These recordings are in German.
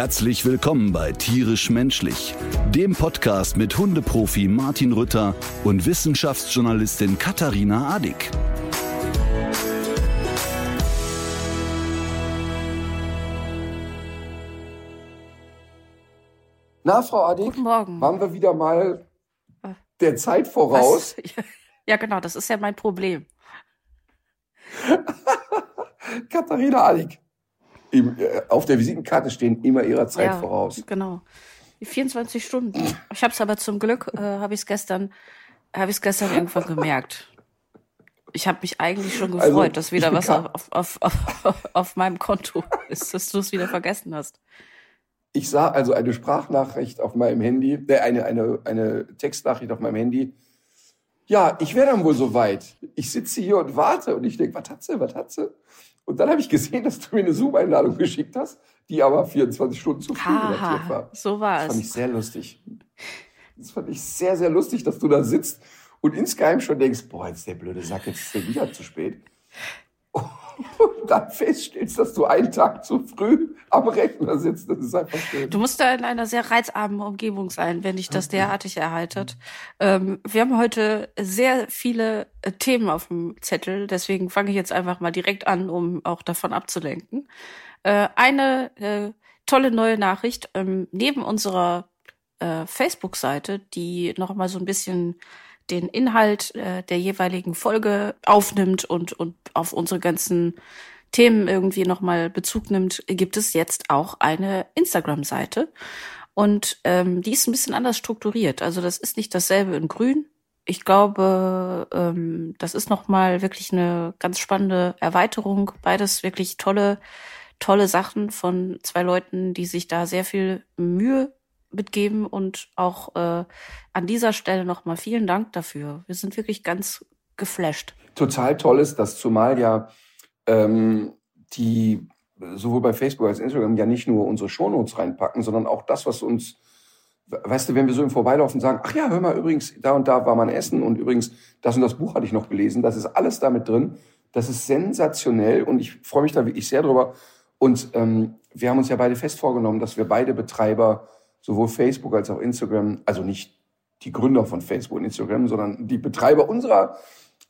Herzlich willkommen bei Tierisch Menschlich, dem Podcast mit Hundeprofi Martin Rütter und Wissenschaftsjournalistin Katharina Adick. Na, Frau Adig, Guten Morgen. waren wir wieder mal der Zeit voraus? Was? Ja, genau, das ist ja mein Problem. Katharina Adig. Im, äh, auf der Visitenkarte stehen immer ihrer Zeit ja, voraus. Genau. Die 24 Stunden. Ich habe es aber zum Glück, äh, habe ich es gestern, habe ich es gestern irgendwann gemerkt. Ich habe mich eigentlich schon gefreut, Also, dass wieder was auf, auf, auf, auf, auf meinem Konto ist, dass du es wieder vergessen hast. Ich sah also eine Sprachnachricht auf meinem Handy, äh, eine, eine, eine Textnachricht auf meinem Handy. Ja, ich wäre dann wohl soweit. Ich sitze hier und warte und ich denke, was hat sie, was hat sie? Und dann habe ich gesehen, dass du mir eine Zoom-Einladung geschickt hast, die aber 24 Stunden zu früh datiert war. so war Das fand ich es. sehr lustig. Das fand ich sehr, sehr lustig, dass du da sitzt und insgeheim schon denkst, boah, jetzt der blöde Sack, jetzt ist der wieder zu spät. Und dann feststellst, dass du einen Tag zu früh am Rechner sitzt. Das ist einfach schön. Du musst da in einer sehr reizarmen Umgebung sein, wenn dich das derartig erheitert. Ähm, wir haben heute sehr viele äh, Themen auf dem Zettel, deswegen fange ich jetzt einfach mal direkt an, um auch davon abzulenken. Äh, eine äh, tolle neue Nachricht. Ähm, neben unserer äh, Facebook-Seite, die noch mal so ein bisschen den Inhalt äh, der jeweiligen Folge aufnimmt und, und auf unsere ganzen Themen irgendwie nochmal Bezug nimmt, gibt es jetzt auch eine Instagram-Seite. Und ähm, die ist ein bisschen anders strukturiert. Also das ist nicht dasselbe in Grün. Ich glaube, ähm, das ist nochmal wirklich eine ganz spannende Erweiterung. Beides wirklich tolle, tolle Sachen von zwei Leuten, die sich da sehr viel Mühe mitgeben und auch äh, an dieser Stelle nochmal vielen Dank dafür. Wir sind wirklich ganz geflasht. Total toll ist das, zumal ja ähm, die sowohl bei Facebook als Instagram ja nicht nur unsere Shownotes reinpacken, sondern auch das, was uns, weißt du, wenn wir so im Vorbeilaufen sagen, ach ja, hör mal, übrigens, da und da war man essen und übrigens, das und das Buch hatte ich noch gelesen, das ist alles damit drin. Das ist sensationell und ich freue mich da wirklich sehr drüber. Und ähm, wir haben uns ja beide fest vorgenommen, dass wir beide Betreiber sowohl Facebook als auch Instagram, also nicht die Gründer von Facebook und Instagram, sondern die Betreiber unserer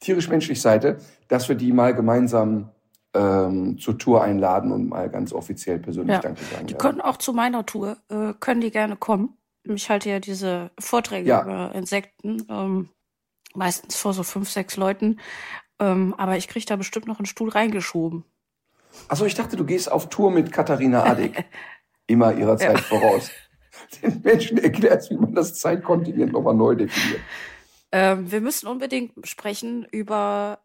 tierisch-menschlich Seite, dass wir die mal gemeinsam ähm, zur Tour einladen und mal ganz offiziell persönlich Ja. Danke sagen. Die werden. können auch zu meiner Tour, äh, können die gerne kommen. Ich halte ja diese Vorträge Ja. über Insekten, ähm, meistens vor so fünf, sechs Leuten. Ähm, aber ich kriege da bestimmt noch einen Stuhl reingeschoben. Achso, ich dachte, du gehst auf Tour mit Katharina Adick. Immer ihrer Zeit voraus. Den Menschen erklärst, wie man das Zeitkontingent nochmal neu definiert. Ähm, wir müssen unbedingt sprechen über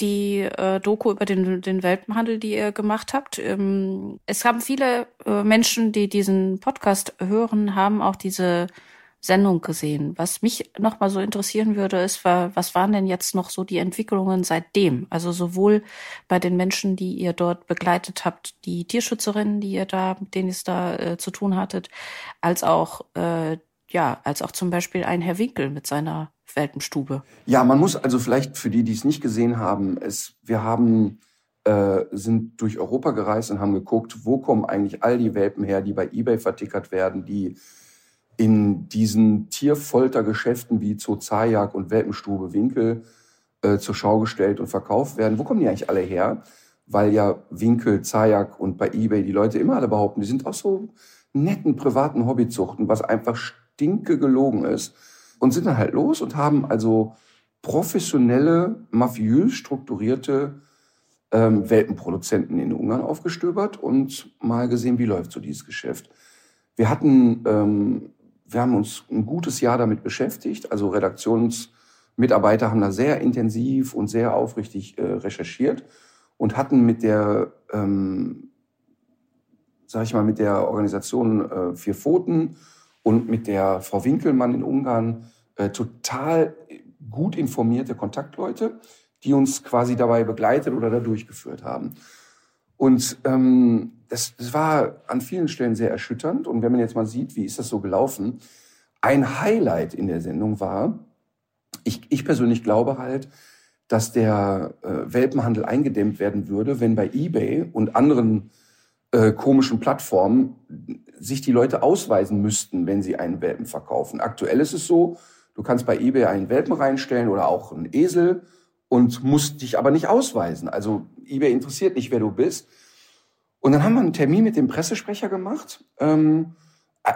die äh, Doku über den, den Welpenhandel, die ihr gemacht habt. Ähm, es haben viele äh, Menschen, die diesen Podcast hören, haben auch diese Sendung gesehen. Was mich noch mal so interessieren würde, ist, wa- was waren denn jetzt noch so die Entwicklungen seitdem? Also sowohl bei den Menschen, die ihr dort begleitet habt, die Tierschützerinnen, die ihr da, mit denen ihr da äh, zu tun hattet, als auch äh, ja, als auch zum Beispiel ein Herr Winkel mit seiner Welpenstube. Ja, man muss also vielleicht für die, die es nicht gesehen haben, es, wir haben, äh, sind durch Europa gereist und haben geguckt, wo kommen eigentlich all die Welpen her, die bei eBay vertickert werden, die in diesen Tierfoltergeschäften wie Zoo Zajac und Welpenstube Winkel äh, zur Schau gestellt und verkauft werden. Wo kommen die eigentlich alle her? Weil ja Winkel, Zajac und bei eBay die Leute immer alle behaupten, die sind aus so netten privaten Hobbyzuchten, was einfach stinke gelogen ist. Und sind dann halt los und haben also professionelle, mafiös strukturierte ähm, Welpenproduzenten in Ungarn aufgestöbert und mal gesehen, wie läuft so dieses Geschäft. Wir hatten, ähm, wir haben uns ein gutes Jahr damit beschäftigt. Also Redaktionsmitarbeiter haben da sehr intensiv und sehr aufrichtig äh, recherchiert und hatten mit der, ähm, sag ich mal, mit der Organisation äh, Vier Pfoten und mit der Frau Winkelmann in Ungarn äh, total gut informierte Kontaktleute, die uns quasi dabei begleitet oder da durchgeführt haben. Und ähm, das, das war an vielen Stellen sehr erschütternd. Und wenn man jetzt mal sieht, wie ist das so gelaufen, ein Highlight in der Sendung war, ich, ich persönlich glaube halt, dass der äh, Welpenhandel eingedämmt werden würde, wenn bei eBay und anderen äh, komischen Plattformen sich die Leute ausweisen müssten, wenn sie einen Welpen verkaufen. Aktuell ist es so, du kannst bei eBay einen Welpen reinstellen oder auch einen Esel und musst dich aber nicht ausweisen. Also eBay interessiert nicht, wer du bist. Und dann haben wir einen Termin mit dem Pressesprecher gemacht. Ähm, äh,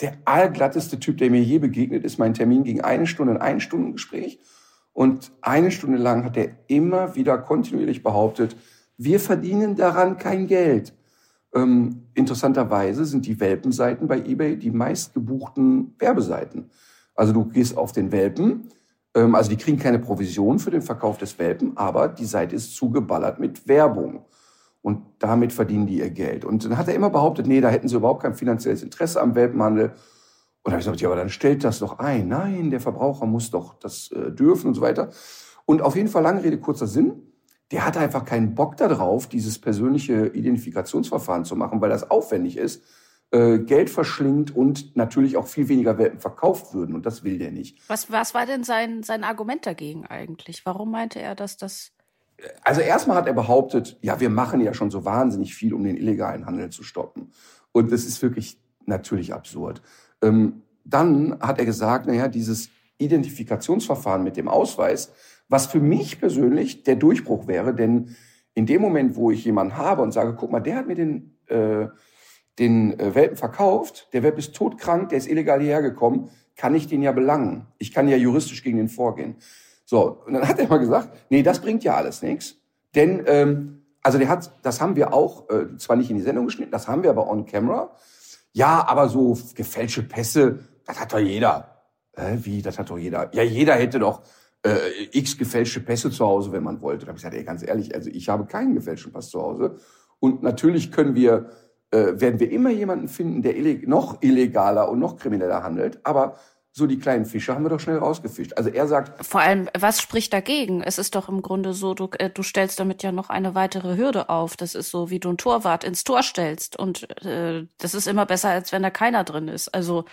der allglatteste Typ, der mir je begegnet ist. Mein Termin ging eine Stunde, ein Ein-Stunden-Gespräch. Und eine Stunde lang hat er immer wieder kontinuierlich behauptet, wir verdienen daran kein Geld. Ähm, interessanterweise sind die Welpenseiten bei eBay die meistgebuchten Werbeseiten. Also du gehst auf den Welpen, also die kriegen keine Provision für den Verkauf des Welpen, aber die Seite ist zugeballert mit Werbung. Und damit verdienen die ihr Geld. Und dann hat er immer behauptet, nee, da hätten sie überhaupt kein finanzielles Interesse am Welpenhandel. Und da habe ich gesagt, ja, aber dann stellt das doch ein. Nein, der Verbraucher muss doch das äh, dürfen und so weiter. Und auf jeden Fall, lange Rede, kurzer Sinn der hat einfach keinen Bock darauf, dieses persönliche Identifikationsverfahren zu machen, weil das aufwendig ist, Geld verschlingt und natürlich auch viel weniger Welpen verkauft würden. Und das will der nicht. Was, was war denn sein, sein Argument dagegen eigentlich? Warum meinte er, dass das. Also erstmal hat er behauptet, ja, wir machen ja schon so wahnsinnig viel, um den illegalen Handel zu stoppen. Und das ist wirklich natürlich absurd. Ähm, dann hat er gesagt, naja, dieses Identifikationsverfahren mit dem Ausweis, was für mich persönlich der Durchbruch wäre, denn in dem Moment, wo ich jemanden habe und sage, guck mal, der hat mir den, äh, den äh, Welpen verkauft, der Welp ist todkrank, der ist illegal hierher gekommen, kann ich den ja belangen. Ich kann ja juristisch gegen den vorgehen. So, und dann hat er mal gesagt, nee, das bringt ja alles nichts. Denn, ähm, also der hat, das haben wir auch, äh, zwar nicht in die Sendung geschnitten, das haben wir aber on camera. Ja, aber so gefälschte Pässe, das hat doch jeder. Äh, wie, das hat doch jeder. Ja, jeder hätte doch äh, x gefälschte Pässe zu Hause, wenn man wollte. Da habe ich gesagt, ey, ganz ehrlich, also ich habe keinen gefälschten Pass zu Hause. Und natürlich können wir, äh, werden wir immer jemanden finden, der illeg noch illegaler und noch krimineller handelt. Aber so die kleinen Fische haben wir doch schnell rausgefischt. Also er sagt. Vor allem, was spricht dagegen? Es ist doch im Grunde so, du, äh, du stellst damit ja noch eine weitere Hürde auf. Das ist so, wie du ein Torwart ins Tor stellst. Und äh, das ist immer besser, als wenn da keiner drin ist. Also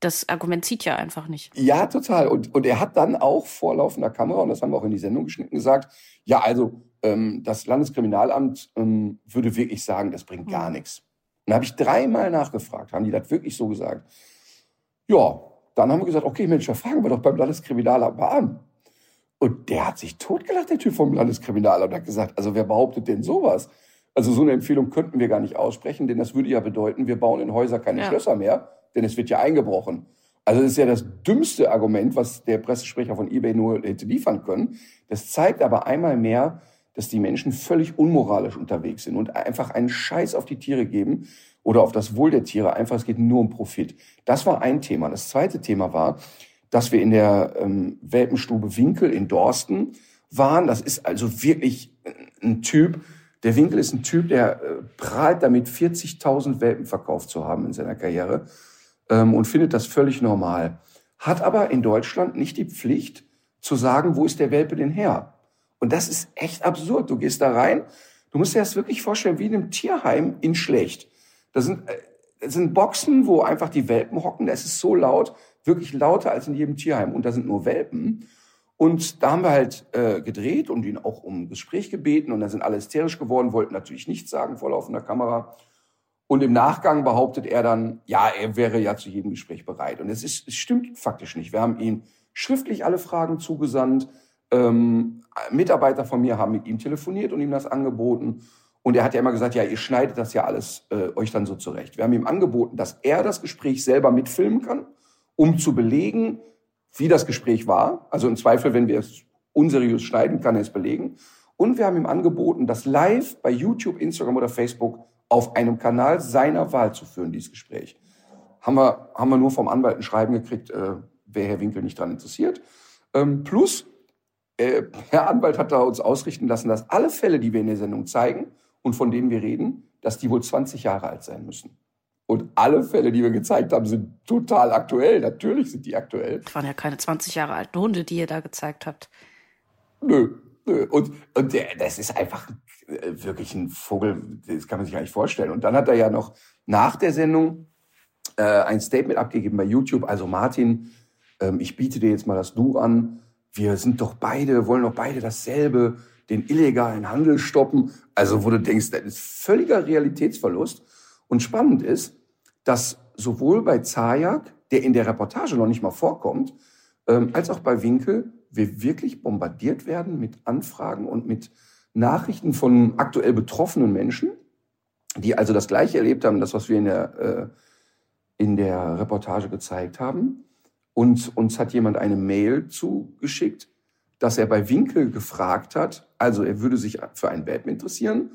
das Argument zieht ja einfach nicht. Ja, total. Und, und er hat dann auch vor laufender Kamera, und das haben wir auch in die Sendung geschnitten, gesagt, ja, also ähm, das Landeskriminalamt ähm, würde wirklich sagen, das bringt gar hm. nichts. Und da habe ich dreimal nachgefragt, haben die das wirklich so gesagt? Ja, dann haben wir gesagt, okay, Mensch, da fragen wir doch beim Landeskriminalamt mal an. Und der hat sich totgelacht, der Typ vom Landeskriminalamt, hat gesagt, also wer behauptet denn sowas? Also so eine Empfehlung könnten wir gar nicht aussprechen, denn das würde ja bedeuten, wir bauen in Häuser keine ja. Schlösser mehr denn es wird ja eingebrochen. Also das ist ja das dümmste Argument, was der Pressesprecher von eBay nur hätte liefern können. Das zeigt aber einmal mehr, dass die Menschen völlig unmoralisch unterwegs sind und einfach einen Scheiß auf die Tiere geben oder auf das Wohl der Tiere. Einfach, es geht nur um Profit. Das war ein Thema. Das zweite Thema war, dass wir in der ähm, Welpenstube Winkel in Dorsten waren. Das ist also wirklich ein Typ. Der Winkel ist ein Typ, der äh, prahlt damit, 40.000 Welpen verkauft zu haben in seiner Karriere ähm, und findet das völlig normal. Hat aber in Deutschland nicht die Pflicht zu sagen, wo ist der Welpe denn her? Und das ist echt absurd. Du gehst da rein, du musst dir das wirklich vorstellen, wie in einem Tierheim in schlecht. Das sind, äh, das sind Boxen, wo einfach die Welpen hocken. Das ist so laut, wirklich lauter als in jedem Tierheim. Und da sind nur Welpen. Und da haben wir halt äh, gedreht und ihn auch um Gespräch gebeten. Und da sind alle hysterisch geworden, wollten natürlich nichts sagen vor laufender Kamera. Und im Nachgang behauptet er dann, ja, er wäre ja zu jedem Gespräch bereit. Und es, ist, es stimmt faktisch nicht. Wir haben ihm schriftlich alle Fragen zugesandt. Ähm, Mitarbeiter von mir haben mit ihm telefoniert und ihm das angeboten. Und er hat ja immer gesagt, ja, ihr schneidet das ja alles äh, euch dann so zurecht. Wir haben ihm angeboten, dass er das Gespräch selber mitfilmen kann, um zu belegen, wie das Gespräch war. Also im Zweifel, wenn wir es unseriös schneiden, kann er es belegen. Und wir haben ihm angeboten, das live bei YouTube, Instagram oder Facebook auf einem Kanal seiner Wahl zu führen, dieses Gespräch. Haben wir, haben wir nur vom Anwalt ein Schreiben gekriegt, äh, wäre Herr Winkel nicht daran interessiert. Ähm, plus, äh, Herr Anwalt hat da uns ausrichten lassen, dass alle Fälle, die wir in der Sendung zeigen und von denen wir reden, dass die wohl 20 Jahre alt sein müssen. Und alle Fälle, die wir gezeigt haben, sind total aktuell. Natürlich sind die aktuell. Das waren ja keine 20 Jahre alten Hunde, die ihr da gezeigt habt. Nö, nö. Und, und der, das ist einfach äh, wirklich ein Vogel, das kann man sich gar nicht vorstellen. Und dann hat er ja noch nach der Sendung äh, ein Statement abgegeben bei YouTube. Also Martin, ähm, ich biete dir jetzt mal das Du an. Wir sind doch beide, wollen doch beide dasselbe, den illegalen Handel stoppen. Also wo du denkst, das ist völliger Realitätsverlust. Und spannend ist, dass sowohl bei Zayak, der in der Reportage noch nicht mal vorkommt, ähm, als auch bei Winkel wir wirklich bombardiert werden mit Anfragen und mit Nachrichten von aktuell betroffenen Menschen, die also das Gleiche erlebt haben, das, was wir in der, äh, in der Reportage gezeigt haben. Und uns hat jemand eine Mail zugeschickt, dass er bei Winkel gefragt hat, also er würde sich für ein Welpen interessieren,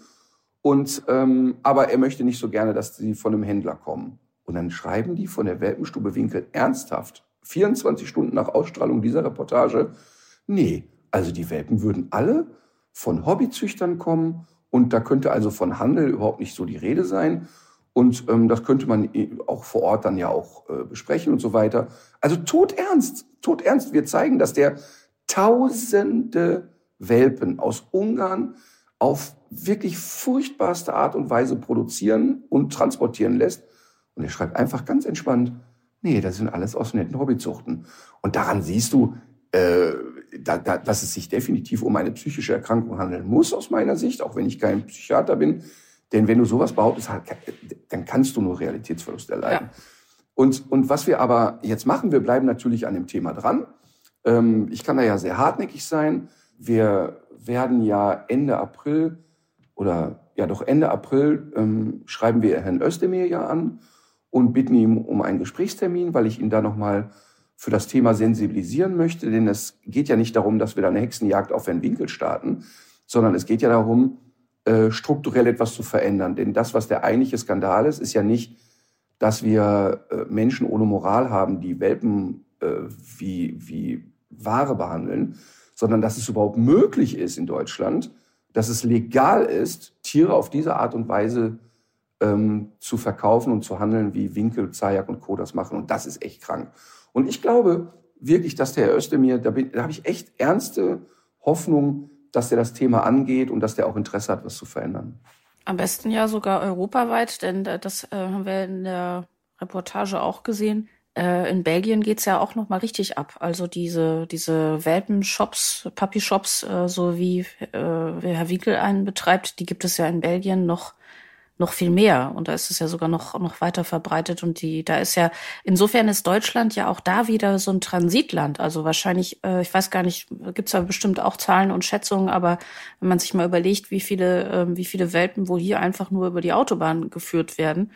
und, ähm, aber er möchte nicht so gerne, dass sie von einem Händler kommen. Und dann schreiben die von der Welpenstube Winkel ernsthaft, 24 Stunden nach Ausstrahlung dieser Reportage, nee, also die Welpen würden alle von Hobbyzüchtern kommen und da könnte also von Handel überhaupt nicht so die Rede sein. Und ähm, das könnte man auch vor Ort dann ja auch äh, besprechen und so weiter. Also tot ernst, tot ernst. Wir zeigen, dass der tausende Welpen aus Ungarn auf wirklich furchtbarste Art und Weise produzieren und transportieren lässt. Und er schreibt einfach ganz entspannt, nee, das sind alles aus netten Hobbyzuchten. Und daran siehst du, äh, da, da, dass es sich definitiv um eine psychische Erkrankung handeln muss, aus meiner Sicht, auch wenn ich kein Psychiater bin. Denn wenn du sowas behauptest, dann kannst du nur Realitätsverlust erleiden. Ja. Und, und was wir aber jetzt machen, wir bleiben natürlich an dem Thema dran. Ähm, ich kann da ja sehr hartnäckig sein. Wir werden ja Ende April oder ja doch Ende April ähm, schreiben wir Herrn Özdemir ja an und bitten ihm um einen Gesprächstermin, weil ich ihn da nochmal für das Thema sensibilisieren möchte. Denn es geht ja nicht darum, dass wir da eine Hexenjagd auf Herrn Winkel starten, sondern es geht ja darum, äh, strukturell etwas zu verändern. Denn das, was der eigentliche Skandal ist, ist ja nicht, dass wir äh, Menschen ohne Moral haben, die Welpen äh, wie, wie Ware behandeln, sondern dass es überhaupt möglich ist in Deutschland, dass es legal ist, Tiere auf diese Art und Weise ähm, zu verkaufen und zu handeln, wie Winkel, Zayak und Co. das machen. Und das ist echt krank. Und ich glaube wirklich, dass der Herr Özdemir, da, da habe ich echt ernste Hoffnung, dass der das Thema angeht und dass der auch Interesse hat, was zu verändern. Am besten ja sogar europaweit, denn das äh, haben wir in der Reportage auch gesehen. Äh, in Belgien geht's ja auch noch mal richtig ab. Also diese diese Welpen-Shops, Puppy-Shops, äh, so wie äh, Herr Winkel einen betreibt, die gibt es ja in Belgien noch noch viel mehr und da ist es ja sogar noch noch weiter verbreitet und die da ist ja insofern ist Deutschland ja auch da wieder so ein Transitland also wahrscheinlich äh, ich weiß gar nicht gibt's da bestimmt auch Zahlen und Schätzungen aber wenn man sich mal überlegt wie viele äh, wie viele Welpen wo hier einfach nur über die Autobahn geführt werden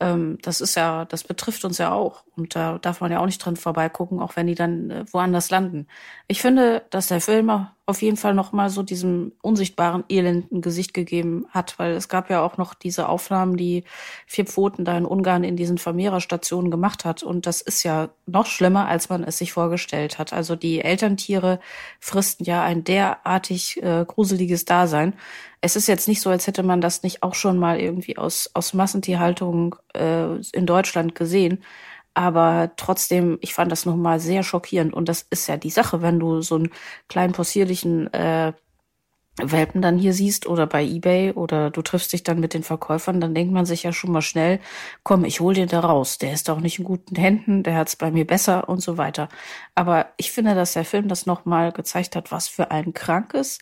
ähm, das ist ja, das betrifft uns ja auch. Und da darf man ja auch nicht dran vorbeigucken, auch wenn die dann äh, woanders landen. Ich finde, dass der Film auf jeden Fall noch mal so diesem unsichtbaren elenden Gesicht gegeben hat, weil es gab ja auch noch diese Aufnahmen, die vier Pfoten da in Ungarn in diesen Vermehrerstationen gemacht hat. Und das ist ja noch schlimmer, als man es sich vorgestellt hat. Also die Elterntiere fristen ja ein derartig äh, gruseliges Dasein. Es ist jetzt nicht so, als hätte man das nicht auch schon mal irgendwie aus, aus Massentierhaltung äh, in Deutschland gesehen. Aber trotzdem, ich fand das nochmal sehr schockierend. Und das ist ja die Sache, wenn du so einen kleinen possierlichen äh, Welpen dann hier siehst oder bei eBay oder du triffst dich dann mit den Verkäufern, dann denkt man sich ja schon mal schnell, komm, ich hol den da raus. Der ist doch nicht in guten Händen, der hat's bei mir besser und so weiter. Aber ich finde, dass der Film das nochmal gezeigt hat, was für ein krankes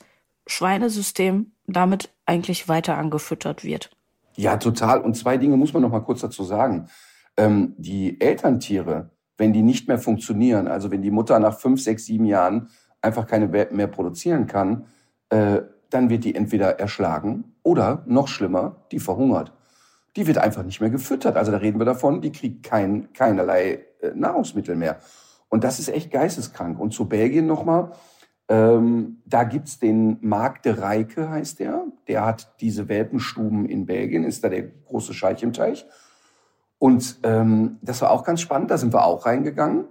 Schweinesystem damit eigentlich weiter angefüttert wird. Ja, total. Und zwei Dinge muss man noch mal kurz dazu sagen ähm, die Elterntiere, wenn die nicht mehr funktionieren, also wenn die Mutter nach fünf, sechs, sieben Jahren einfach keine Welpen mehr produzieren kann, äh, dann wird die entweder erschlagen oder noch schlimmer, die verhungert. Die wird einfach nicht mehr gefüttert. Also da reden wir davon, die kriegt kein, keinerlei äh, Nahrungsmittel mehr. Und das ist echt geisteskrank. Und zu Belgien nochmal, ähm, da gibt's den Marc de Reike, heißt der. Der hat diese Welpenstuben in Belgien, ist da der große Scheich im Teich. Und ähm, das war auch ganz spannend. Da sind wir auch reingegangen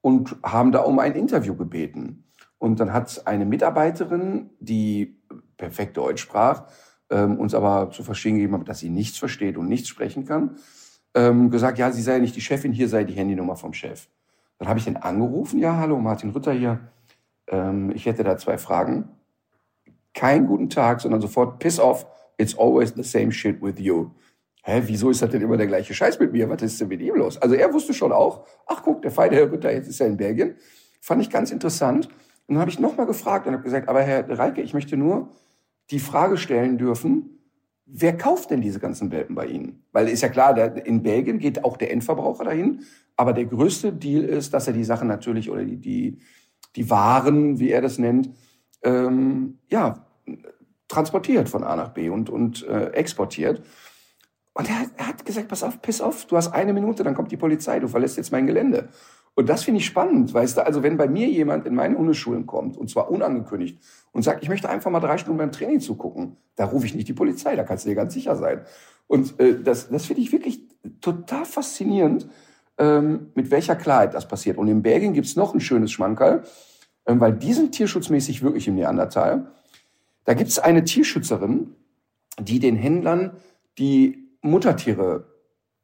und haben da um ein Interview gebeten. Und dann hat eine Mitarbeiterin, die perfekt Deutsch sprach, ähm, uns aber zu verstehen gegeben dass sie nichts versteht und nichts sprechen kann, ähm, gesagt, ja, sie sei nicht die Chefin, hier sei die Handynummer vom Chef. Dann habe ich den angerufen, ja, hallo, Martin Rütter hier. Ähm, ich hätte da zwei Fragen. keinen guten Tag, sondern sofort piss off, it's always the same shit with you. Hä, wieso ist das denn immer der gleiche Scheiß mit mir? Was ist denn mit ihm los? Also er wusste schon auch, ach guck, der feine Herr Ritter, jetzt ist er in Belgien. Fand ich ganz interessant. Und dann habe ich nochmal gefragt und habe gesagt, aber Herr Reike, ich möchte nur die Frage stellen dürfen, wer kauft denn diese ganzen Welpen bei Ihnen? Weil ist ja klar, in Belgien geht auch der Endverbraucher dahin, aber der größte Deal ist, dass er die Sachen natürlich oder die, die, die Waren, wie er das nennt, ähm, ja, transportiert von A nach B und, und äh, exportiert. Und er, er hat gesagt, pass auf, piss auf, du hast eine Minute, dann kommt die Polizei, du verlässt jetzt mein Gelände. Und das finde ich spannend, weißt du, also wenn bei mir jemand in meine Hundeschulen kommt, und zwar unangekündigt, und sagt, ich möchte einfach mal drei Stunden beim Training zugucken, da rufe ich nicht die Polizei, da kannst du dir ganz sicher sein. Und äh, das, das finde ich wirklich total faszinierend, ähm, mit welcher Klarheit das passiert. Und in Belgien gibt's noch ein schönes Schmankerl, ähm, weil die sind tierschutzmäßig wirklich im Neandertal. Da gibt's eine Tierschützerin, die den Händlern die Muttertiere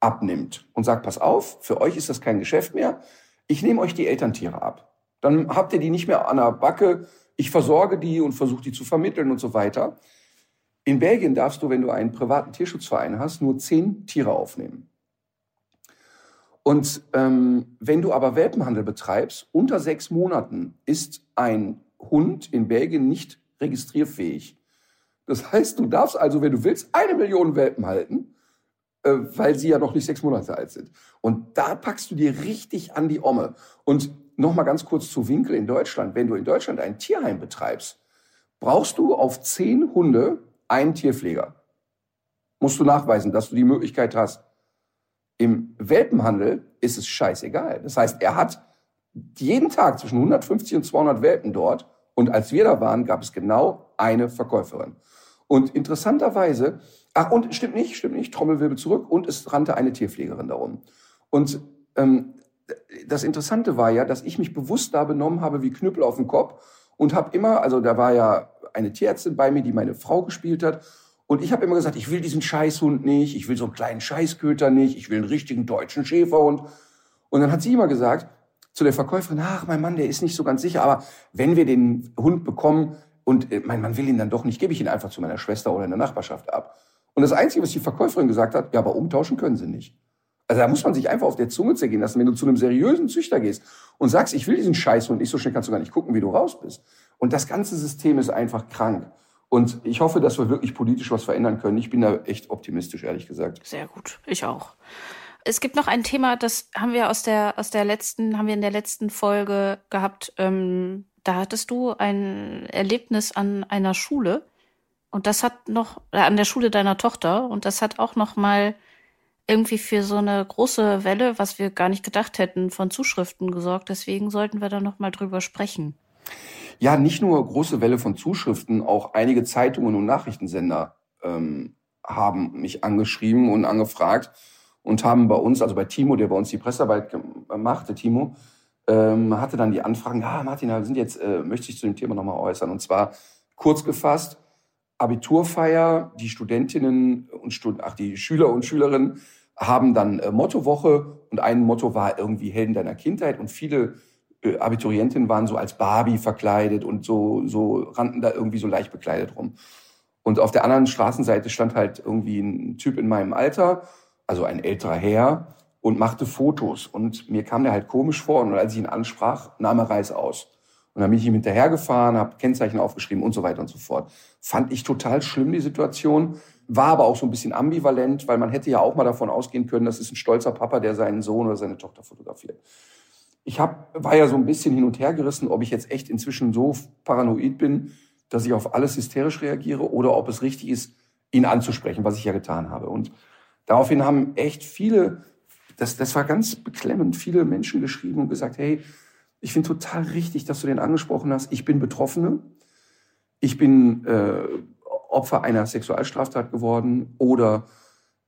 abnimmt und sagt, pass auf, für euch ist das kein Geschäft mehr, ich nehme euch die Elterntiere ab. Dann habt ihr die nicht mehr an der Backe, ich versorge die und versuche die zu vermitteln und so weiter. In Belgien darfst du, wenn du einen privaten Tierschutzverein hast, nur zehn Tiere aufnehmen. Und ähm, wenn du aber Welpenhandel betreibst, unter sechs Monaten ist ein Hund in Belgien nicht registrierfähig. Das heißt, du darfst also, wenn du willst, eine Million Welpen halten weil sie ja noch nicht sechs Monate alt sind. Und da packst du dir richtig an die Omme. Und nochmal ganz kurz zu Winkel in Deutschland. Wenn du in Deutschland ein Tierheim betreibst, brauchst du auf zehn Hunde einen Tierpfleger. Musst du nachweisen, dass du die Möglichkeit hast. Im Welpenhandel ist es scheißegal. Das heißt, er hat jeden Tag zwischen 150 und 200 Welpen dort. Und als wir da waren, gab es genau eine Verkäuferin. Und interessanterweise Ach, und stimmt nicht, stimmt nicht, Trommelwirbel zurück und es rannte eine Tierpflegerin darum. Und ähm, das Interessante war ja, dass ich mich bewusst da benommen habe wie Knüppel auf dem Kopf und habe immer, also da war ja eine Tierärztin bei mir, die meine Frau gespielt hat. Und ich habe immer gesagt, ich will diesen Scheißhund nicht, ich will so einen kleinen Scheißköter nicht, ich will einen richtigen deutschen Schäferhund. Und dann hat sie immer gesagt zu der Verkäuferin, ach, mein Mann, der ist nicht so ganz sicher, aber wenn wir den Hund bekommen und äh, mein Mann will ihn dann doch nicht, gebe ich ihn einfach zu meiner Schwester oder in der Nachbarschaft ab. Und das Einzige, was die Verkäuferin gesagt hat, ja, aber umtauschen können sie nicht. Also da muss man sich einfach auf der Zunge zergehen lassen, wenn du zu einem seriösen Züchter gehst und sagst, ich will diesen Scheiß und nicht so schnell kannst du gar nicht gucken, wie du raus bist. Und das ganze System ist einfach krank. Und ich hoffe, dass wir wirklich politisch was verändern können. Ich bin da echt optimistisch, ehrlich gesagt. Sehr gut. Ich auch. Es gibt noch ein Thema, das haben wir aus der, aus der letzten, haben wir in der letzten Folge gehabt. Ähm, da hattest du ein Erlebnis an einer Schule. Und das hat noch, äh, an der Schule deiner Tochter, und das hat auch noch mal irgendwie für so eine große Welle, was wir gar nicht gedacht hätten, von Zuschriften gesorgt. Deswegen sollten wir da noch mal drüber sprechen. Ja, nicht nur große Welle von Zuschriften, auch einige Zeitungen und Nachrichtensender ähm, haben mich angeschrieben und angefragt und haben bei uns, also bei Timo, der bei uns die Pressearbeit machte, Timo, ähm, hatte dann die Anfragen, ja, Martin, wir sind jetzt, äh, möchte ich zu dem Thema nochmal äußern. Und zwar kurz gefasst, Abiturfeier, die Studentinnen und Stud ach, die Schüler und Schülerinnen haben dann äh, Mottowoche und ein Motto war irgendwie Helden deiner Kindheit und viele äh, Abiturientinnen waren so als Barbie verkleidet und so, so rannten da irgendwie so leicht bekleidet rum. Und auf der anderen Straßenseite stand halt irgendwie ein Typ in meinem Alter, also ein älterer Herr, und machte Fotos. Und mir kam der halt komisch vor und als ich ihn ansprach, nahm er Reis aus. Und dann bin ich ihm hinterhergefahren, habe Kennzeichen aufgeschrieben und so weiter und so fort. Fand ich total schlimm, die Situation. War aber auch so ein bisschen ambivalent, weil man hätte ja auch mal davon ausgehen können, das ist ein stolzer Papa, der seinen Sohn oder seine Tochter fotografiert. Ich hab, war ja so ein bisschen hin und her gerissen, ob ich jetzt echt inzwischen so paranoid bin, dass ich auf alles hysterisch reagiere oder ob es richtig ist, ihn anzusprechen, was ich ja getan habe. Und daraufhin haben echt viele, das, das war ganz beklemmend, viele Menschen geschrieben und gesagt, hey, ich finde total richtig, dass du den angesprochen hast. Ich bin Betroffene. Ich bin äh, Opfer einer Sexualstraftat geworden oder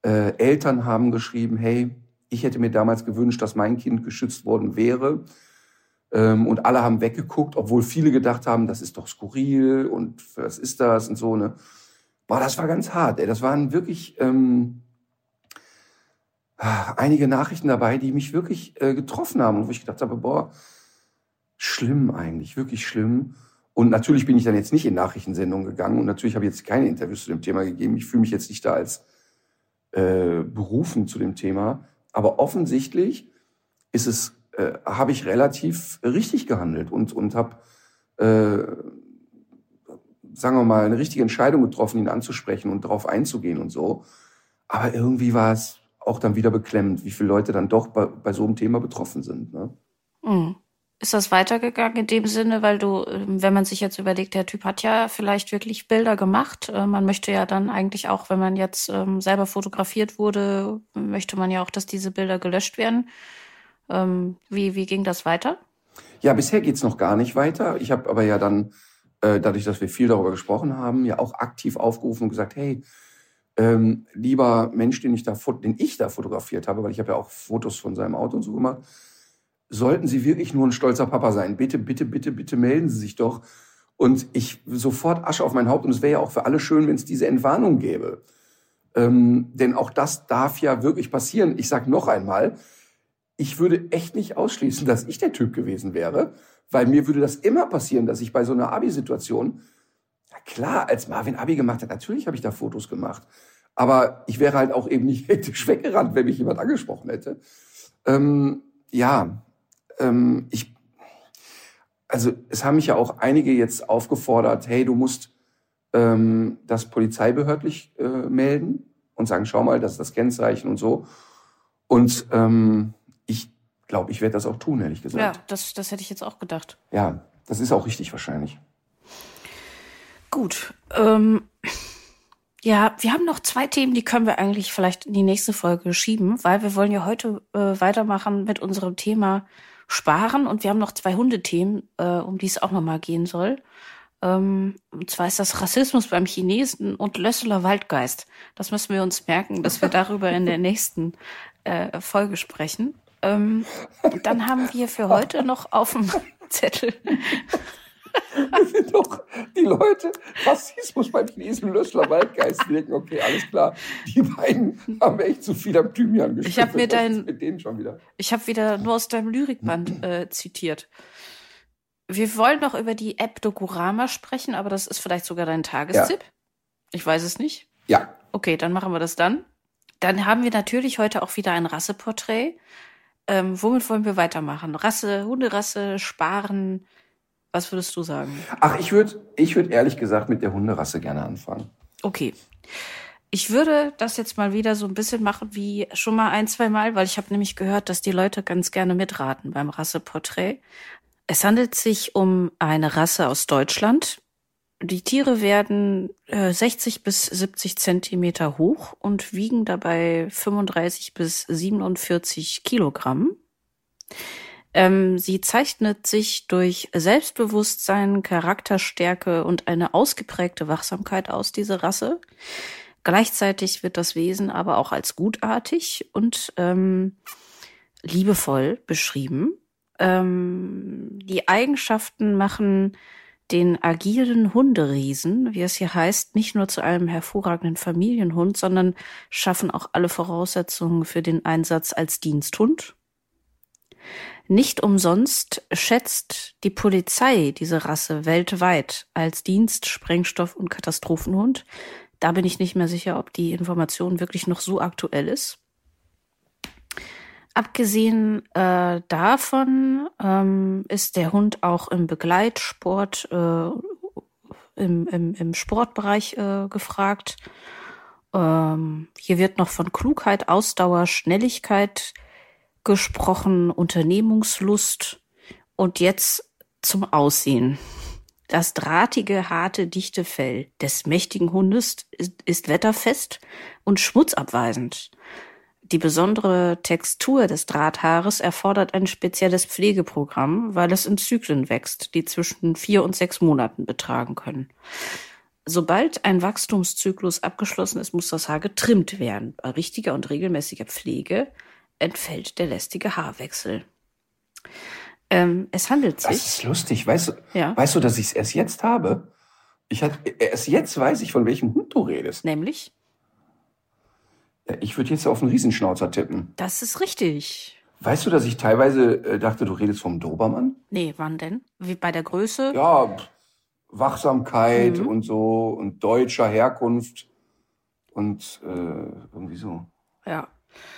äh, Eltern haben geschrieben, hey, ich hätte mir damals gewünscht, dass mein Kind geschützt worden wäre. Ähm, und alle haben weggeguckt, obwohl viele gedacht haben, das ist doch skurril und was ist das und so. Ne? Boah, das war ganz hart. Ey. Das waren wirklich ähm, einige Nachrichten dabei, die mich wirklich äh, getroffen haben und wo ich gedacht habe, boah, schlimm eigentlich, wirklich schlimm. Und natürlich bin ich dann jetzt nicht in Nachrichtensendungen gegangen und natürlich habe ich jetzt keine Interviews zu dem Thema gegeben. Ich fühle mich jetzt nicht da als äh, berufen zu dem Thema. Aber offensichtlich ist es, äh, habe ich relativ richtig gehandelt und, und habe, äh, sagen wir mal, eine richtige Entscheidung getroffen, ihn anzusprechen und darauf einzugehen und so. Aber irgendwie war es auch dann wieder beklemmend, wie viele Leute dann doch bei, bei so einem Thema betroffen sind. Ne? Mhm. Ist das weitergegangen in dem Sinne, weil du, ähm, wenn man sich jetzt überlegt, der Typ hat ja vielleicht wirklich Bilder gemacht. Äh, man möchte ja dann eigentlich auch, wenn man jetzt ähm, selber fotografiert wurde, möchte man ja auch, dass diese Bilder gelöscht werden. Ähm, wie, wie ging das weiter? Ja, bisher geht's noch gar nicht weiter. Ich habe aber ja dann, äh, dadurch, dass wir viel darüber gesprochen haben, ja auch aktiv aufgerufen und gesagt, hey, lieber Mensch, den ich da, den ich da fotografiert habe, weil ich habe ja auch Fotos von seinem Auto und so gemacht, sollten Sie wirklich nur ein stolzer Papa sein. Bitte, bitte, bitte, bitte melden Sie sich doch. Und ich sofort Asche auf mein Haupt. Und es wäre ja auch für alle schön, wenn es diese Entwarnung gäbe. Ähm, denn auch das darf ja wirklich passieren. Ich sage noch einmal, ich würde echt nicht ausschließen, dass ich der Typ gewesen wäre, weil mir würde das immer passieren, dass ich bei so einer Abi-Situation, na klar, als Marvin Abi gemacht hat, natürlich habe ich da Fotos gemacht. Aber ich wäre halt auch eben nicht hektisch weggerannt, wenn mich jemand angesprochen hätte. Ähm, ja, ähm, ich, also es haben mich ja auch einige jetzt aufgefordert, hey, du musst ähm, das polizeibehördlich äh, melden und sagen, schau mal, das ist das Kennzeichen und so. Und ähm, ich glaube, ich werde das auch tun, ehrlich gesagt. Ja, das, das hätte ich jetzt auch gedacht. Ja, das ist auch richtig wahrscheinlich. Gut. Ähm, ja, wir haben noch zwei Themen, die können wir eigentlich vielleicht in die nächste Folge schieben, weil wir wollen ja heute äh, weitermachen mit unserem Thema sparen. Und wir haben noch zwei Hundethemen, äh, um die es auch nochmal gehen soll. Ähm, und zwar ist das Rassismus beim Chinesen und Lösseler Waldgeist. Das müssen wir uns merken, dass wir darüber in der nächsten äh, Folge sprechen. Ähm, dann haben wir für heute noch auf dem Zettel sind doch die Leute, Rassismus beim Chinesen, Löschler, Waldgeist wirken. Okay, alles klar. Die beiden haben echt zu viel am Thymian gespielt. Ich habe mir dein, mit denen schon wieder. Ich habe wieder nur aus deinem Lyrikband äh, zitiert. Wir wollen noch über die App Dokurama sprechen, aber das ist vielleicht sogar dein Tagestipp. Ja. Ich weiß es nicht. Ja. Okay, dann machen wir das dann. Dann haben wir natürlich heute auch wieder ein Rasseporträt. Ähm, womit wollen wir weitermachen? Rasse, Hunderasse, Sparen, was würdest du sagen? Ach, ich würde ich würd ehrlich gesagt mit der Hunderasse gerne anfangen. Okay. Ich würde das jetzt mal wieder so ein bisschen machen wie schon mal ein, zwei Mal, weil ich habe nämlich gehört, dass die Leute ganz gerne mitraten beim Rasseporträt. Es handelt sich um eine Rasse aus Deutschland. Die Tiere werden äh, 60 bis 70 Zentimeter hoch und wiegen dabei 35 bis 47 Kilogramm. Ähm, sie zeichnet sich durch Selbstbewusstsein, Charakterstärke und eine ausgeprägte Wachsamkeit aus, diese Rasse. Gleichzeitig wird das Wesen aber auch als gutartig und ähm, liebevoll beschrieben. Ähm, die Eigenschaften machen den agilen Hunderiesen, wie es hier heißt, nicht nur zu einem hervorragenden Familienhund, sondern schaffen auch alle Voraussetzungen für den Einsatz als Diensthund. Nicht umsonst schätzt die Polizei diese Rasse weltweit als Dienst, Sprengstoff und Katastrophenhund. Da bin ich nicht mehr sicher, ob die Information wirklich noch so aktuell ist. Abgesehen äh, davon ähm, ist der Hund auch im Begleitsport, äh, im, im, im Sportbereich äh, gefragt. Ähm, hier wird noch von Klugheit, Ausdauer, Schnelligkeit gesprochen, Unternehmungslust und jetzt zum Aussehen. Das drahtige, harte, dichte Fell des mächtigen Hundes ist, ist wetterfest und schmutzabweisend. Die besondere Textur des Drahthaares erfordert ein spezielles Pflegeprogramm, weil es in Zyklen wächst, die zwischen vier und sechs Monaten betragen können. Sobald ein Wachstumszyklus abgeschlossen ist, muss das Haar getrimmt werden. Bei richtiger und regelmäßiger Pflege entfällt der lästige Haarwechsel. Ähm, es handelt sich. Das ist lustig. Weißt du, ja? weißt du dass ich es erst jetzt habe? Ich hat, erst jetzt weiß ich, von welchem Hund du redest. Nämlich? Ich würde jetzt auf einen Riesenschnauzer tippen. Das ist richtig. Weißt du, dass ich teilweise äh, dachte, du redest vom Dobermann? Nee, wann denn? Wie bei der Größe? Ja, Wachsamkeit mhm. und so und deutscher Herkunft und äh, irgendwie so. Ja.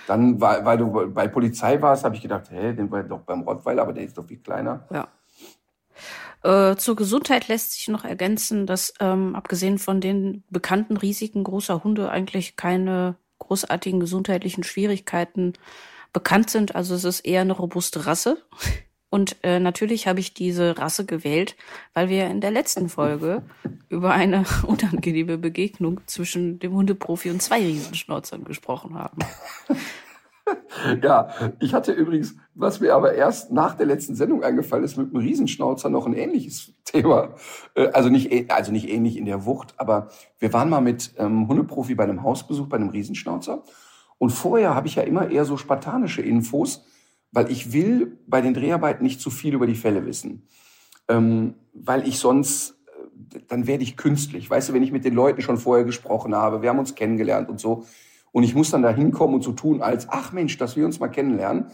Dann, weil, weil du bei Polizei warst, habe ich gedacht, hä, den war doch beim Rottweiler, aber der ist doch viel kleiner. Ja. Äh, zur Gesundheit lässt sich noch ergänzen, dass ähm, abgesehen von den bekannten Risiken großer Hunde eigentlich keine großartigen gesundheitlichen Schwierigkeiten bekannt sind. Also es ist eher eine robuste Rasse. Und äh, natürlich habe ich diese Rasse gewählt, weil wir in der letzten Folge über eine unangenehme Begegnung zwischen dem Hundeprofi und zwei Riesenschnauzern gesprochen haben. Ja, ich hatte übrigens, was mir aber erst nach der letzten Sendung eingefallen ist, mit dem Riesenschnauzer noch ein ähnliches Thema. Äh, also nicht, also nicht ähnlich in der Wucht, aber wir waren mal mit ähm, Hundeprofi bei einem Hausbesuch bei einem Riesenschnauzer. Und vorher habe ich ja immer eher so spartanische Infos, weil ich will bei den Dreharbeiten nicht zu viel über die Fälle wissen. Ähm, weil ich sonst, äh, dann werde ich künstlich. Weißt du, wenn ich mit den Leuten schon vorher gesprochen habe, wir haben uns kennengelernt und so, und ich muss dann da hinkommen und so tun, als, ach Mensch, dass wir uns mal kennenlernen,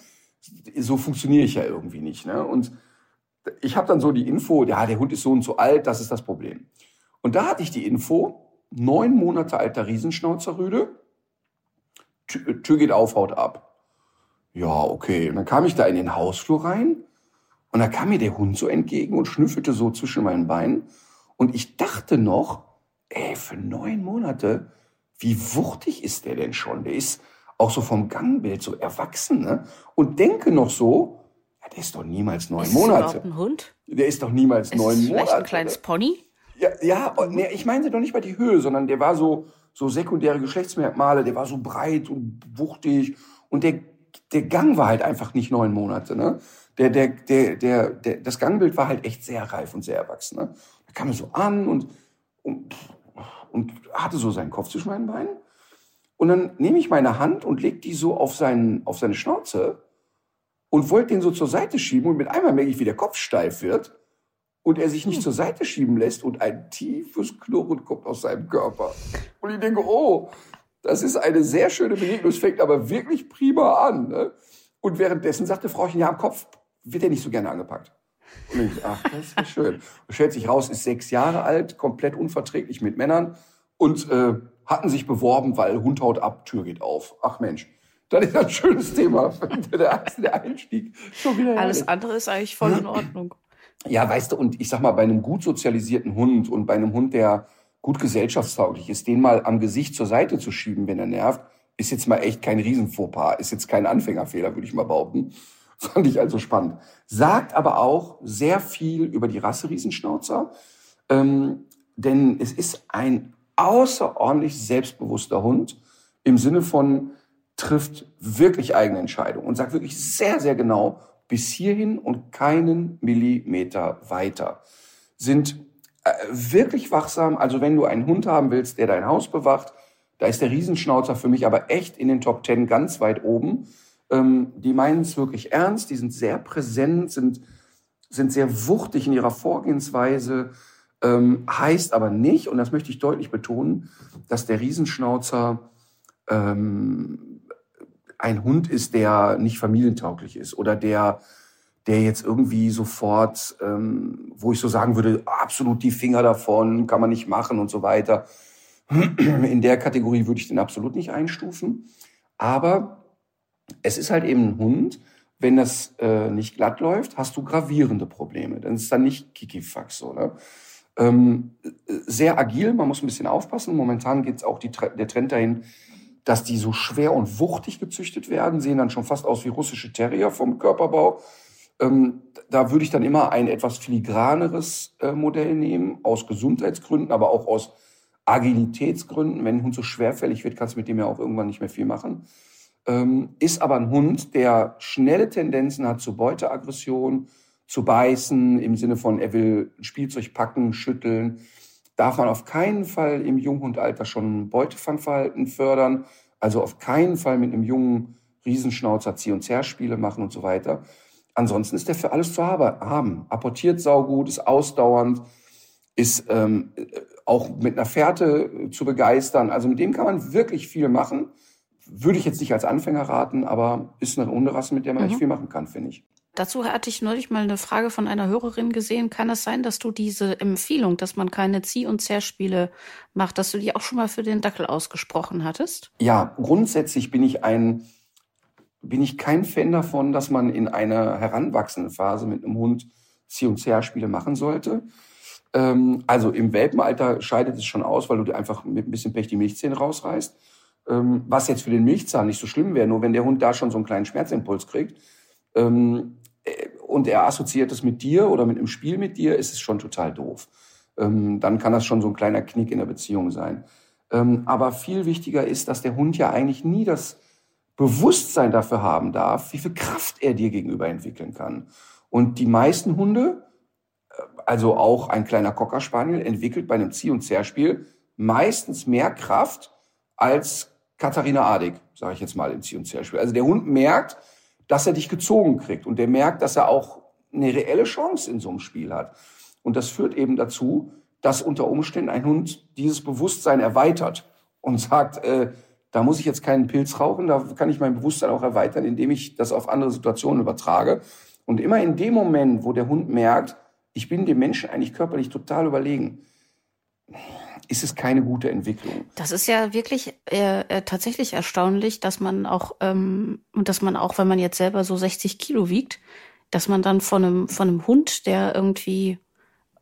so funktioniere ich ja irgendwie nicht. Ne? Und ich habe dann so die Info, ja, der Hund ist so und so alt, das ist das Problem. Und da hatte ich die Info, neun Monate alter Riesenschnauzerrüde, Tür geht auf, haut ab. Ja, okay. Und dann kam ich da in den Hausflur rein und da kam mir der Hund so entgegen und schnüffelte so zwischen meinen Beinen. Und ich dachte noch, ey, für neun Monate, wie wuchtig ist der denn schon? Der ist auch so vom Gangbild so erwachsen, ne? Und denke noch so, ja, der ist doch niemals neun ist Monate. Ist ein Hund? Der ist doch niemals ist neun Monate. Vielleicht ein kleines Pony? Ja, ja, nee, ich meinte doch nicht mal die Höhe, sondern der war so, so sekundäre Geschlechtsmerkmale, der war so breit und wuchtig und der, der Gang war halt einfach nicht neun Monate, ne? Der, der, der, der, der, das Gangbild war halt echt sehr reif und sehr erwachsen, ne? Da kam er so an und, und und hatte so seinen Kopf zwischen meinen Beinen. Und dann nehme ich meine Hand und lege die so auf, seinen, auf seine Schnauze und wollte den so zur Seite schieben. Und mit einmal merke ich, wie der Kopf steif wird und er sich nicht hm. zur Seite schieben lässt und ein tiefes Knurren kommt aus seinem Körper. Und ich denke, oh, das ist eine sehr schöne Begegnung. Es fängt aber wirklich prima an. Ne? Und währenddessen sagte Frauchen, ja, am Kopf wird er nicht so gerne angepackt. Und ich, ach, das ist ja schön. Und stellt sich raus, ist sechs Jahre alt, komplett unverträglich mit Männern und äh, hatten sich beworben, weil Hund haut ab, Tür geht auf. Ach Mensch, das ist ein schönes Thema. der, der Einstieg schon wieder. Alles andere ist eigentlich voll in Ordnung. Ja, weißt du, und ich sag mal, bei einem gut sozialisierten Hund und bei einem Hund, der gut gesellschaftstauglich ist, den mal am Gesicht zur Seite zu schieben, wenn er nervt, ist jetzt mal echt kein Riesenfauxpas, ist jetzt kein Anfängerfehler, würde ich mal behaupten. Fand ich also spannend. Sagt aber auch sehr viel über die Rasse Riesenschnauzer, ähm, denn es ist ein außerordentlich selbstbewusster Hund im Sinne von trifft wirklich eigene Entscheidungen und sagt wirklich sehr, sehr genau bis hierhin und keinen Millimeter weiter. Sind wirklich wachsam. Also wenn du einen Hund haben willst, der dein Haus bewacht, da ist der Riesenschnauzer für mich aber echt in den Top Ten ganz weit oben. Ähm, die meinen es wirklich ernst, die sind sehr präsent, sind, sind sehr wuchtig in ihrer Vorgehensweise, ähm, heißt aber nicht, und das möchte ich deutlich betonen, dass der Riesenschnauzer ähm, ein Hund ist, der nicht familientauglich ist oder der, der jetzt irgendwie sofort, ähm, wo ich so sagen würde, absolut die Finger davon, kann man nicht machen und so weiter. In der Kategorie würde ich den absolut nicht einstufen. Aber es ist halt eben ein Hund, wenn das äh, nicht glatt läuft, hast du gravierende Probleme. Dann ist dann nicht Kikifax so. Ne? Ähm, sehr agil, man muss ein bisschen aufpassen. Momentan geht es auch die, der Trend dahin, dass die so schwer und wuchtig gezüchtet werden, sehen dann schon fast aus wie russische Terrier vom Körperbau. Ähm, da würde ich dann immer ein etwas filigraneres äh, Modell nehmen, aus Gesundheitsgründen, aber auch aus Agilitätsgründen. Wenn ein Hund so schwerfällig wird, kannst du mit dem ja auch irgendwann nicht mehr viel machen ähm, ist aber ein Hund, der schnelle Tendenzen hat zu Beuteaggression, zu beißen, im Sinne von, er will Spielzeug packen, schütteln. Darf man auf keinen Fall im Junghundalter schon Beutefangverhalten fördern. Also auf keinen Fall mit einem jungen Riesenschnauzer Zieh- und Zerspiele machen und so weiter. Ansonsten ist der für alles zu haben. Apportiert saugut, ist ausdauernd, ist ähm, auch mit einer Fährte zu begeistern. Also mit dem kann man wirklich viel machen würde ich jetzt nicht als Anfänger raten, aber ist eine Hunderasse, mit der man mhm. echt viel machen kann, finde ich. Dazu hatte ich neulich mal eine Frage von einer Hörerin gesehen. Kann es sein, dass du diese Empfehlung, dass man keine Zieh- und Zerrspiele macht, dass du die auch schon mal für den Dackel ausgesprochen hattest? Ja, grundsätzlich bin ich ein, bin ich kein Fan davon, dass man in einer heranwachsenden Phase mit einem Hund Zieh- und Zerrspiele machen sollte. Ähm, also im Welpenalter scheidet es schon aus, weil du dir einfach mit ein bisschen Pech die Milchzähne rausreißt. Ähm, was jetzt für den Milchzahn nicht so schlimm wäre, nur wenn der Hund da schon so einen kleinen Schmerzimpuls kriegt ähm, äh, und er assoziiert es mit dir oder mit einem Spiel mit dir, ist es schon total doof. Ähm, dann kann das schon so ein kleiner Knick in der Beziehung sein. Ähm, aber viel wichtiger ist, dass der Hund ja eigentlich nie das Bewusstsein dafür haben darf, wie viel Kraft er dir gegenüber entwickeln kann. Und die meisten Hunde, äh, also auch ein kleiner Cocker Spaniel, entwickelt bei einem Zieh- und Zerrspiel meistens mehr Kraft als Katharina Adig, sage ich jetzt mal im Zieh- und Zerrspiel. Also der Hund merkt, dass er dich gezogen kriegt und der merkt, dass er auch eine reelle Chance in so einem Spiel hat. Und das führt eben dazu, dass unter Umständen ein Hund dieses Bewusstsein erweitert und sagt, äh, da muss ich jetzt keinen Pilz rauchen, da kann ich mein Bewusstsein auch erweitern, indem ich das auf andere Situationen übertrage. Und immer in dem Moment, wo der Hund merkt, ich bin dem Menschen eigentlich körperlich total überlegen, ist es keine gute Entwicklung. Das ist ja wirklich äh, äh, tatsächlich erstaunlich, dass man auch ähm, und dass man auch, wenn man jetzt selber so 60 Kilo wiegt, dass man dann von einem von einem Hund, der irgendwie,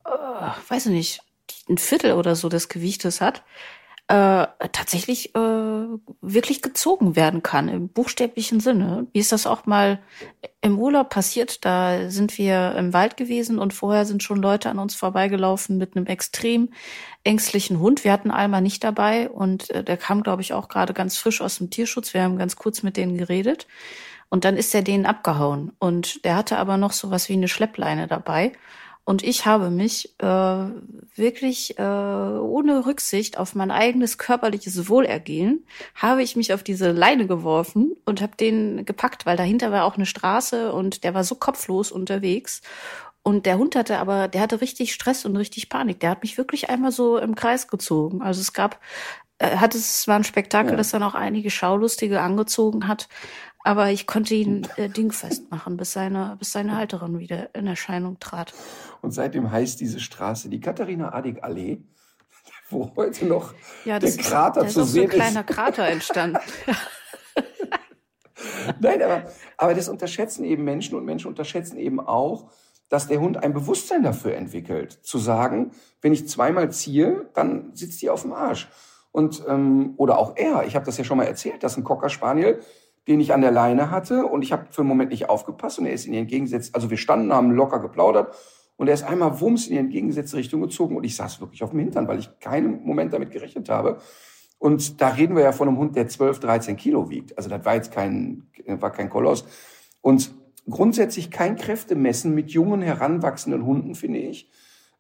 äh, weiß ich nicht, ein Viertel oder so des Gewichtes hat, äh, tatsächlich äh, wirklich gezogen werden kann im buchstäblichen Sinne. Wie ist das auch mal im Urlaub passiert? Da sind wir im Wald gewesen und vorher sind schon Leute an uns vorbeigelaufen mit einem extrem ängstlichen Hund. Wir hatten Alma nicht dabei und äh, der kam, glaube ich, auch gerade ganz frisch aus dem Tierschutz. Wir haben ganz kurz mit denen geredet und dann ist er denen abgehauen und der hatte aber noch so was wie eine Schleppleine dabei. Und ich habe mich äh, wirklich äh, ohne Rücksicht auf mein eigenes körperliches Wohlergehen, habe ich mich auf diese Leine geworfen und habe den gepackt, weil dahinter war auch eine Straße und der war so kopflos unterwegs. Und der Hund hatte aber, der hatte richtig Stress und richtig Panik. Der hat mich wirklich einmal so im Kreis gezogen. Also es gab, äh, hat es war ein Spektakel, ja. das dann auch einige Schaulustige angezogen hat. Aber ich konnte ihn äh, dingfest machen, bis seine, bis seine Halterin wieder in Erscheinung trat. Und seitdem heißt diese Straße die Katharina Adig Allee, wo heute noch ja, der Krater ist, zu sehen ist. ist. ein kleiner Krater entstanden. Nein, aber, aber das unterschätzen eben Menschen und Menschen unterschätzen eben auch, dass der Hund ein Bewusstsein dafür entwickelt, zu sagen, wenn ich zweimal ziehe, dann sitzt die auf dem Arsch. Und ähm, oder auch er, ich habe das ja schon mal erzählt, dass ein Cocker Spaniel den ich an der Leine hatte und ich habe für einen Moment nicht aufgepasst und er ist in die entgegengesetzte, also wir standen, haben locker geplaudert und er ist einmal wumms in die entgegengesetzte Richtung gezogen und ich saß wirklich auf dem Hintern, weil ich keinen Moment damit gerechnet habe. Und da reden wir ja von einem Hund, der 12, 13 Kilo wiegt. Also das war jetzt kein, war kein Koloss. Und grundsätzlich kein Kräftemessen mit jungen, heranwachsenden Hunden, finde ich.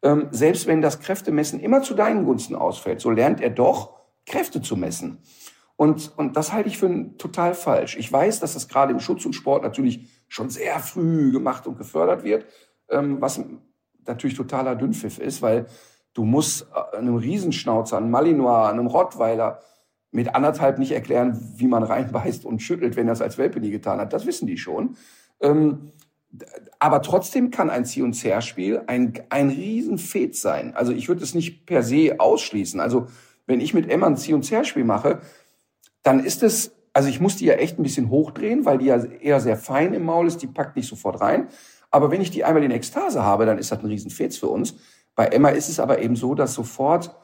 Ähm, selbst wenn das Kräftemessen immer zu deinen Gunsten ausfällt, so lernt er doch, Kräfte zu messen. Und, und das halte ich für total falsch. Ich weiß, dass das gerade im Schutz und Sport natürlich schon sehr früh gemacht und gefördert wird, ähm, was natürlich totaler Dünnpfiff ist, weil du musst äh, einem Riesenschnauzer, einem Malinois, einem Rottweiler mit anderthalb nicht erklären, wie man reinbeißt und schüttelt, wenn er es als Welpe nie getan hat. Das wissen die schon. Ähm, aber trotzdem kann ein Zieh- und Zerspiel ein, ein Riesenfet sein. Also ich würde es nicht per se ausschließen. Also wenn ich mit Emma ein Zieh- und Zerspiel mache, dann ist es, also ich muss die ja echt ein bisschen hochdrehen, weil die ja eher sehr fein im Maul ist, die packt nicht sofort rein. Aber wenn ich die einmal in Ekstase habe, dann ist das ein Riesenfetz für uns. Bei Emma ist es aber eben so, dass sofort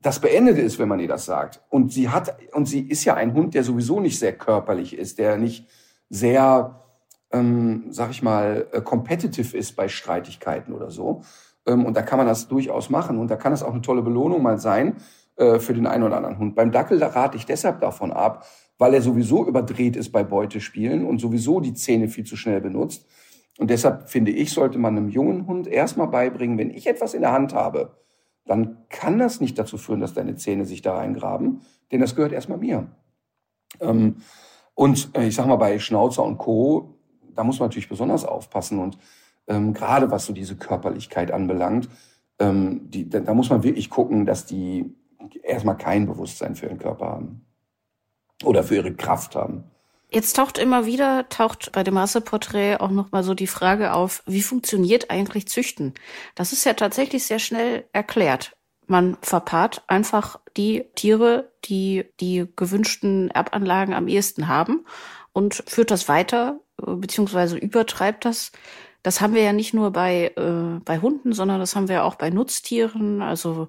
das beendet ist, wenn man ihr das sagt. Und sie hat, und sie ist ja ein Hund, der sowieso nicht sehr körperlich ist, der nicht sehr, ähm, sag ich mal, äh, competitive ist bei Streitigkeiten oder so. Ähm, und da kann man das durchaus machen. Und da kann es auch eine tolle Belohnung mal sein, äh, für den einen oder anderen Hund. Beim Dackel, da rate ich deshalb davon ab, weil er sowieso überdreht ist bei Beutespielen und sowieso die Zähne viel zu schnell benutzt. Und deshalb finde ich, sollte man einem jungen Hund erstmal beibringen, wenn ich etwas in der Hand habe, dann kann das nicht dazu führen, dass deine Zähne sich da reingraben, denn das gehört erstmal mir. Ähm, und äh, ich sag mal, bei Schnauzer und Co., da muss man natürlich besonders aufpassen und ähm, gerade was so diese Körperlichkeit anbelangt, ähm, die, da, da muss man wirklich gucken, dass die erstmal kein Bewusstsein für ihren Körper haben oder für ihre Kraft haben. Jetzt taucht immer wieder, taucht bei dem Rasseporträt auch nochmal so die Frage auf, wie funktioniert eigentlich Züchten? Das ist ja tatsächlich sehr schnell erklärt. Man verpaart einfach die Tiere, die die gewünschten Erbanlagen am ehesten haben und führt das weiter, beziehungsweise übertreibt das. Das haben wir ja nicht nur bei, äh, bei Hunden, sondern das haben wir auch bei Nutztieren. Also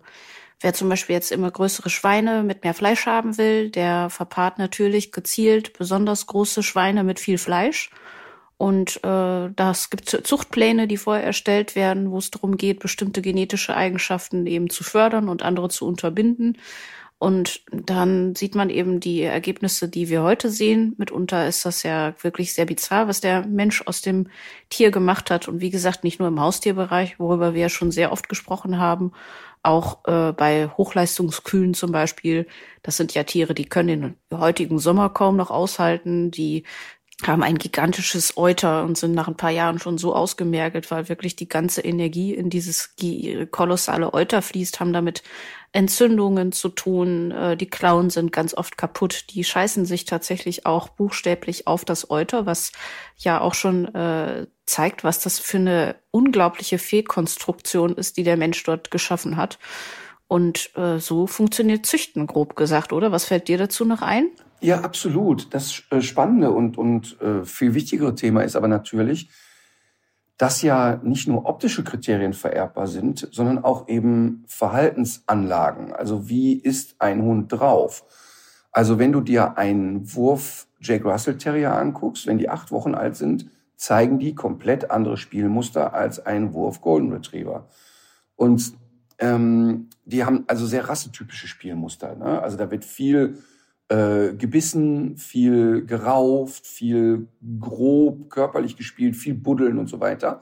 Wer zum Beispiel jetzt immer größere Schweine mit mehr Fleisch haben will, der verpaart natürlich gezielt besonders große Schweine mit viel Fleisch. Und äh, das gibt Zuchtpläne, die vorher erstellt werden, wo es darum geht, bestimmte genetische Eigenschaften eben zu fördern und andere zu unterbinden. Und dann sieht man eben die Ergebnisse, die wir heute sehen. Mitunter ist das ja wirklich sehr bizarr, was der Mensch aus dem Tier gemacht hat. Und wie gesagt, nicht nur im Haustierbereich, worüber wir ja schon sehr oft gesprochen haben, auch äh, bei Hochleistungskühen zum Beispiel. Das sind ja Tiere, die können den heutigen Sommer kaum noch aushalten. Die haben ein gigantisches Euter und sind nach ein paar Jahren schon so ausgemergelt, weil wirklich die ganze Energie in dieses kolossale Euter fließt, haben damit Entzündungen zu tun. Äh, die Klauen sind ganz oft kaputt. Die scheißen sich tatsächlich auch buchstäblich auf das Euter, was ja auch schon äh, zeigt, was das für eine unglaubliche Fehlkonstruktion ist, die der Mensch dort geschaffen hat. Und äh, so funktioniert Züchten, grob gesagt, oder? Was fällt dir dazu noch ein? Ja, absolut. Das äh, spannende und, und äh, viel wichtigere Thema ist aber natürlich, dass ja nicht nur optische Kriterien vererbbar sind, sondern auch eben Verhaltensanlagen. Also wie ist ein Hund drauf? Also wenn du dir einen Wurf Jack Russell Terrier anguckst, wenn die acht Wochen alt sind, zeigen die komplett andere Spielmuster als ein Wurf Golden Retriever. Und ähm, die haben also sehr rassetypische Spielmuster. Ne? Also da wird viel äh, gebissen, viel gerauft, viel grob körperlich gespielt, viel buddeln und so weiter.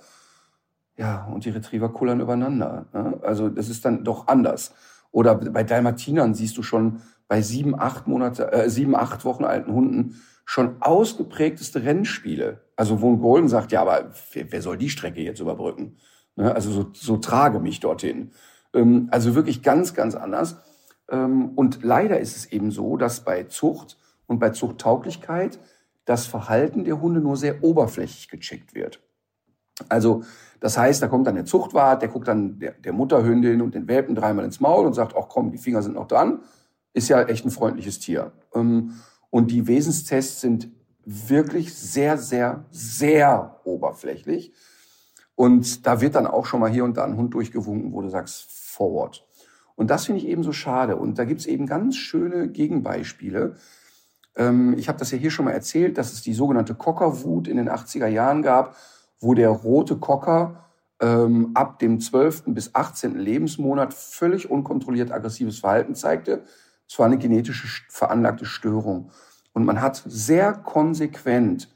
Ja, und die Retriever kullern übereinander. Ne? Also das ist dann doch anders. Oder bei Dalmatinern siehst du schon bei sieben, acht Monate, äh, sieben, acht Wochen alten Hunden schon ausgeprägteste Rennspiele. Also wo ein Golden sagt, ja, aber wer, wer soll die Strecke jetzt überbrücken? Ne? Also so, so trage mich dorthin. Ähm, also wirklich ganz, ganz anders. Ähm, und leider ist es eben so, dass bei Zucht und bei Zuchttauglichkeit das Verhalten der Hunde nur sehr oberflächlich gecheckt wird. Also das heißt, da kommt dann der Zuchtwart, der guckt dann der, der Mutterhündin und den Welpen dreimal ins Maul und sagt, ach komm, die Finger sind noch dran. Ist ja echt ein freundliches Tier. Ähm, und die Wesenstests sind wirklich sehr, sehr, sehr oberflächlich. Und da wird dann auch schon mal hier und da ein Hund durchgewunken, wo du sagst, forward. Und das finde ich eben so schade. Und da gibt es eben ganz schöne Gegenbeispiele. Ähm, ich habe das ja hier schon mal erzählt, dass es die sogenannte Cockerwut in den 80er Jahren gab, wo der rote Cocker ähm, ab dem 12. bis 18. Lebensmonat völlig unkontrolliert aggressives Verhalten zeigte. Es war eine genetisch veranlagte Störung. Und man hat sehr konsequent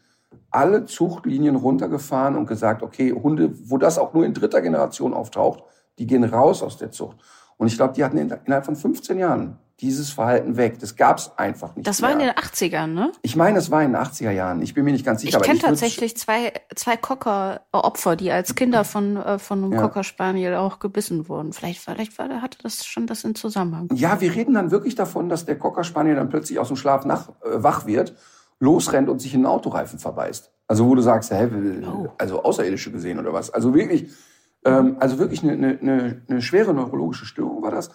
alle Zuchtlinien runtergefahren und gesagt, okay, Hunde, wo das auch nur in dritter Generation auftaucht, die gehen raus aus der Zucht. Und ich glaube, die hatten innerhalb von 15 Jahren dieses Verhalten weg. Das gab es einfach nicht. Das mehr. war in den 80ern, ne? Ich meine, es war in den 80er Jahren. Ich bin mir nicht ganz sicher. Ich kenne tatsächlich zwei, zwei Cocker-Opfer, die als Kinder von, äh, von einem ja. Cocker Spaniel auch gebissen wurden. Vielleicht, vielleicht war, hatte das schon das in Zusammenhang. Ja, wir reden dann wirklich davon, dass der Cocker Spaniel dann plötzlich aus dem Schlaf nach, äh, wach wird, losrennt und sich in einen Autoreifen verbeißt. Also wo du sagst, hä, oh. also Außerirdische gesehen oder was? Also wirklich, ähm, also wirklich eine, eine, eine schwere neurologische Störung war das.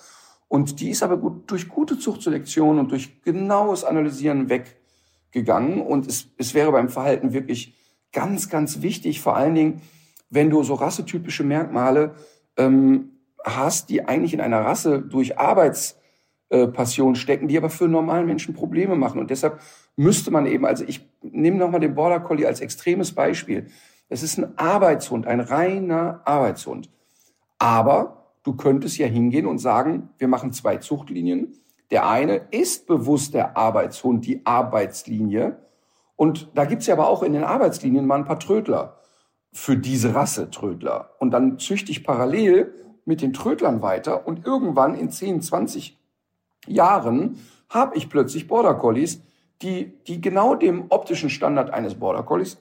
Und die ist aber gut, durch gute Zuchtselektion und durch genaues Analysieren weggegangen. Und es, es wäre beim Verhalten wirklich ganz, ganz wichtig, vor allen Dingen, wenn du so rassetypische Merkmale ähm, hast, die eigentlich in einer Rasse durch Arbeitspassion äh, stecken, die aber für normalen Menschen Probleme machen. Und deshalb müsste man eben, also ich nehme nochmal den Border Collie als extremes Beispiel. Es ist ein Arbeitshund, ein reiner Arbeitshund. Aber Du könntest ja hingehen und sagen, wir machen zwei Zuchtlinien. Der eine ist bewusst der Arbeitshund, die Arbeitslinie. Und da gibt's ja aber auch in den Arbeitslinien mal ein paar Trödler für diese Rasse Trödler. Und dann züchte ich parallel mit den Trödlern weiter und irgendwann in 10, 20 Jahren habe ich plötzlich Border Collies, die, die genau dem optischen Standard eines Border Collies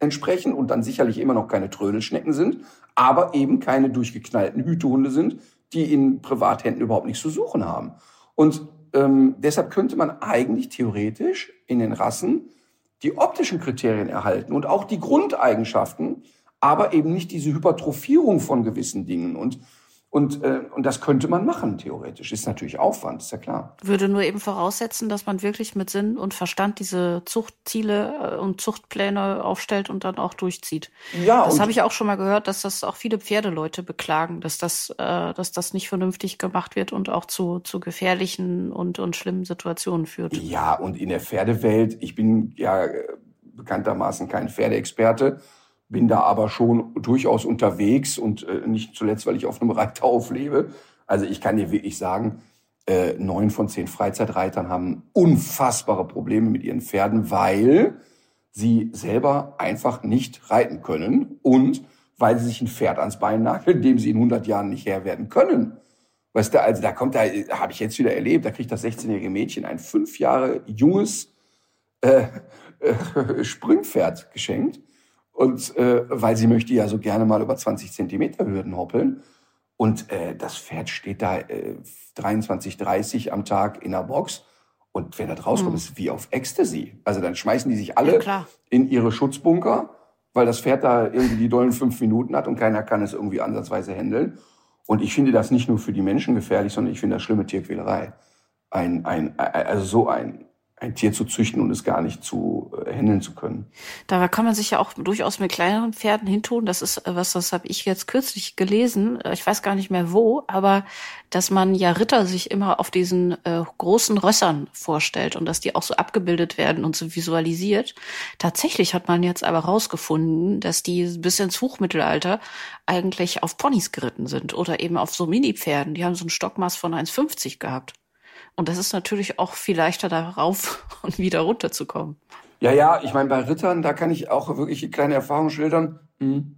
entsprechen und dann sicherlich immer noch keine Trödelschnecken sind, aber eben keine durchgeknallten Hütehunde sind, die in Privathänden überhaupt nichts zu suchen haben. Und ähm, deshalb könnte man eigentlich theoretisch in den Rassen die optischen Kriterien erhalten und auch die Grundeigenschaften, aber eben nicht diese Hypertrophierung von gewissen Dingen. Und und, äh, und das könnte man machen, theoretisch. Ist natürlich Aufwand, ist ja klar. Würde nur eben voraussetzen, dass man wirklich mit Sinn und Verstand diese Zuchtziele äh, und Zuchtpläne aufstellt und dann auch durchzieht. Ja. Das habe ich auch schon mal gehört, dass das auch viele Pferdeleute beklagen, dass das, äh, dass das nicht vernünftig gemacht wird und auch zu, zu gefährlichen und, und schlimmen Situationen führt. Ja, und in der Pferdewelt, ich bin ja äh, bekanntermaßen kein Pferdeexperte, bin da aber schon durchaus unterwegs und äh, nicht zuletzt, weil ich auf einem Reiterhof lebe. Also ich kann dir wirklich sagen, äh, neun von zehn Freizeitreitern haben unfassbare Probleme mit ihren Pferden, weil sie selber einfach nicht reiten können und weil sie sich ein Pferd ans Bein nageln, dem sie in 100 Jahren nicht Herr werden können. Weißt du, also da kommt da, habe ich jetzt wieder erlebt, da kriegt das 16-jährige Mädchen ein fünf Jahre junges äh, äh, Springpferd geschenkt und äh, weil sie möchte ja so gerne mal über 20 Zentimeter Hürden hoppeln. Und äh, das Pferd steht da äh, 23, 30 am Tag in der Box. Und wenn das rauskommt, mhm. ist wie auf Ecstasy. Also dann schmeißen die sich alle ja, in ihre Schutzbunker, weil das Pferd da irgendwie die dollen fünf Minuten hat und keiner kann es irgendwie ansatzweise handeln. Und ich finde das nicht nur für die Menschen gefährlich, sondern ich finde das schlimme Tierquälerei. Ein, ein, also so ein ein Tier zu züchten und es gar nicht zu äh, handeln zu können. Da kann man sich ja auch durchaus mit kleineren Pferden hintun. Das ist äh, was, das habe ich jetzt kürzlich gelesen. Äh, ich weiß gar nicht mehr wo, aber dass man ja Ritter sich immer auf diesen äh, großen Rössern vorstellt und dass die auch so abgebildet werden und so visualisiert. Tatsächlich hat man jetzt aber rausgefunden, dass die bis ins Hochmittelalter eigentlich auf Ponys geritten sind oder eben auf so Mini-Pferden. Die haben so ein Stockmaß von 1,50 gehabt. Und das ist natürlich auch viel leichter darauf und wieder runterzukommen. Ja, ja, ich meine, bei Rittern, da kann ich auch wirklich kleine Erfahrungen schildern. Mhm.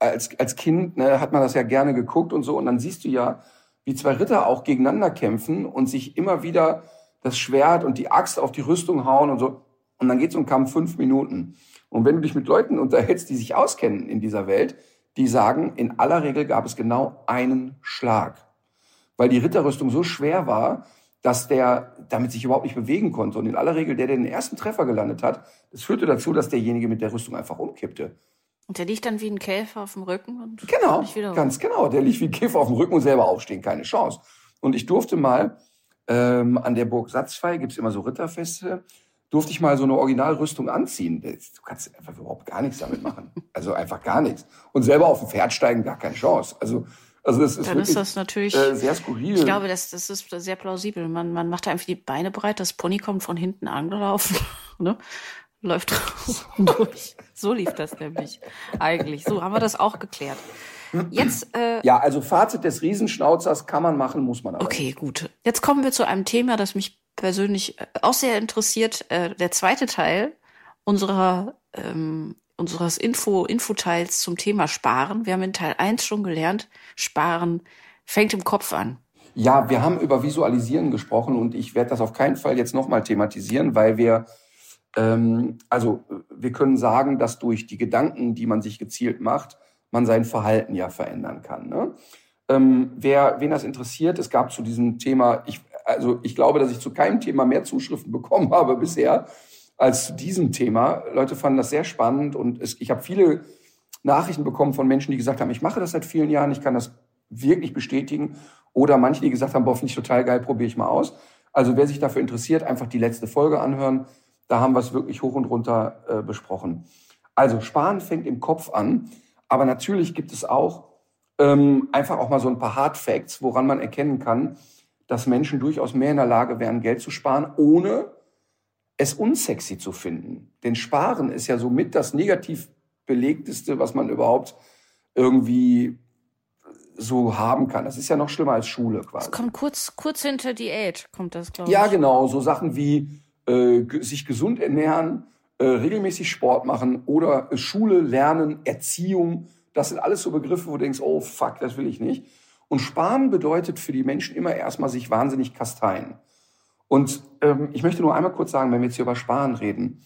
Als, als Kind ne, hat man das ja gerne geguckt und so. Und dann siehst du ja, wie zwei Ritter auch gegeneinander kämpfen und sich immer wieder das Schwert und die Axt auf die Rüstung hauen und so. Und dann geht so ein Kampf fünf Minuten. Und wenn du dich mit Leuten unterhältst, die sich auskennen in dieser Welt, die sagen, in aller Regel gab es genau einen Schlag. Weil die Ritterrüstung so schwer war, dass der damit sich überhaupt nicht bewegen konnte. Und in aller Regel, der, der den ersten Treffer gelandet hat, das führte dazu, dass derjenige mit der Rüstung einfach umkippte. Und der liegt dann wie ein Käfer auf dem Rücken? Und genau, ganz genau. Der liegt wie ein Käfer auf dem Rücken und selber aufstehen, keine Chance. Und ich durfte mal ähm, an der Burg Satzfei, gibt's immer so Ritterfeste, durfte ich mal so eine Originalrüstung anziehen. Du kannst einfach überhaupt gar nichts damit machen. Also einfach gar nichts. Und selber auf dem Pferd steigen, gar keine Chance. Also also das ist Dann wirklich ist das natürlich äh, sehr skurril. Ich glaube, das, das ist sehr plausibel. Man, man macht da einfach die Beine breit, das Pony kommt von hinten angelaufen, ne? läuft durch. So lief das nämlich eigentlich. So haben wir das auch geklärt. Jetzt, äh, ja, also Fazit des Riesenschnauzers kann man machen, muss man aber. Okay, gut. Jetzt kommen wir zu einem Thema, das mich persönlich äh, auch sehr interessiert. Äh, der zweite Teil unserer ähm, unseres Info, Infoteils zum Thema Sparen. Wir haben in Teil 1 schon gelernt, Sparen fängt im Kopf an. Ja, wir haben über Visualisieren gesprochen und ich werde das auf keinen Fall jetzt nochmal thematisieren, weil wir, ähm, also wir können sagen, dass durch die Gedanken, die man sich gezielt macht, man sein Verhalten ja verändern kann. Ne? Ähm, wer, wen das interessiert, es gab zu diesem Thema, ich, also ich glaube, dass ich zu keinem Thema mehr Zuschriften bekommen habe bisher als zu diesem Thema. Leute fanden das sehr spannend und es, ich habe viele Nachrichten bekommen von Menschen, die gesagt haben, ich mache das seit vielen Jahren, ich kann das wirklich bestätigen. Oder manche, die gesagt haben, boah, finde ich total geil, probiere ich mal aus. Also wer sich dafür interessiert, einfach die letzte Folge anhören. Da haben wir es wirklich hoch und runter äh, besprochen. Also Sparen fängt im Kopf an, aber natürlich gibt es auch ähm, einfach auch mal so ein paar Hard Facts, woran man erkennen kann, dass Menschen durchaus mehr in der Lage wären, Geld zu sparen, ohne es unsexy zu finden. Denn Sparen ist ja somit das negativ belegteste, was man überhaupt irgendwie so haben kann. Das ist ja noch schlimmer als Schule quasi. Es kommt kurz, kurz hinter Diät, kommt das, glaube ich. Ja, genau. So Sachen wie äh, sich gesund ernähren, äh, regelmäßig Sport machen oder äh, Schule, Lernen, Erziehung. Das sind alles so Begriffe, wo du denkst, oh fuck, das will ich nicht. Und Sparen bedeutet für die Menschen immer erstmal sich wahnsinnig kasteien. Und ähm, ich möchte nur einmal kurz sagen, wenn wir jetzt hier über Sparen reden,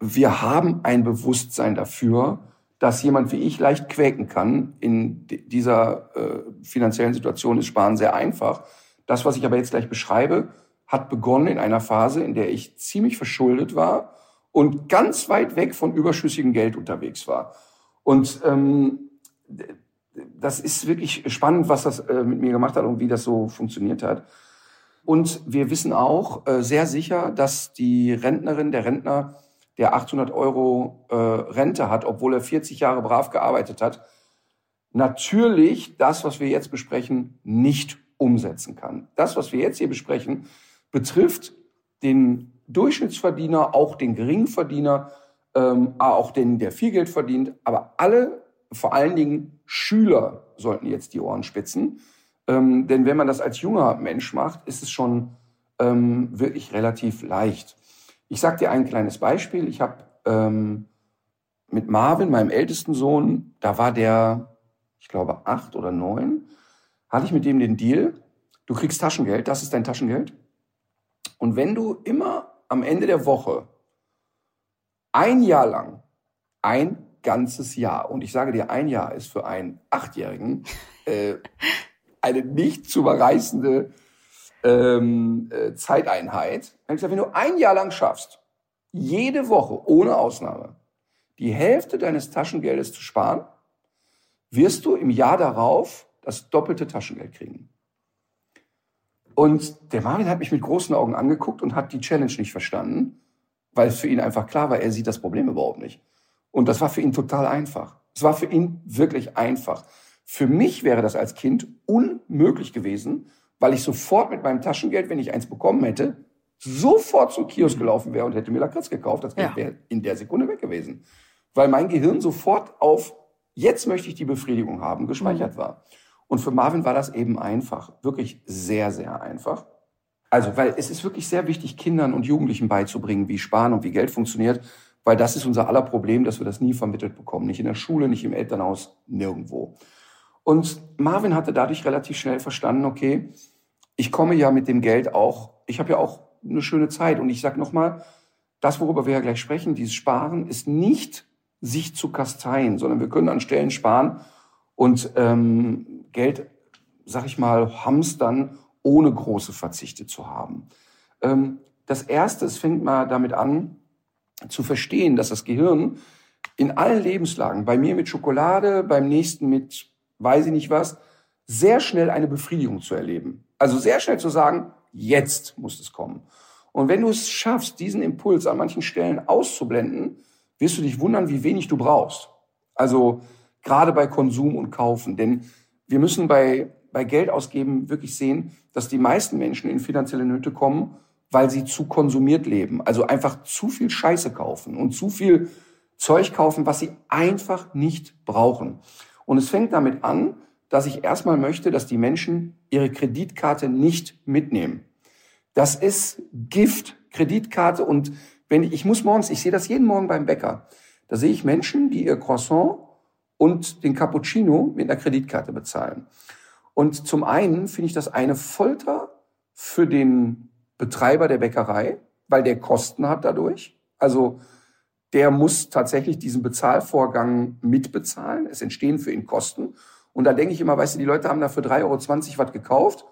wir haben ein Bewusstsein dafür, dass jemand wie ich leicht quäken kann. In dieser äh, finanziellen Situation ist Sparen sehr einfach. Das, was ich aber jetzt gleich beschreibe, hat begonnen in einer Phase, in der ich ziemlich verschuldet war und ganz weit weg von überschüssigem Geld unterwegs war. Und ähm, das ist wirklich spannend, was das äh, mit mir gemacht hat und wie das so funktioniert hat. Und wir wissen auch äh, sehr sicher, dass die Rentnerin, der Rentner, der 800 Euro äh, Rente hat, obwohl er 40 Jahre brav gearbeitet hat, natürlich das, was wir jetzt besprechen, nicht umsetzen kann. Das, was wir jetzt hier besprechen, betrifft den Durchschnittsverdiener, auch den Geringverdiener, ähm, auch den, der viel Geld verdient, aber alle, vor allen Dingen Schüler, sollten jetzt die Ohren spitzen. Ähm, denn wenn man das als junger Mensch macht, ist es schon ähm, wirklich relativ leicht. Ich sage dir ein kleines Beispiel. Ich habe ähm, mit Marvin, meinem ältesten Sohn, da war der, ich glaube, acht oder neun, hatte ich mit dem den Deal, du kriegst Taschengeld, das ist dein Taschengeld. Und wenn du immer am Ende der Woche ein Jahr lang, ein ganzes Jahr, und ich sage dir, ein Jahr ist für einen Achtjährigen äh, eine nicht zu überreißende ähm, äh, Zeiteinheit. Gesagt, wenn du ein Jahr lang schaffst, jede Woche ohne Ausnahme die Hälfte deines Taschengeldes zu sparen, wirst du im Jahr darauf das doppelte Taschengeld kriegen. Und der Marvin hat mich mit großen Augen angeguckt und hat die Challenge nicht verstanden, weil es für ihn einfach klar war, er sieht das Problem überhaupt nicht. Und das war für ihn total einfach. Es war für ihn wirklich einfach. Für mich wäre das als Kind unmöglich gewesen, weil ich sofort mit meinem Taschengeld, wenn ich eins bekommen hätte, sofort zum Kiosk gelaufen wäre und hätte mir Lakritz gekauft. Das Geld ja. wäre in der Sekunde weg gewesen. Weil mein Gehirn sofort auf jetzt möchte ich die Befriedigung haben gespeichert mhm. war. Und für Marvin war das eben einfach. Wirklich sehr, sehr einfach. Also, weil es ist wirklich sehr wichtig, Kindern und Jugendlichen beizubringen, wie Sparen und wie Geld funktioniert, weil das ist unser aller Problem, dass wir das nie vermittelt bekommen. Nicht in der Schule, nicht im Elternhaus, nirgendwo. Und Marvin hatte dadurch relativ schnell verstanden, okay, ich komme ja mit dem Geld auch, ich habe ja auch eine schöne Zeit. Und ich sage nochmal, das, worüber wir ja gleich sprechen, dieses Sparen, ist nicht sich zu kasteien, sondern wir können an Stellen sparen und ähm, Geld, sag ich mal, hamstern, ohne große Verzichte zu haben. Ähm, das Erste, es fängt mal damit an, zu verstehen, dass das Gehirn in allen Lebenslagen, bei mir mit Schokolade, beim nächsten mit weiß ich nicht was, sehr schnell eine Befriedigung zu erleben. Also sehr schnell zu sagen, jetzt muss es kommen. Und wenn du es schaffst, diesen Impuls an manchen Stellen auszublenden, wirst du dich wundern, wie wenig du brauchst. Also gerade bei Konsum und Kaufen. Denn wir müssen bei, bei Geld ausgeben wirklich sehen, dass die meisten Menschen in finanzielle Nöte kommen, weil sie zu konsumiert leben. Also einfach zu viel Scheiße kaufen und zu viel Zeug kaufen, was sie einfach nicht brauchen. Und es fängt damit an, dass ich erstmal möchte, dass die Menschen ihre Kreditkarte nicht mitnehmen. Das ist Gift, Kreditkarte und wenn ich, ich muss morgens, ich sehe das jeden Morgen beim Bäcker, da sehe ich Menschen, die ihr Croissant und den Cappuccino mit einer Kreditkarte bezahlen. Und zum einen finde ich das eine Folter für den Betreiber der Bäckerei, weil der Kosten hat dadurch. Also der muss tatsächlich diesen Bezahlvorgang mitbezahlen. Es entstehen für ihn Kosten. Und da denke ich immer, weißt du, die Leute haben da für 3,20 Euro was gekauft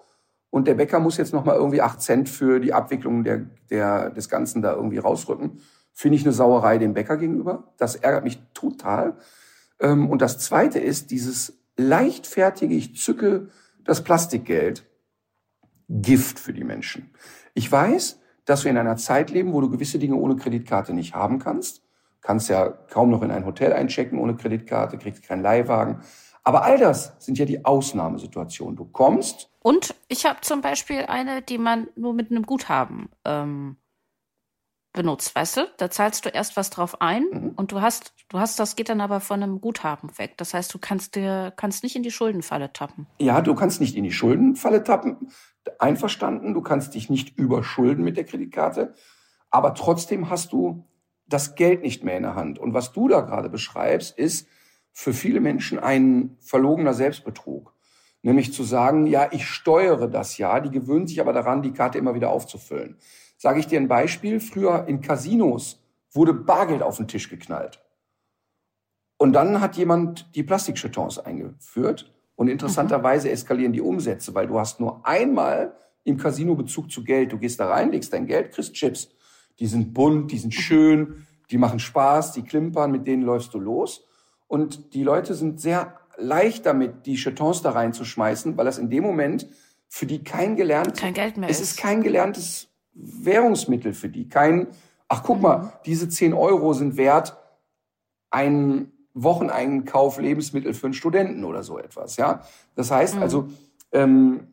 und der Bäcker muss jetzt nochmal irgendwie 8 Cent für die Abwicklung der, der, des Ganzen da irgendwie rausrücken. Finde ich eine Sauerei dem Bäcker gegenüber. Das ärgert mich total. Ähm, und das Zweite ist dieses leichtfertige, ich zücke das Plastikgeld, Gift für die Menschen. Ich weiß, dass wir in einer Zeit leben, wo du gewisse Dinge ohne Kreditkarte nicht haben kannst. Kannst ja kaum noch in ein Hotel einchecken ohne Kreditkarte, kriegst keinen Leihwagen. Aber all das sind ja die Ausnahmesituationen. Du kommst. Und ich habe zum Beispiel eine, die man nur mit einem Guthaben ähm, benutzt, weißt du? Da zahlst du erst was drauf ein mhm. und du hast, du hast, das geht dann aber von einem Guthaben weg. Das heißt, du kannst dir, kannst nicht in die Schuldenfalle tappen. Ja, du kannst nicht in die Schuldenfalle tappen. Einverstanden, du kannst dich nicht überschulden mit der Kreditkarte, aber trotzdem hast du das Geld nicht mehr in der Hand. Und was du da gerade beschreibst, ist für viele Menschen ein verlogener Selbstbetrug. Nämlich zu sagen, ja, ich steuere das ja, die gewöhnen sich aber daran, die Karte immer wieder aufzufüllen. Sage ich dir ein Beispiel. Früher in Casinos wurde Bargeld auf den Tisch geknallt. Und dann hat jemand die Plastikchetons eingeführt. Und interessanterweise eskalieren die Umsätze, weil du hast nur einmal im Casino Bezug zu Geld. Du gehst da rein, legst dein Geld, kriegst Chips. Die sind bunt, die sind schön, die machen Spaß, die klimpern, mit denen läufst du los. Und die Leute sind sehr leicht damit, die Chetons da reinzuschmeißen, weil das in dem Moment für die kein gelerntes, kein Geld mehr es ist. ist kein gelerntes Währungsmittel für die. Kein, ach guck mhm. mal, diese 10 Euro sind wert ein Wocheneinkauf Lebensmittel für einen Studenten oder so etwas. Ja, das heißt mhm. also ähm,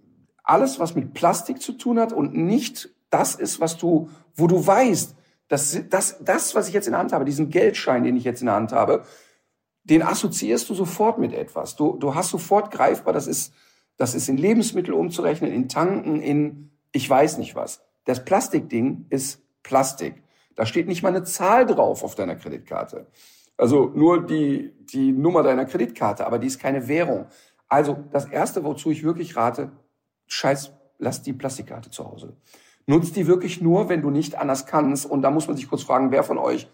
alles, was mit Plastik zu tun hat und nicht das ist, was du, wo du weißt, dass das, das, was ich jetzt in der Hand habe, diesen Geldschein, den ich jetzt in der Hand habe, den assoziierst du sofort mit etwas. Du, du hast sofort greifbar, das ist, das ist in Lebensmittel umzurechnen, in Tanken, in ich weiß nicht was. Das Plastikding ist Plastik. Da steht nicht mal eine Zahl drauf auf deiner Kreditkarte. Also nur die, die Nummer deiner Kreditkarte, aber die ist keine Währung. Also das Erste, wozu ich wirklich rate, scheiß, lass die Plastikkarte zu Hause. Nutz die wirklich nur, wenn du nicht anders kannst. Und da muss man sich kurz fragen, wer von euch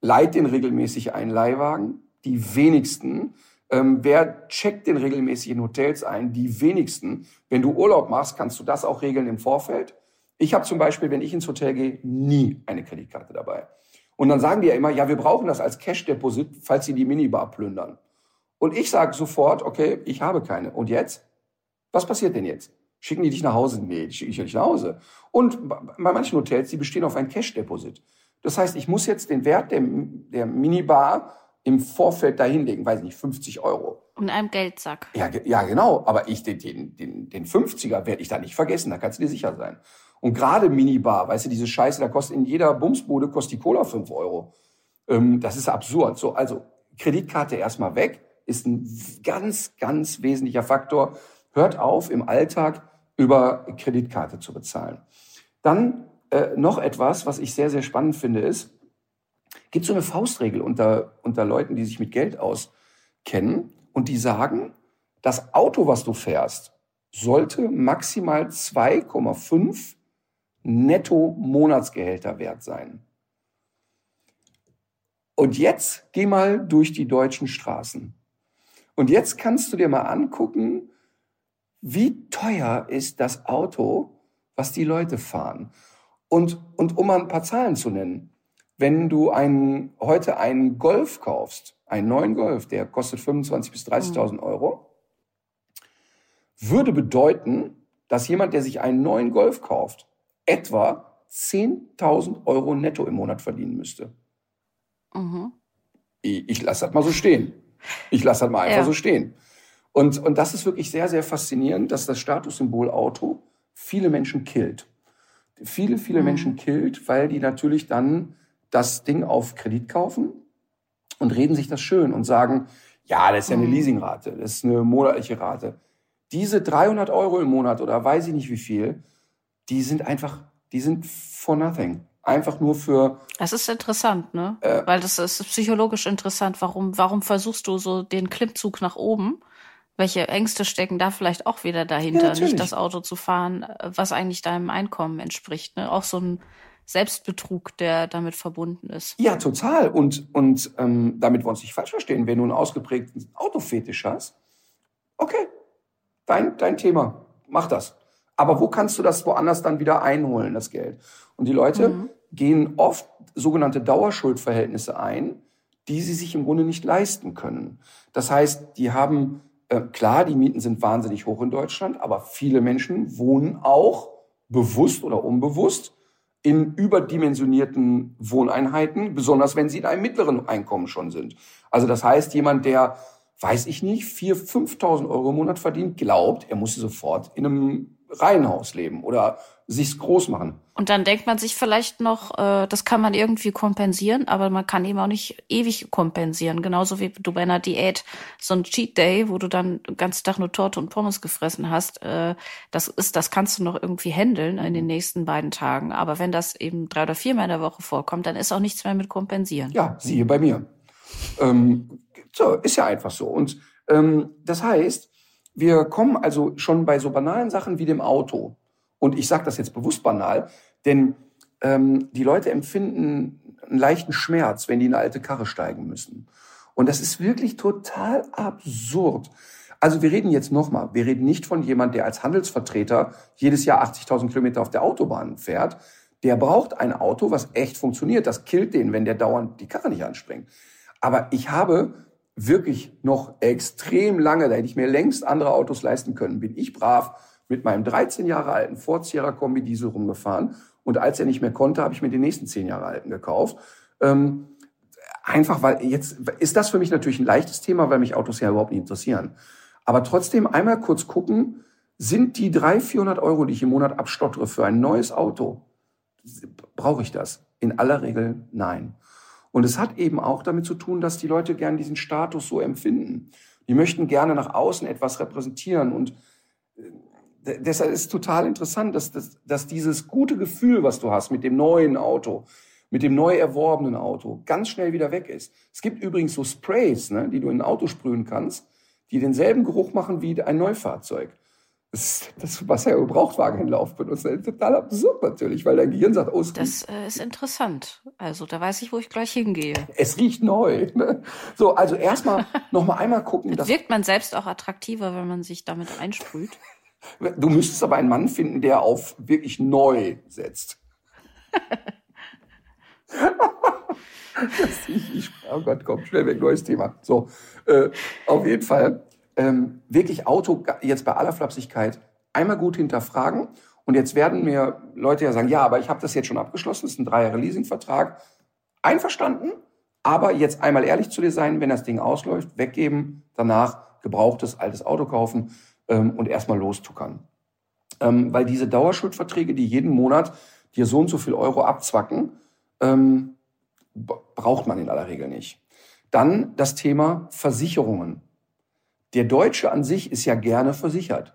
leiht den regelmäßig einen Leihwagen? Die wenigsten. Ähm, wer checkt den regelmäßig in Hotels ein? Die wenigsten. Wenn du Urlaub machst, kannst du das auch regeln im Vorfeld. Ich habe zum Beispiel, wenn ich ins Hotel gehe, nie eine Kreditkarte dabei. Und dann sagen die ja immer, ja, wir brauchen das als Cash-Deposit, falls sie die Minibar plündern. Und ich sage sofort, okay, ich habe keine. Und jetzt? Was passiert denn jetzt? Schicken die dich nach Hause? Nee, die schicke ich ja nicht nach Hause. Und bei manchen Hotels, die bestehen auf ein Cash-Deposit. Das heißt, ich muss jetzt den Wert der, der Minibar im Vorfeld dahinlegen, weiß nicht, 50 Euro. In einem Geldsack. Ja, ja genau. Aber ich, den, den, den, den 50er werde ich da nicht vergessen, da kannst du dir sicher sein. Und gerade Minibar, weißt du, diese Scheiße, da kostet in jeder Bumsbude kostet die Cola fünf Euro. Ähm, das ist absurd. So, also Kreditkarte erstmal weg, ist ein ganz, ganz wesentlicher Faktor. Hört auf, im Alltag über Kreditkarte zu bezahlen. Dann äh, noch etwas, was ich sehr, sehr spannend finde, ist, gibt so eine Faustregel unter, unter Leuten, die sich mit Geld auskennen und die sagen, das Auto, was du fährst, sollte maximal 2,5 Netto-Monatsgehälter wert sein. Und jetzt geh mal durch die deutschen Straßen. Und jetzt kannst du dir mal angucken, wie teuer ist das Auto, was die Leute fahren. Und, und um mal ein paar Zahlen zu nennen, wenn du einen, heute einen Golf kaufst, einen neuen Golf, der kostet 25.000 bis 30.000 mhm. Euro, würde bedeuten, dass jemand, der sich einen neuen Golf kauft, etwa 10.000 Euro netto im Monat verdienen müsste. Mhm. Ich, ich lasse das mal so stehen. Ich lasse das mal einfach ja. so stehen. Und, und das ist wirklich sehr, sehr faszinierend, dass das Statussymbol Auto viele Menschen killt. Viele, viele mhm. Menschen killt, weil die natürlich dann das Ding auf Kredit kaufen und reden sich das schön und sagen, ja, das ist ja eine mhm. Leasingrate, das ist eine monatliche Rate. Diese 300 Euro im Monat oder weiß ich nicht wie viel, die sind einfach, die sind for nothing. Einfach nur für. Das ist interessant, ne? Äh, Weil das ist psychologisch interessant. Warum, warum versuchst du so den Klimmzug nach oben? Welche Ängste stecken da vielleicht auch wieder dahinter, ja, nicht das Auto zu fahren, was eigentlich deinem Einkommen entspricht? Ne? Auch so ein Selbstbetrug, der damit verbunden ist. Ja, total. Und, und ähm, damit wir uns nicht falsch verstehen, wenn du einen ausgeprägten Autofetisch hast, okay, dein, dein Thema, mach das. Aber wo kannst du das woanders dann wieder einholen, das Geld? Und die Leute mhm. gehen oft sogenannte Dauerschuldverhältnisse ein, die sie sich im Grunde nicht leisten können. Das heißt, die haben, äh, klar, die Mieten sind wahnsinnig hoch in Deutschland, aber viele Menschen wohnen auch bewusst oder unbewusst in überdimensionierten Wohneinheiten, besonders wenn sie in einem mittleren Einkommen schon sind. Also das heißt, jemand, der, weiß ich nicht, 4.000, 5.000 Euro im Monat verdient, glaubt, er muss sofort in einem Reihenhaus leben oder sich's groß machen. Und dann denkt man sich vielleicht noch, äh, das kann man irgendwie kompensieren, aber man kann eben auch nicht ewig kompensieren. Genauso wie du bei einer Diät so ein Cheat Day, wo du dann den ganzen Tag nur Torte und Pommes gefressen hast, äh, das ist, das kannst du noch irgendwie handeln in den nächsten beiden Tagen. Aber wenn das eben drei oder viermal in der Woche vorkommt, dann ist auch nichts mehr mit kompensieren. Ja, siehe bei mir. Ähm, so, ist ja einfach so. Und ähm, das heißt, wir kommen also schon bei so banalen Sachen wie dem Auto. Und ich sage das jetzt bewusst banal, denn ähm, die Leute empfinden einen leichten Schmerz, wenn die in eine alte Karre steigen müssen. Und das ist wirklich total absurd. Also wir reden jetzt nochmal, wir reden nicht von jemand, der als Handelsvertreter jedes Jahr 80.000 Kilometer auf der Autobahn fährt. der braucht ein Auto, was echt funktioniert. Das killt den, wenn der dauernd die Karre nicht anspringt. Aber ich habe wirklich noch extrem lange, da hätte ich mir längst andere Autos leisten können, bin ich brav mit meinem 13 Jahre alten Ford Sierra Kombi Diesel rumgefahren. Und als er nicht mehr konnte, habe ich mir den nächsten 10 Jahre alten gekauft. Ähm, einfach, weil jetzt ist das für mich natürlich ein leichtes Thema, weil mich Autos ja überhaupt nicht interessieren. Aber trotzdem einmal kurz gucken, sind die 300, 400 Euro, die ich im Monat abstottere für ein neues Auto, brauche ich das? In aller Regel nein. Und es hat eben auch damit zu tun, dass die Leute gern diesen Status so empfinden. Die möchten gerne nach außen etwas repräsentieren und deshalb ist es total interessant, dass, dass, dass dieses gute Gefühl, was du hast mit dem neuen Auto, mit dem neu erworbenen Auto, ganz schnell wieder weg ist. Es gibt übrigens so Sprays, ne, die du in ein Auto sprühen kannst, die denselben Geruch machen wie ein Neufahrzeug. Das, das was ja Gebrauchtwagenhändler oft benutzen, ist total absurd natürlich, weil dein Gehirn sagt, oh, es Das äh, ist interessant. Also da weiß ich, wo ich gleich hingehe. Es riecht neu. Ne? So, also erstmal noch mal einmal gucken. Das wirkt man selbst auch attraktiver, wenn man sich damit einsprüht. Du müsstest aber einen Mann finden, der auf wirklich neu setzt. ich, ich, oh Gott, komm, schnell weg, neues Thema. So, äh, auf jeden Fall ähm, wirklich Auto jetzt bei aller Flapsigkeit einmal gut hinterfragen. Und jetzt werden mir Leute ja sagen, ja, aber ich habe das jetzt schon abgeschlossen, das ist ein drei Jahre Leasingvertrag. Einverstanden, aber jetzt einmal ehrlich zu dir sein, wenn das Ding ausläuft, weggeben, danach gebrauchtes altes Auto kaufen ähm, und erstmal lostuckern. Ähm, weil diese Dauerschuldverträge, die jeden Monat dir so und so viel Euro abzwacken, ähm, braucht man in aller Regel nicht. Dann das Thema Versicherungen. Der Deutsche an sich ist ja gerne versichert.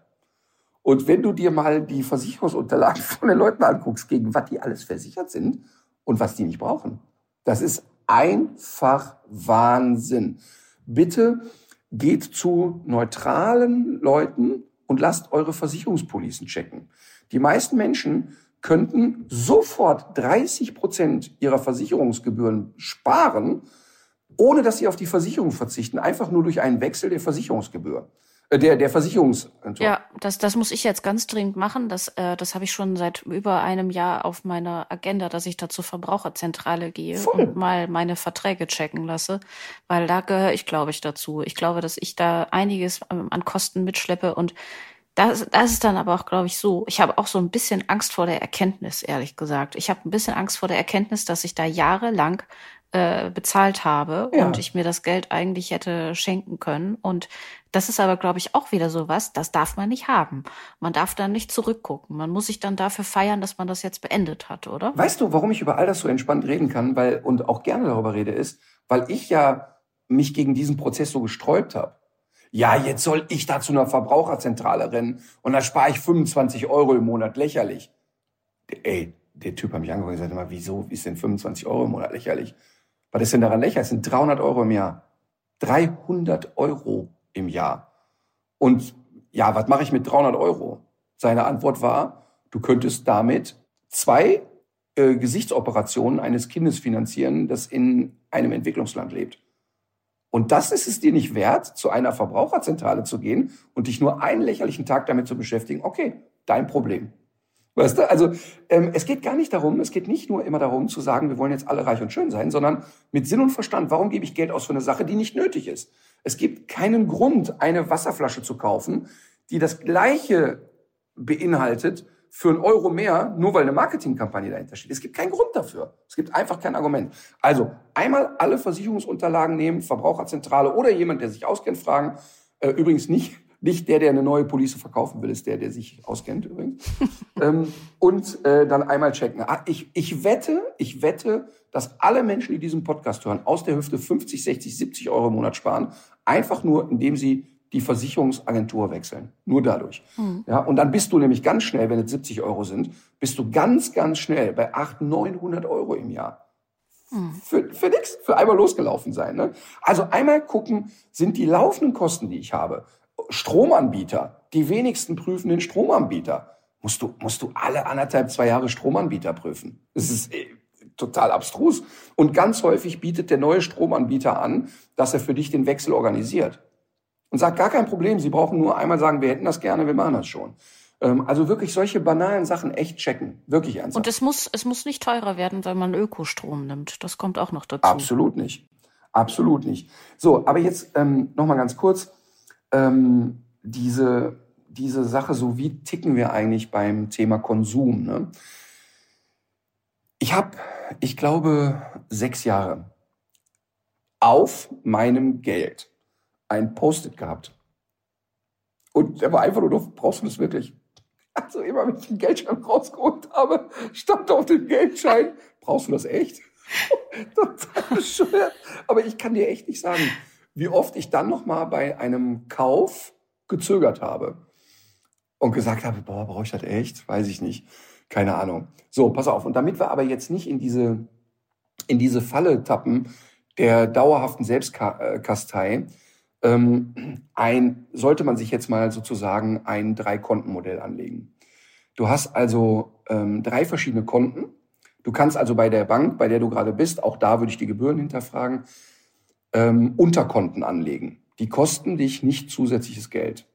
Und wenn du dir mal die Versicherungsunterlagen von den Leuten anguckst, gegen was die alles versichert sind und was die nicht brauchen, das ist einfach Wahnsinn. Bitte geht zu neutralen Leuten und lasst eure Versicherungspolicen checken. Die meisten Menschen könnten sofort 30 Prozent ihrer Versicherungsgebühren sparen, ohne dass sie auf die Versicherung verzichten, einfach nur durch einen Wechsel der Versicherungsgebühr. Äh, der, der Versicherungs. Ja, das, das muss ich jetzt ganz dringend machen. Das, äh, das habe ich schon seit über einem Jahr auf meiner Agenda, dass ich da zur Verbraucherzentrale gehe Voll. und mal meine Verträge checken lasse. Weil da gehöre ich, glaube ich, dazu. Ich glaube, dass ich da einiges ähm, an Kosten mitschleppe und das, das ist dann aber auch, glaube ich, so. Ich habe auch so ein bisschen Angst vor der Erkenntnis, ehrlich gesagt. Ich habe ein bisschen Angst vor der Erkenntnis, dass ich da jahrelang äh, bezahlt habe ja. und ich mir das Geld eigentlich hätte schenken können. Und das ist aber, glaube ich, auch wieder so was, das darf man nicht haben. Man darf dann nicht zurückgucken. Man muss sich dann dafür feiern, dass man das jetzt beendet hat, oder? Weißt du, warum ich über all das so entspannt reden kann, weil und auch gerne darüber rede, ist, weil ich ja mich gegen diesen Prozess so gesträubt habe ja, jetzt soll ich da zu einer Verbraucherzentrale rennen und da spare ich 25 Euro im Monat, lächerlich. Ey, der Typ hat mich angeguckt und gesagt, mal, wieso ist denn 25 Euro im Monat lächerlich? Was ist denn daran lächerlich? Das sind 300 Euro im Jahr. 300 Euro im Jahr. Und ja, was mache ich mit 300 Euro? Seine Antwort war, du könntest damit zwei äh, Gesichtsoperationen eines Kindes finanzieren, das in einem Entwicklungsland lebt. Und das ist es dir nicht wert, zu einer Verbraucherzentrale zu gehen und dich nur einen lächerlichen Tag damit zu beschäftigen. Okay, dein Problem. Weißt du, also ähm, es geht gar nicht darum, es geht nicht nur immer darum zu sagen, wir wollen jetzt alle reich und schön sein, sondern mit Sinn und Verstand, warum gebe ich Geld aus für eine Sache, die nicht nötig ist? Es gibt keinen Grund, eine Wasserflasche zu kaufen, die das gleiche beinhaltet, für einen Euro mehr, nur weil eine Marketingkampagne dahinter steht. Es gibt keinen Grund dafür. Es gibt einfach kein Argument. Also einmal alle Versicherungsunterlagen nehmen, Verbraucherzentrale oder jemand, der sich auskennt, fragen. Äh, übrigens nicht nicht der, der eine neue Police verkaufen will, ist der, der sich auskennt übrigens. ähm, und äh, dann einmal checken. Ah, ich, ich wette, ich wette, dass alle Menschen, die diesen Podcast hören, aus der Hüfte 50, 60, 70 Euro im Monat sparen. Einfach nur, indem sie die Versicherungsagentur wechseln. Nur dadurch. Mhm. Ja, und dann bist du nämlich ganz schnell, wenn es 70 Euro sind, bist du ganz, ganz schnell bei 800, 900 Euro im Jahr. Mhm. Für, für nix, für einmal losgelaufen sein. Ne? Also einmal gucken, sind die laufenden Kosten, die ich habe, Stromanbieter, die wenigsten prüfen den Stromanbieter. Musst du, musst du alle anderthalb, zwei Jahre Stromanbieter prüfen. Das ist äh, total abstrus. Und ganz häufig bietet der neue Stromanbieter an, dass er für dich den Wechsel organisiert und sagt, gar kein Problem, Sie brauchen nur einmal sagen, wir hätten das gerne, wir machen das schon. Ähm, also wirklich solche banalen Sachen echt checken. Wirklich ernsthaft. Und es muss, es muss nicht teurer werden, weil man Ökostrom nimmt. Das kommt auch noch dazu. Absolut nicht. Absolut nicht. So, aber jetzt ähm, noch mal ganz kurz. Ähm, diese, diese Sache, so wie ticken wir eigentlich beim Thema Konsum? Ne? Ich habe, ich glaube, sechs Jahre auf meinem Geld ein Post-it gehabt. Und der war einfach nur, brauchst du das wirklich? Also immer, wenn ich den Geldschein rausgeholt habe, stand auf dem Geldschein, brauchst du das echt? Total bescheuert. Aber ich kann dir echt nicht sagen, wie oft ich dann noch mal bei einem Kauf gezögert habe und gesagt habe, boah, brauche ich das echt? Weiß ich nicht. Keine Ahnung. So, pass auf. Und damit wir aber jetzt nicht in diese, in diese Falle tappen der dauerhaften Selbstkastei, ähm, ein, sollte man sich jetzt mal sozusagen ein Drei-Konten-Modell anlegen. Du hast also ähm, drei verschiedene Konten. Du kannst also bei der Bank, bei der du gerade bist, auch da würde ich die Gebühren hinterfragen, ähm, Unterkonten anlegen. Die kosten dich nicht zusätzliches Geld.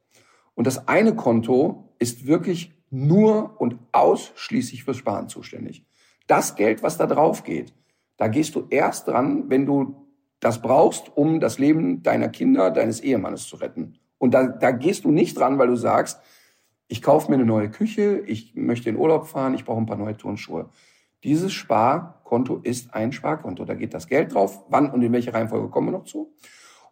Und das eine Konto ist wirklich nur und ausschließlich fürs Sparen zuständig. Das Geld, was da drauf geht, da gehst du erst dran, wenn du das brauchst, um das Leben deiner Kinder, deines Ehemannes zu retten. Und da, da gehst du nicht dran, weil du sagst, ich kaufe mir eine neue Küche, ich möchte in Urlaub fahren, ich brauche ein paar neue Turnschuhe. Dieses Sparkonto ist ein Sparkonto. Da geht das Geld drauf. Wann und in welche Reihenfolge kommen wir noch zu?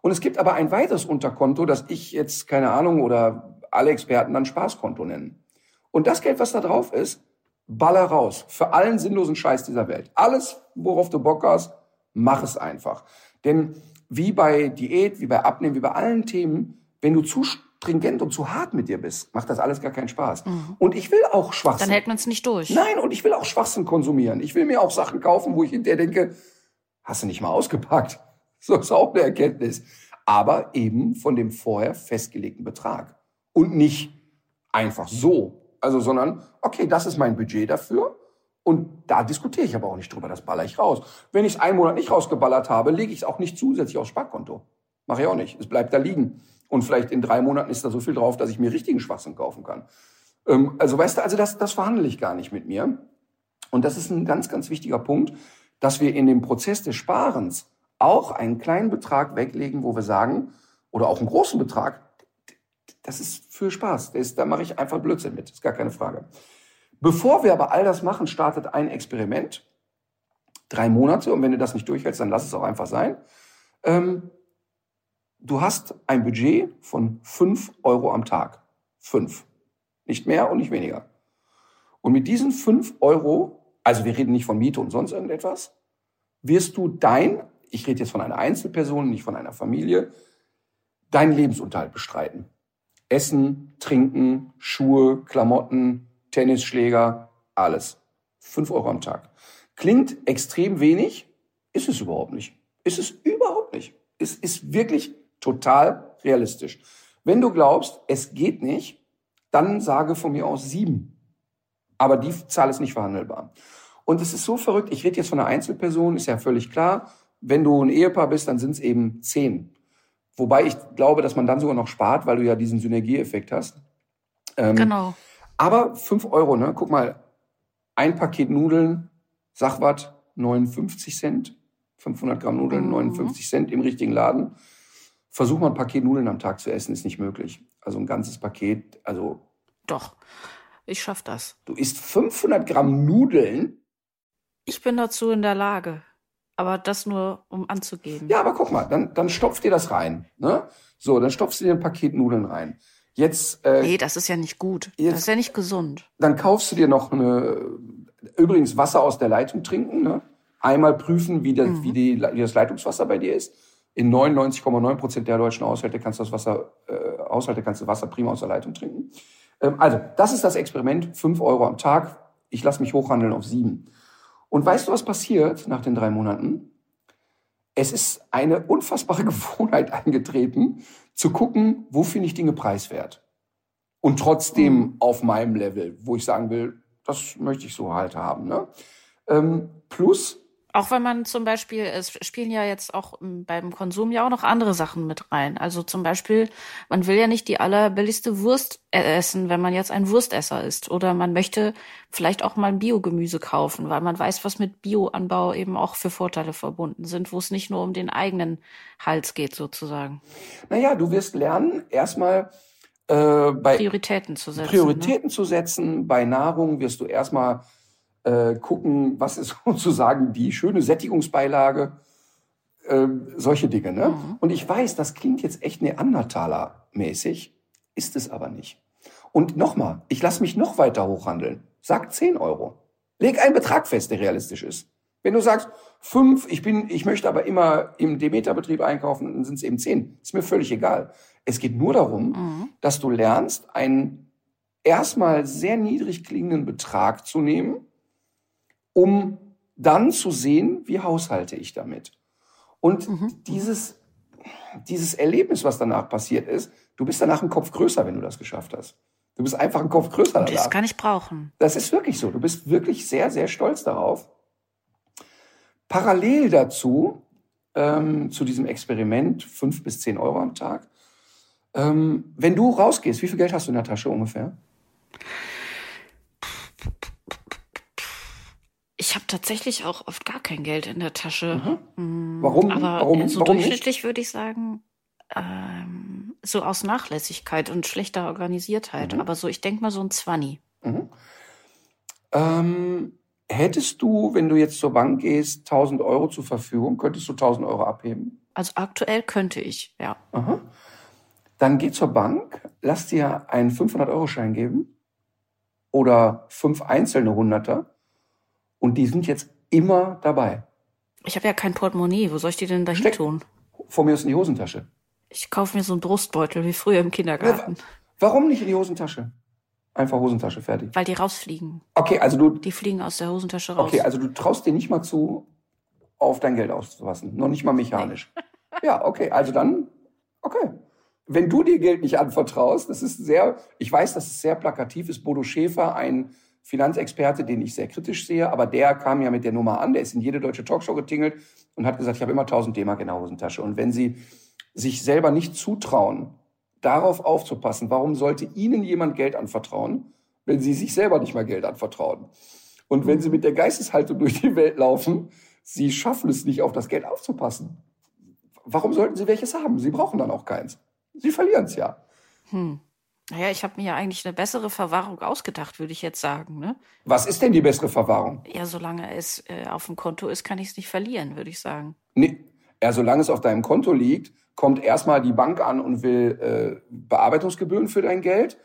Und es gibt aber ein weiteres Unterkonto, das ich jetzt, keine Ahnung, oder alle Experten dann Spaßkonto nennen. Und das Geld, was da drauf ist, baller raus. Für allen sinnlosen Scheiß dieser Welt. Alles, worauf du Bock hast, mach es einfach. Denn wie bei Diät, wie bei Abnehmen, wie bei allen Themen, wenn du zu stringent und zu hart mit dir bist, macht das alles gar keinen Spaß. Mhm. Und ich will auch Schwachsinn. Dann hält man es nicht durch. Nein, und ich will auch Schwachsinn konsumieren. Ich will mir auch Sachen kaufen, wo ich hinterher denke, hast du nicht mal ausgepackt. So ist auch eine Erkenntnis. Aber eben von dem vorher festgelegten Betrag. Und nicht einfach so. Also, sondern, okay, das ist mein Budget dafür. Und da diskutiere ich aber auch nicht drüber, das baller ich raus. Wenn ich es einen Monat nicht rausgeballert habe, lege ich es auch nicht zusätzlich aufs Sparkonto. Mache ich auch nicht. Es bleibt da liegen. Und vielleicht in drei Monaten ist da so viel drauf, dass ich mir richtigen Schwachsinn kaufen kann. Ähm, also weißt du, also das, das verhandle ich gar nicht mit mir. Und das ist ein ganz, ganz wichtiger Punkt, dass wir in dem Prozess des Sparens auch einen kleinen Betrag weglegen, wo wir sagen, oder auch einen großen Betrag, das ist für Spaß. Ist, da mache ich einfach Blödsinn mit. Ist gar keine Frage. Bevor wir aber all das machen, startet ein Experiment. Drei Monate. Und wenn du das nicht durchhältst, dann lass es auch einfach sein. Ähm, du hast ein Budget von fünf Euro am Tag. Fünf. Nicht mehr und nicht weniger. Und mit diesen fünf Euro, also wir reden nicht von Miete und sonst irgendetwas, wirst du dein, ich rede jetzt von einer Einzelperson, nicht von einer Familie, deinen Lebensunterhalt bestreiten. Essen, Trinken, Schuhe, Klamotten, Tennisschläger, alles. Fünf Euro am Tag. Klingt extrem wenig, ist es überhaupt nicht. Ist es überhaupt nicht. Es ist wirklich total realistisch. Wenn du glaubst, es geht nicht, dann sage von mir aus sieben. Aber die Zahl ist nicht verhandelbar. Und es ist so verrückt, ich rede jetzt von einer Einzelperson, ist ja völlig klar. Wenn du ein Ehepaar bist, dann sind es eben zehn. Wobei ich glaube, dass man dann sogar noch spart, weil du ja diesen Synergieeffekt hast. Ähm, genau. Aber fünf Euro, ne? Guck mal, ein Paket Nudeln, Sachwart, 59 Cent. 500 Gramm Nudeln, mhm. 59 Cent im richtigen Laden. Versuch mal ein Paket Nudeln am Tag zu essen, ist nicht möglich. Also ein ganzes Paket, also. Doch, ich schaff das. Du isst 500 Gramm Nudeln? Ich bin dazu in der Lage. Aber das nur, um anzugeben. Ja, aber guck mal, dann, dann stopf dir das rein. Ne? So, dann stopfst du dir ein Paket Nudeln rein. Jetzt, äh, nee, das ist ja nicht gut. Jetzt, das ist ja nicht gesund. Dann kaufst du dir noch eine, übrigens Wasser aus der Leitung trinken. Ne? Einmal prüfen, wie, das, mhm. wie, die, wie das Leitungswasser bei dir ist. In 99,9 Prozent der deutschen Haushalte kannst du das Wasser, äh, Haushalte kannst du Wasser prima aus der Leitung trinken. Ähm, also, das ist das Experiment. Fünf Euro am Tag. Ich lasse mich hochhandeln auf sieben. Und weißt du, was passiert nach den drei Monaten? Es ist eine unfassbare Gewohnheit eingetreten, zu gucken, wo finde ich Dinge preiswert. Und trotzdem mhm. auf meinem Level, wo ich sagen will, das möchte ich so halt haben. Ne? Ähm, plus, Auch wenn man zum Beispiel, es spielen ja jetzt auch beim Konsum ja auch noch andere Sachen mit rein. Also zum Beispiel, man will ja nicht die allerbilligste Wurst essen, wenn man jetzt ein Wurstesser ist. Oder man möchte vielleicht auch mal ein Biogemüse kaufen, weil man weiß, was mit Bioanbau eben auch für Vorteile verbunden sind, wo es nicht nur um den eigenen Hals geht sozusagen. Naja, du wirst lernen, erstmal äh, bei Prioritäten zu setzen. Prioritäten ne? zu setzen. Bei Nahrung wirst du erstmal äh, gucken, was ist sozusagen die schöne Sättigungsbeilage, äh, solche Dinge. Ne? Mhm. Und ich weiß, das klingt jetzt echt Neandertaler-mäßig, ist es aber nicht. Und nochmal, ich lasse mich noch weiter hochhandeln. Sag 10 Euro. Leg einen Betrag fest, der realistisch ist. Wenn du sagst, fünf, ich bin, ich möchte aber immer im Demeter-Betrieb einkaufen, dann sind es eben zehn. Ist mir völlig egal. Es geht nur darum, mhm. dass du lernst, einen erstmal sehr niedrig klingenden Betrag zu nehmen um dann zu sehen, wie haushalte ich damit. Und mhm. dieses, dieses Erlebnis, was danach passiert ist, du bist danach ein Kopf größer, wenn du das geschafft hast. Du bist einfach ein Kopf größer danach. Das kann ich brauchen. Das ist wirklich so. Du bist wirklich sehr, sehr stolz darauf. Parallel dazu, ähm, zu diesem Experiment, fünf bis zehn Euro am Tag, ähm, wenn du rausgehst, wie viel Geld hast du in der Tasche ungefähr? Ich habe tatsächlich auch oft gar kein Geld in der Tasche. Mhm. Mm, warum? Aber warum, so warum durchschnittlich würde ich sagen, ähm, so aus Nachlässigkeit und schlechter Organisiertheit. Mhm. Aber so, ich denke mal so ein Zwanni. Mhm. Ähm, hättest du, wenn du jetzt zur Bank gehst, 1000 Euro zur Verfügung, könntest du 1000 Euro abheben? Also aktuell könnte ich, ja. Aha. Dann geh zur Bank, lass dir einen 500-Euro-Schein geben oder fünf einzelne Hunderter und die sind jetzt immer dabei. Ich habe ja kein Portemonnaie. Wo soll ich die denn da hin tun? Vor mir ist in die Hosentasche. Ich kaufe mir so einen Brustbeutel wie früher im Kindergarten. Warum nicht in die Hosentasche? Einfach Hosentasche, fertig. Weil die rausfliegen. Okay, also du. Die fliegen aus der Hosentasche raus. Okay, also du traust dir nicht mal zu, auf dein Geld auszufassen. Noch nicht mal mechanisch. Nee. Ja, okay, also dann, okay. Wenn du dir Geld nicht anvertraust, das ist sehr, ich weiß, dass es sehr plakativ ist. Bodo Schäfer, ein Finanzexperte, den ich sehr kritisch sehe, aber der kam ja mit der Nummer an, der ist in jede deutsche Talkshow getingelt und hat gesagt, ich habe immer 1000 D-Mark in der Hosentasche. Und wenn Sie sich selber nicht zutrauen, darauf aufzupassen, warum sollte Ihnen jemand Geld anvertrauen, wenn Sie sich selber nicht mal Geld anvertrauen? Und wenn Sie mit der Geisteshaltung durch die Welt laufen, Sie schaffen es nicht, auf das Geld aufzupassen. Warum sollten Sie welches haben? Sie brauchen dann auch keins. Sie verlieren es ja. Hm. Naja, ich habe mir ja eigentlich eine bessere Verwahrung ausgedacht, würde ich jetzt sagen. Ne? Was ist denn die bessere Verwahrung? Ja, solange es äh, auf dem Konto ist, kann ich es nicht verlieren, würde ich sagen. Nee, ja, solange es auf deinem Konto liegt, kommt erstmal die Bank an und will äh, Bearbeitungsgebühren für dein Geld.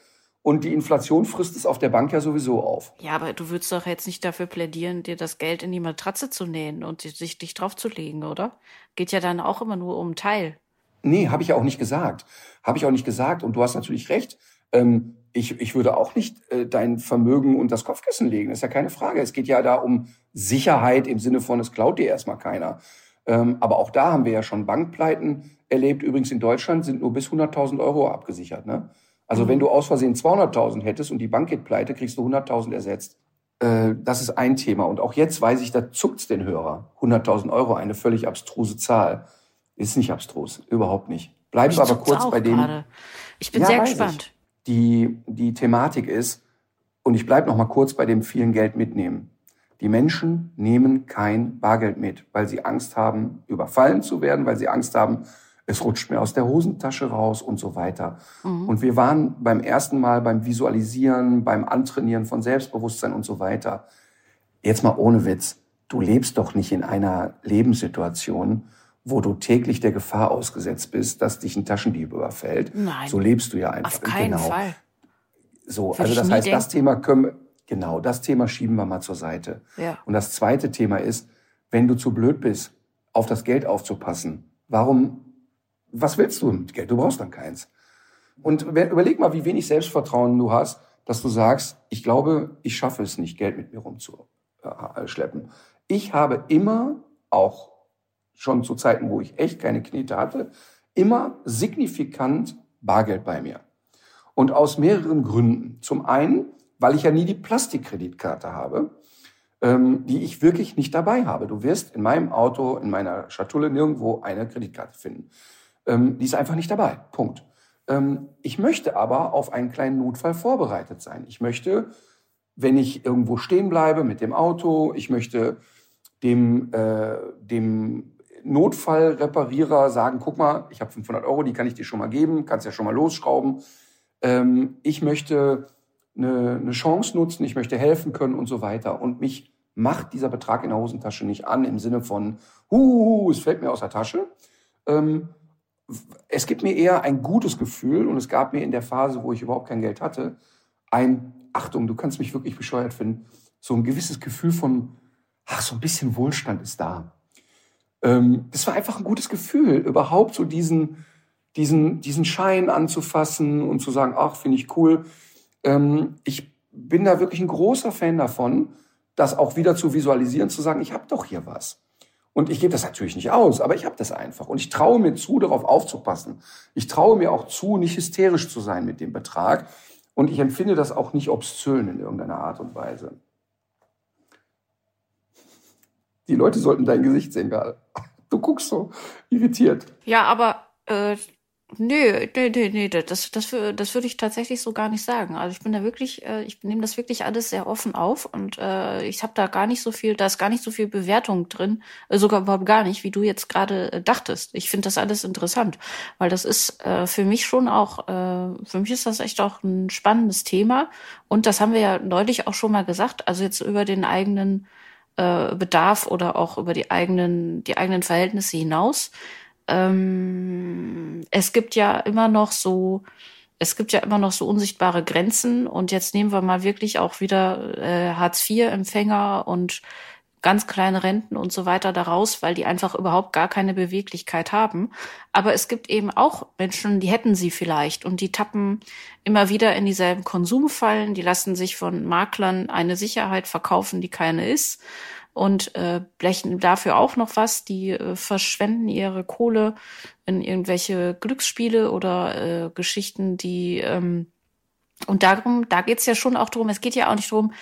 Und die Inflation frisst es auf der Bank ja sowieso auf. Ja, aber du würdest doch jetzt nicht dafür plädieren, dir das Geld in die Matratze zu nähen und sich dich draufzulegen, oder? Geht ja dann auch immer nur um Teil. Nee, habe ich ja auch nicht gesagt. Habe ich auch nicht gesagt. Und du hast natürlich recht. Ähm, ich, ich würde auch nicht äh, dein Vermögen und das Kopfkissen legen. Das ist ja keine Frage. Es geht ja da um Sicherheit im Sinne von, es klaut dir erstmal keiner. Ähm, aber auch da haben wir ja schon Bankpleiten erlebt. Übrigens in Deutschland sind nur bis 100.000 Euro abgesichert. Ne? Also mhm. wenn du aus Versehen 200.000 hättest und die Bank geht pleite, kriegst du 100.000 ersetzt. Äh, das ist ein Thema. Und auch jetzt weiß ich, da zuckt's den Hörer. 100.000 Euro, eine völlig abstruse Zahl. Ist nicht abstrus, überhaupt nicht. Bleib aber kurz bei dem. Grade. Ich bin ja, sehr gespannt. Ich die, die Thematik ist, und ich bleibe noch mal kurz bei dem vielen Geld mitnehmen. Die Menschen nehmen kein Bargeld mit, weil sie Angst haben, überfallen zu werden, weil sie Angst haben, es rutscht mir aus der Hosentasche raus und so weiter. Mhm. Und wir waren beim ersten Mal beim Visualisieren, beim Antrainieren von Selbstbewusstsein und so weiter. Jetzt mal ohne Witz. Du lebst doch nicht in einer Lebenssituation, wo du täglich der Gefahr ausgesetzt bist, dass dich ein Taschendieb überfällt. Nein. So lebst du ja einfach. Auf keinen genau. Fall. So, Würde also das heißt, denken. das Thema können genau, das Thema schieben wir mal zur Seite. Ja. Und das zweite Thema ist, wenn du zu blöd bist, auf das Geld aufzupassen, warum, was willst du mit Geld? Du brauchst dann keins. Und überleg mal, wie wenig Selbstvertrauen du hast, dass du sagst, ich glaube, ich schaffe es nicht, Geld mit mir rumzuschleppen. Ich habe immer auch schon zu Zeiten, wo ich echt keine Knete hatte, immer signifikant Bargeld bei mir. Und aus mehreren Gründen. Zum einen, weil ich ja nie die Plastikkreditkarte habe. ähm, die ich wirklich nicht dabei habe. Du wirst in meinem Auto, in meiner Schatulle nirgendwo eine Kreditkarte finden. Ähm, die ist einfach nicht dabei. Punkt. Ähm, ich möchte aber auf einen kleinen Notfall vorbereitet sein. Ich möchte, wenn ich irgendwo stehen bleibe mit dem Auto, ich möchte dem, äh, dem Notfallreparierer sagen, guck mal, ich habe 500 Euro, die kann ich dir schon mal geben, kannst ja schon mal losschrauben. Ähm, ich möchte eine, eine Chance nutzen, ich möchte helfen können und so weiter. Und mich macht dieser Betrag in der Hosentasche nicht an im Sinne von, huh, es fällt mir aus der Tasche. Ähm, es gibt mir eher ein gutes Gefühl und es gab mir in der Phase, wo ich überhaupt kein Geld hatte, ein, Achtung, du kannst mich wirklich bescheuert finden, so ein gewisses Gefühl von, ach, so ein bisschen Wohlstand ist da. Ähm, das war einfach ein gutes Gefühl, überhaupt so diesen, diesen, diesen Schein anzufassen und zu sagen, ach, finde ich cool. Ähm, ich bin da wirklich ein großer Fan davon, das auch wieder zu visualisieren, zu sagen, ich habe doch hier was. Und ich gebe das natürlich nicht aus, aber ich habe das einfach. Und ich traue mir zu, darauf aufzupassen. Ich traue mir auch zu, nicht hysterisch zu sein mit dem Betrag. Und ich empfinde das auch nicht obszön in irgendeiner Art und Weise. Die Leute sollten dein Gesicht sehen gerade. Du guckst so irritiert. Ja, aber äh, Nö, nö, nö, nö, das, das, das würde ich tatsächlich so gar nicht sagen. Also ich bin da wirklich, äh, ich nehme das wirklich alles sehr offen auf und äh, ich habe da gar nicht so viel, da ist gar nicht so viel Bewertung drin, äh, sogar überhaupt gar nicht, wie du jetzt gerade äh, dachtest. Ich finde das alles interessant, weil das ist äh, für mich schon auch, äh, für mich ist das echt auch ein spannendes Thema und das haben wir ja neulich auch schon mal gesagt, also jetzt über den eigenen äh, Bedarf oder auch über die eigenen, die eigenen Verhältnisse hinaus. Ähm, es gibt ja immer noch so, es gibt ja immer noch so unsichtbare Grenzen. Und jetzt nehmen wir mal wirklich auch wieder äh, Hartz-IV-Empfänger und ganz kleine Renten und so weiter daraus, weil die einfach überhaupt gar keine Beweglichkeit haben. Aber es gibt eben auch Menschen, die hätten sie vielleicht und die tappen immer wieder in dieselben Konsumfallen, die lassen sich von Maklern eine Sicherheit verkaufen, die keine ist und äh, blechen dafür auch noch was. Die äh, verschwenden ihre Kohle in irgendwelche Glücksspiele oder äh, Geschichten, die ähm, und darum, da geht's ja schon auch drum. Es geht ja auch nicht drum,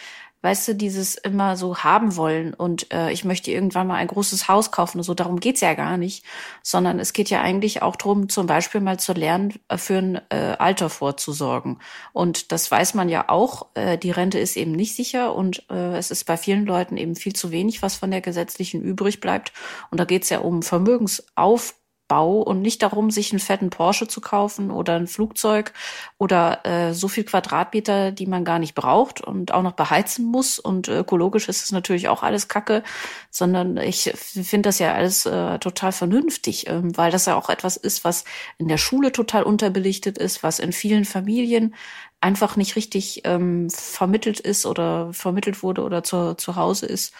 weißt du, dieses immer so haben wollen und äh, ich möchte irgendwann mal ein großes Haus kaufen und so, darum geht's ja gar nicht, sondern es geht ja eigentlich auch drum, zum Beispiel mal zu lernen, äh, für ein äh, Alter vorzusorgen. Und das weiß man ja auch, äh, die Rente ist eben nicht sicher und äh, es ist bei vielen Leuten eben viel zu wenig, was von der gesetzlichen übrig bleibt. Und da geht's ja um Vermögensaufbau Bau und nicht darum, sich einen fetten Porsche zu kaufen oder ein Flugzeug oder äh, so viel Quadratmeter, die man gar nicht braucht und auch noch beheizen muss. Und ökologisch ist es natürlich auch alles Kacke, sondern ich finde das ja alles äh, total vernünftig, äh, weil das ja auch etwas ist, was in der Schule total unterbelichtet ist, was in vielen Familien einfach nicht richtig ähm, vermittelt ist oder vermittelt wurde oder zu, zu Hause ist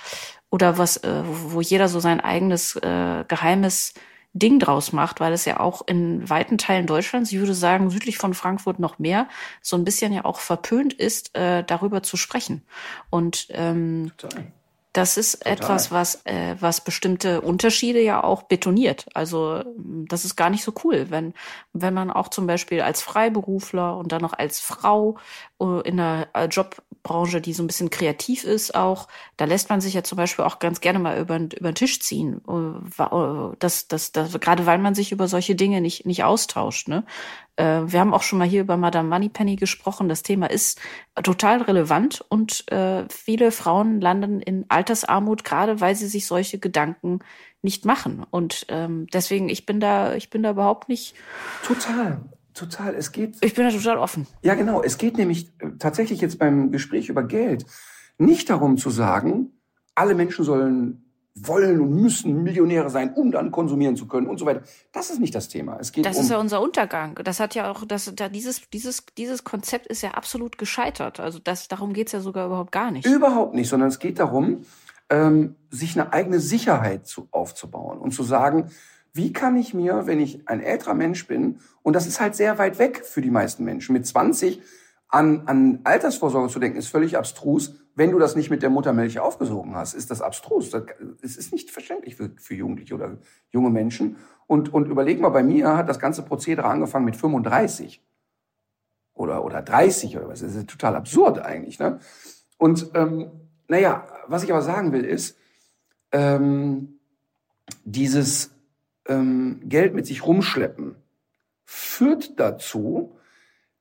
oder was, äh, wo jeder so sein eigenes äh, geheimes Ding draus macht, weil es ja auch in weiten Teilen Deutschlands, ich würde sagen südlich von Frankfurt noch mehr, so ein bisschen ja auch verpönt ist, äh, darüber zu sprechen. Und ähm, Total. Das ist Total. etwas, was, äh, was bestimmte Unterschiede ja auch betoniert. Also das ist gar nicht so cool, wenn, wenn man auch zum Beispiel als Freiberufler und dann noch als Frau in einer äh, Jobbranche, die so ein bisschen kreativ ist, auch, da lässt man sich ja zum Beispiel auch ganz gerne mal über, über den Tisch ziehen. Äh, das, das, das, gerade weil man sich über solche Dinge nicht, nicht austauscht. Ne? Äh, wir haben auch schon mal hier über Madame Moneypenny gesprochen. Das Thema ist total relevant und äh, viele Frauen landen in Altersarmut, gerade weil sie sich solche Gedanken nicht machen. Und ähm, deswegen, ich bin da, ich bin da überhaupt nicht. Total. Total, es geht. Ich bin da total offen. Ja, genau. Es geht nämlich äh, tatsächlich jetzt beim Gespräch über Geld nicht darum zu sagen, alle Menschen sollen wollen und müssen Millionäre sein, um dann konsumieren zu können und so weiter. Das ist nicht das Thema. Es geht das um ist ja unser Untergang. Das hat ja auch, das, da, dieses, dieses, dieses Konzept ist ja absolut gescheitert. Also das, darum geht's ja sogar überhaupt gar nicht. Überhaupt nicht, sondern es geht darum, ähm, sich eine eigene Sicherheit zu, aufzubauen und zu sagen, wie kann ich mir, wenn ich ein älterer Mensch bin, und das ist halt sehr weit weg für die meisten Menschen, mit 20 an, an Altersvorsorge zu denken, ist völlig abstrus. Wenn du das nicht mit der Muttermilch aufgesogen hast, ist das abstrus. Es ist nicht verständlich für, für Jugendliche oder junge Menschen. Und, und überleg mal, bei mir hat das ganze Prozedere angefangen mit 35 oder, oder 30 oder was. Das ist total absurd eigentlich. Ne? Und ähm, naja, was ich aber sagen will ist, ähm, dieses ähm, Geld mit sich rumschleppen führt dazu,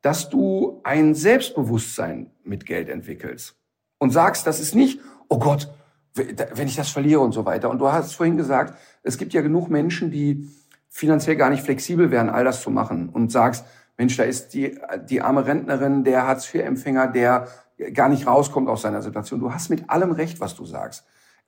dass du ein Selbstbewusstsein mit Geld entwickelst und sagst, das ist nicht, oh Gott, wenn ich das verliere und so weiter. Und du hast vorhin gesagt, es gibt ja genug Menschen, die finanziell gar nicht flexibel wären, all das zu machen und sagst, Mensch, da ist die, die arme Rentnerin, der Hartz-IV-Empfänger, der gar nicht rauskommt aus seiner Situation. Du hast mit allem recht, was du sagst.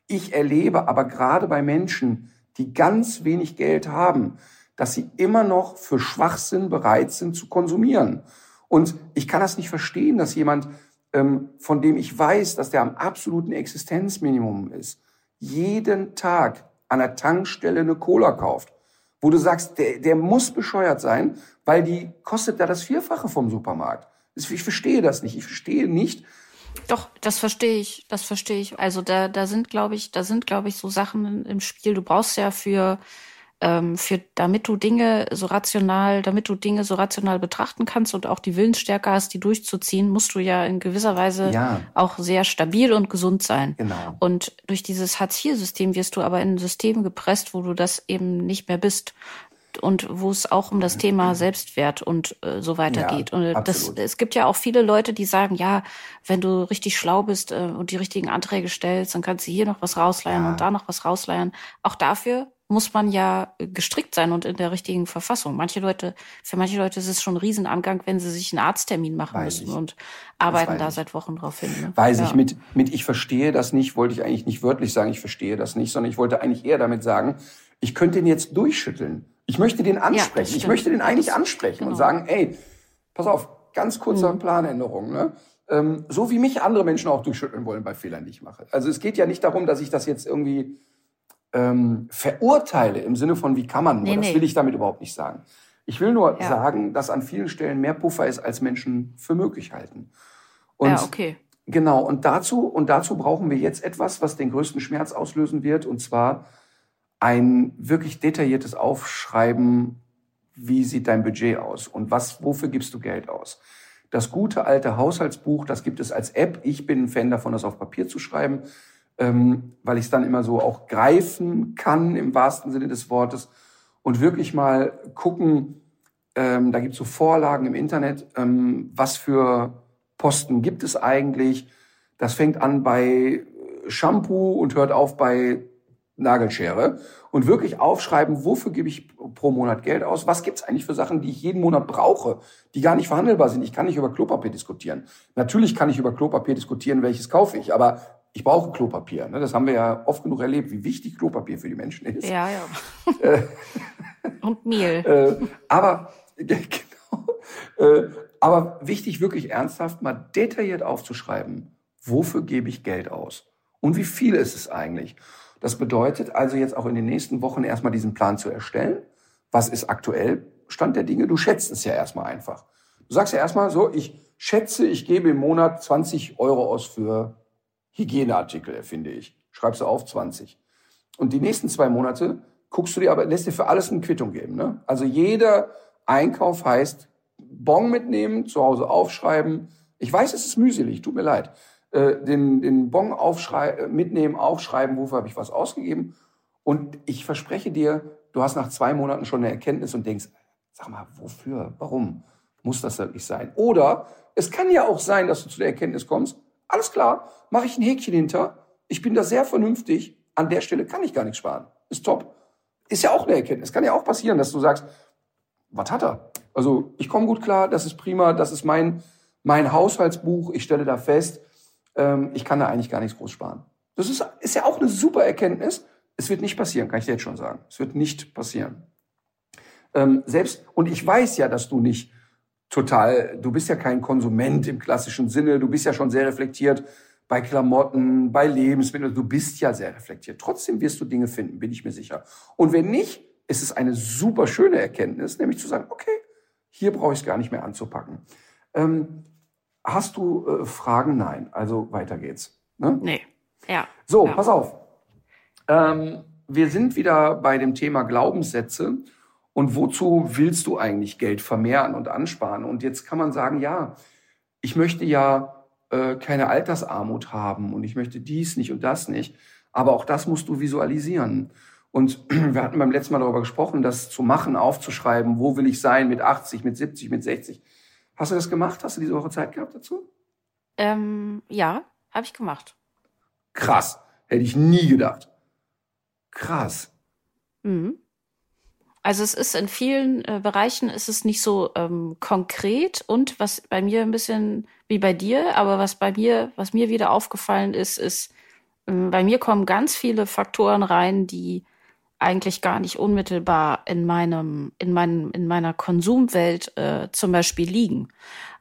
Ich erlebe aber gerade bei Menschen, die ganz wenig Geld haben, dass sie immer noch für Schwachsinn bereit sind zu konsumieren. Und ich kann das nicht verstehen, dass jemand, ähm, von dem ich weiß, dass der am absoluten Existenzminimum ist, jeden Tag an der Tankstelle eine Cola kauft, wo du sagst, der, der muss bescheuert sein, weil die kostet da das Vierfache vom Supermarkt. Ich verstehe das nicht. Ich verstehe nicht. Doch, das verstehe ich. Das verstehe ich. Also da, da sind, glaube ich, da sind, glaube ich, so Sachen im Spiel. Du brauchst ja für ähm, für, damit du Dinge so rational, damit du Dinge so rational betrachten kannst und auch die Willensstärke hast, die durchzuziehen, musst du ja in gewisser Weise ja. auch sehr stabil und gesund sein. Genau. Und durch dieses Hartz-IV-System wirst du aber in ein System gepresst, wo du das eben nicht mehr bist und wo es auch um das Thema Selbstwert und äh, so weiter ja, geht. Und das, es gibt ja auch viele Leute, die sagen, ja, wenn du richtig schlau bist äh, und die richtigen Anträge stellst, dann kannst du hier noch was rausleihen ja. und da noch was rausleihen. Auch dafür muss man ja gestrickt sein und in der richtigen Verfassung. Manche Leute, für manche Leute ist es schon ein Riesenangang, wenn sie sich einen Arzttermin machen weiß müssen ich. und arbeiten da ich. seit Wochen drauf hin. Ne? Weiß ja. ich, mit, mit ich verstehe das nicht, wollte ich eigentlich nicht wörtlich sagen, ich verstehe das nicht, sondern ich wollte eigentlich eher damit sagen, ich könnte ihn jetzt durchschütteln. Ich möchte den ansprechen. Ja, ich möchte den eigentlich ansprechen genau. und sagen, ey, pass auf, ganz kurzer mhm. Planänderung, ne? Ähm, so wie mich andere Menschen auch durchschütteln wollen bei Fehlern, die ich mache. Also es geht ja nicht darum, dass ich das jetzt irgendwie ähm, verurteile im Sinne von, wie kann man nur. Nee, das will ich damit überhaupt nicht sagen. Ich will nur ja. sagen, dass an vielen Stellen mehr Puffer ist, als Menschen für möglich halten. Und ja, okay. Genau, und dazu, und dazu brauchen wir jetzt etwas, was den größten Schmerz auslösen wird, und zwar ein wirklich detailliertes Aufschreiben, wie sieht dein Budget aus und was, wofür gibst du Geld aus. Das gute alte Haushaltsbuch, das gibt es als App. Ich bin ein Fan davon, das auf Papier zu schreiben ähm, weil ich es dann immer so auch greifen kann im wahrsten Sinne des Wortes und wirklich mal gucken, ähm, da gibt es so Vorlagen im Internet, ähm, was für Posten gibt es eigentlich. Das fängt an bei Shampoo und hört auf bei Nagelschere und wirklich aufschreiben, wofür gebe ich pro Monat Geld aus, was gibt es eigentlich für Sachen, die ich jeden Monat brauche, die gar nicht verhandelbar sind. Ich kann nicht über Klopapier diskutieren. Natürlich kann ich über Klopapier diskutieren, welches kaufe ich, aber ich brauche Klopapier. Ne? Das haben wir ja oft genug erlebt, wie wichtig Klopapier für die Menschen ist. Ja, ja. Äh, Und Mehl. Äh, aber genau. Äh, aber wichtig, wirklich ernsthaft mal detailliert aufzuschreiben, wofür gebe ich Geld aus und wie viel ist es eigentlich. Das bedeutet also jetzt auch in den nächsten Wochen erstmal diesen Plan zu erstellen. Was ist aktuell Stand der Dinge? Du schätzt es ja erstmal einfach. Du sagst ja erstmal so, ich schätze, ich gebe im Monat 20 Euro aus für Hygieneartikel erfinde ich. Schreibst du auf 20. Und die nächsten zwei Monate guckst du dir aber, lässt dir für alles eine Quittung geben. Ne? Also jeder Einkauf heißt Bon mitnehmen, zu Hause aufschreiben. Ich weiß, es ist mühselig, tut mir leid. Äh, den, den Bon aufschrei mitnehmen, aufschreiben, wofür habe ich was ausgegeben. Und ich verspreche dir, du hast nach zwei Monaten schon eine Erkenntnis und denkst, sag mal, wofür, warum muss das wirklich sein? Oder es kann ja auch sein, dass du zu der Erkenntnis kommst, alles klar, mache ich ein Häkchen hinter. Ich bin da sehr vernünftig. An der Stelle kann ich gar nichts sparen. Ist top. Ist ja auch eine Erkenntnis. Kann ja auch passieren, dass du sagst, was hat er? Also ich komme gut klar, das ist prima, das ist mein, mein Haushaltsbuch. Ich stelle da fest, ähm, ich kann da eigentlich gar nichts groß sparen. Das ist, ist ja auch eine super Erkenntnis. Es wird nicht passieren, kann ich dir jetzt schon sagen. Es wird nicht passieren. Ähm, selbst, und ich weiß ja, dass du nicht total, du bist ja kein Konsument im klassischen Sinne, du bist ja schon sehr reflektiert bei Klamotten, bei Lebensmitteln, du bist ja sehr reflektiert. Trotzdem wirst du Dinge finden, bin ich mir sicher. Und wenn nicht, ist es eine super schöne Erkenntnis, nämlich zu sagen, okay, hier brauche ich es gar nicht mehr anzupacken. Ähm, hast du äh, Fragen? Nein. Also weiter geht's. Ne? Nee. Ja. So, ja. pass auf. Ähm, wir sind wieder bei dem Thema Glaubenssätze und wozu willst du eigentlich Geld vermehren und ansparen? Und jetzt kann man sagen, ja, ich möchte ja äh, keine Altersarmut haben und ich möchte dies nicht und das nicht. Aber auch das musst du visualisieren. Und wir hatten beim letzten Mal darüber gesprochen, das zu machen, aufzuschreiben, wo will ich sein mit 80, mit 70, mit 60. Hast du das gemacht? Hast du diese Woche Zeit gehabt dazu? Ähm, ja, habe ich gemacht. Krass. Hätte ich nie gedacht. Krass. Mhm. Also es ist in vielen äh, Bereichen ist es nicht so ähm, konkret und was bei mir ein bisschen wie bei dir, aber was bei mir, was mir wieder aufgefallen ist, ist, ähm, bei mir kommen ganz viele Faktoren rein, die eigentlich gar nicht unmittelbar in meinem, in meinem, in meiner Konsumwelt äh, zum Beispiel liegen.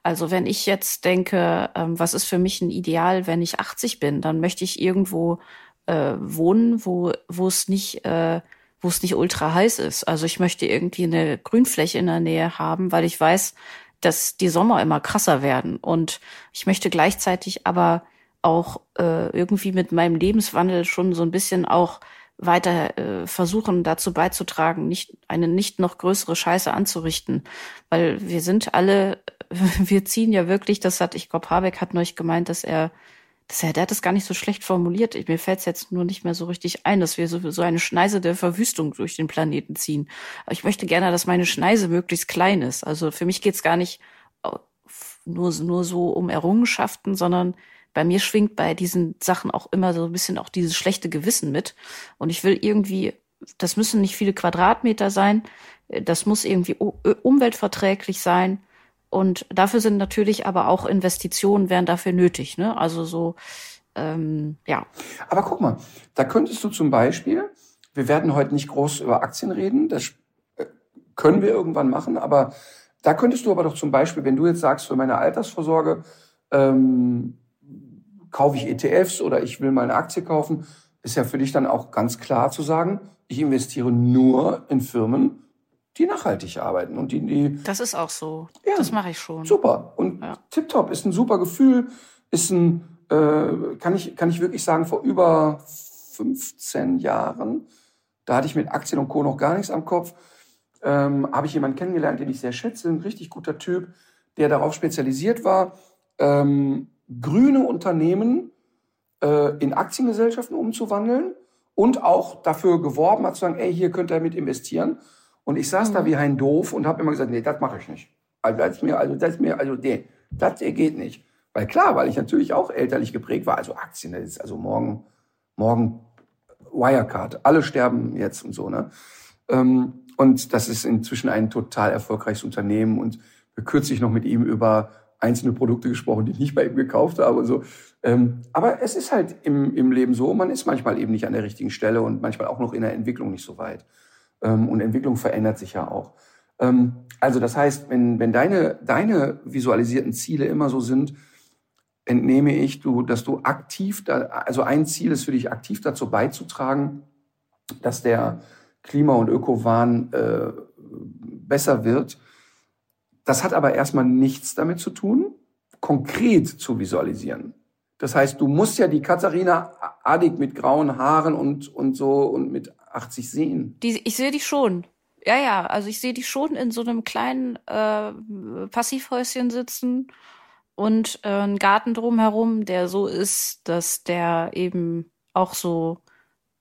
Also wenn ich jetzt denke, ähm, was ist für mich ein Ideal, wenn ich 80 bin, dann möchte ich irgendwo äh, wohnen, wo wo es nicht äh, wo es nicht ultra heiß ist. Also ich möchte irgendwie eine Grünfläche in der Nähe haben, weil ich weiß, dass die Sommer immer krasser werden. Und ich möchte gleichzeitig aber auch äh, irgendwie mit meinem Lebenswandel schon so ein bisschen auch weiter äh, versuchen dazu beizutragen, nicht eine nicht noch größere Scheiße anzurichten, weil wir sind alle, wir ziehen ja wirklich, das hat, ich glaube, Habeck hat neulich gemeint, dass er das, der hat das gar nicht so schlecht formuliert. Mir fällt es jetzt nur nicht mehr so richtig ein, dass wir so, so eine Schneise der Verwüstung durch den Planeten ziehen. Ich möchte gerne, dass meine Schneise möglichst klein ist. Also für mich geht es gar nicht nur, nur so um Errungenschaften, sondern bei mir schwingt bei diesen Sachen auch immer so ein bisschen auch dieses schlechte Gewissen mit. Und ich will irgendwie, das müssen nicht viele Quadratmeter sein, das muss irgendwie umweltverträglich sein und dafür sind natürlich aber auch Investitionen wären dafür nötig. Ne? Also so, ähm, ja. Aber guck mal, da könntest du zum Beispiel, wir werden heute nicht groß über Aktien reden, das äh, können wir irgendwann machen, aber da könntest du aber doch zum Beispiel, wenn du jetzt sagst, für meine Altersvorsorge ähm, kaufe ich ETFs oder ich will mal eine Aktie kaufen, ist ja für dich dann auch ganz klar zu sagen, ich investiere nur in Firmen, die nachhaltig arbeiten und die, die Das ist auch so. Ja, das mache ich schon. Super. Und ja. tipptopp ist ein super Gefühl, ist ein, äh, kann ich, kann ich wirklich sagen, vor über 15 Jahren, da hatte ich mit Aktien und Co. noch gar nichts am Kopf, ähm, habe ich jemanden kennengelernt, den ich sehr schätze, ein richtig guter Typ, der darauf spezialisiert war, ähm, grüne Unternehmen äh, in Aktiengesellschaften umzuwandeln und auch dafür geworben hat, zu sagen, ey, hier könnt ihr mit investieren. Und ich saß mhm. da wie ein Doof und habe immer gesagt, nee, das mache ich nicht. Also das ist mir, also das ist mir, also nee, das geht nicht. Weil klar, weil ich natürlich auch elterlich geprägt war. Also Aktien, das ist also morgen, morgen Wirecard. Alle sterben jetzt und so, ne? Ähm, und das ist inzwischen ein total erfolgreiches Unternehmen. Und wir kürzlich noch mit ihm über einzelne Produkte gesprochen, die ich nicht bei ihm gekauft habe und so. Ähm, aber es ist halt im, im Leben so, man ist manchmal eben nicht an der richtigen Stelle und manchmal auch noch in der Entwicklung nicht so weit. Ähm, und Entwicklung verändert sich ja auch. Ähm, also das heißt, wenn, wenn deine, deine visualisierten Ziele immer so sind, entnehme ich, du, dass du aktiv, da, also ein Ziel ist für dich aktiv dazu beizutragen, dass der Klima- und Ökowahn äh, besser wird. Das hat aber erstmal nichts damit zu tun, konkret zu visualisieren. Das heißt, du musst ja die Katharina Adig mit grauen Haaren und, und so und mit 80 sehen. Die, ich sehe die schon. Ja, ja, also ich sehe die schon in so einem kleinen äh, Passivhäuschen sitzen und äh, einen Garten drumherum, der so ist, dass der eben auch so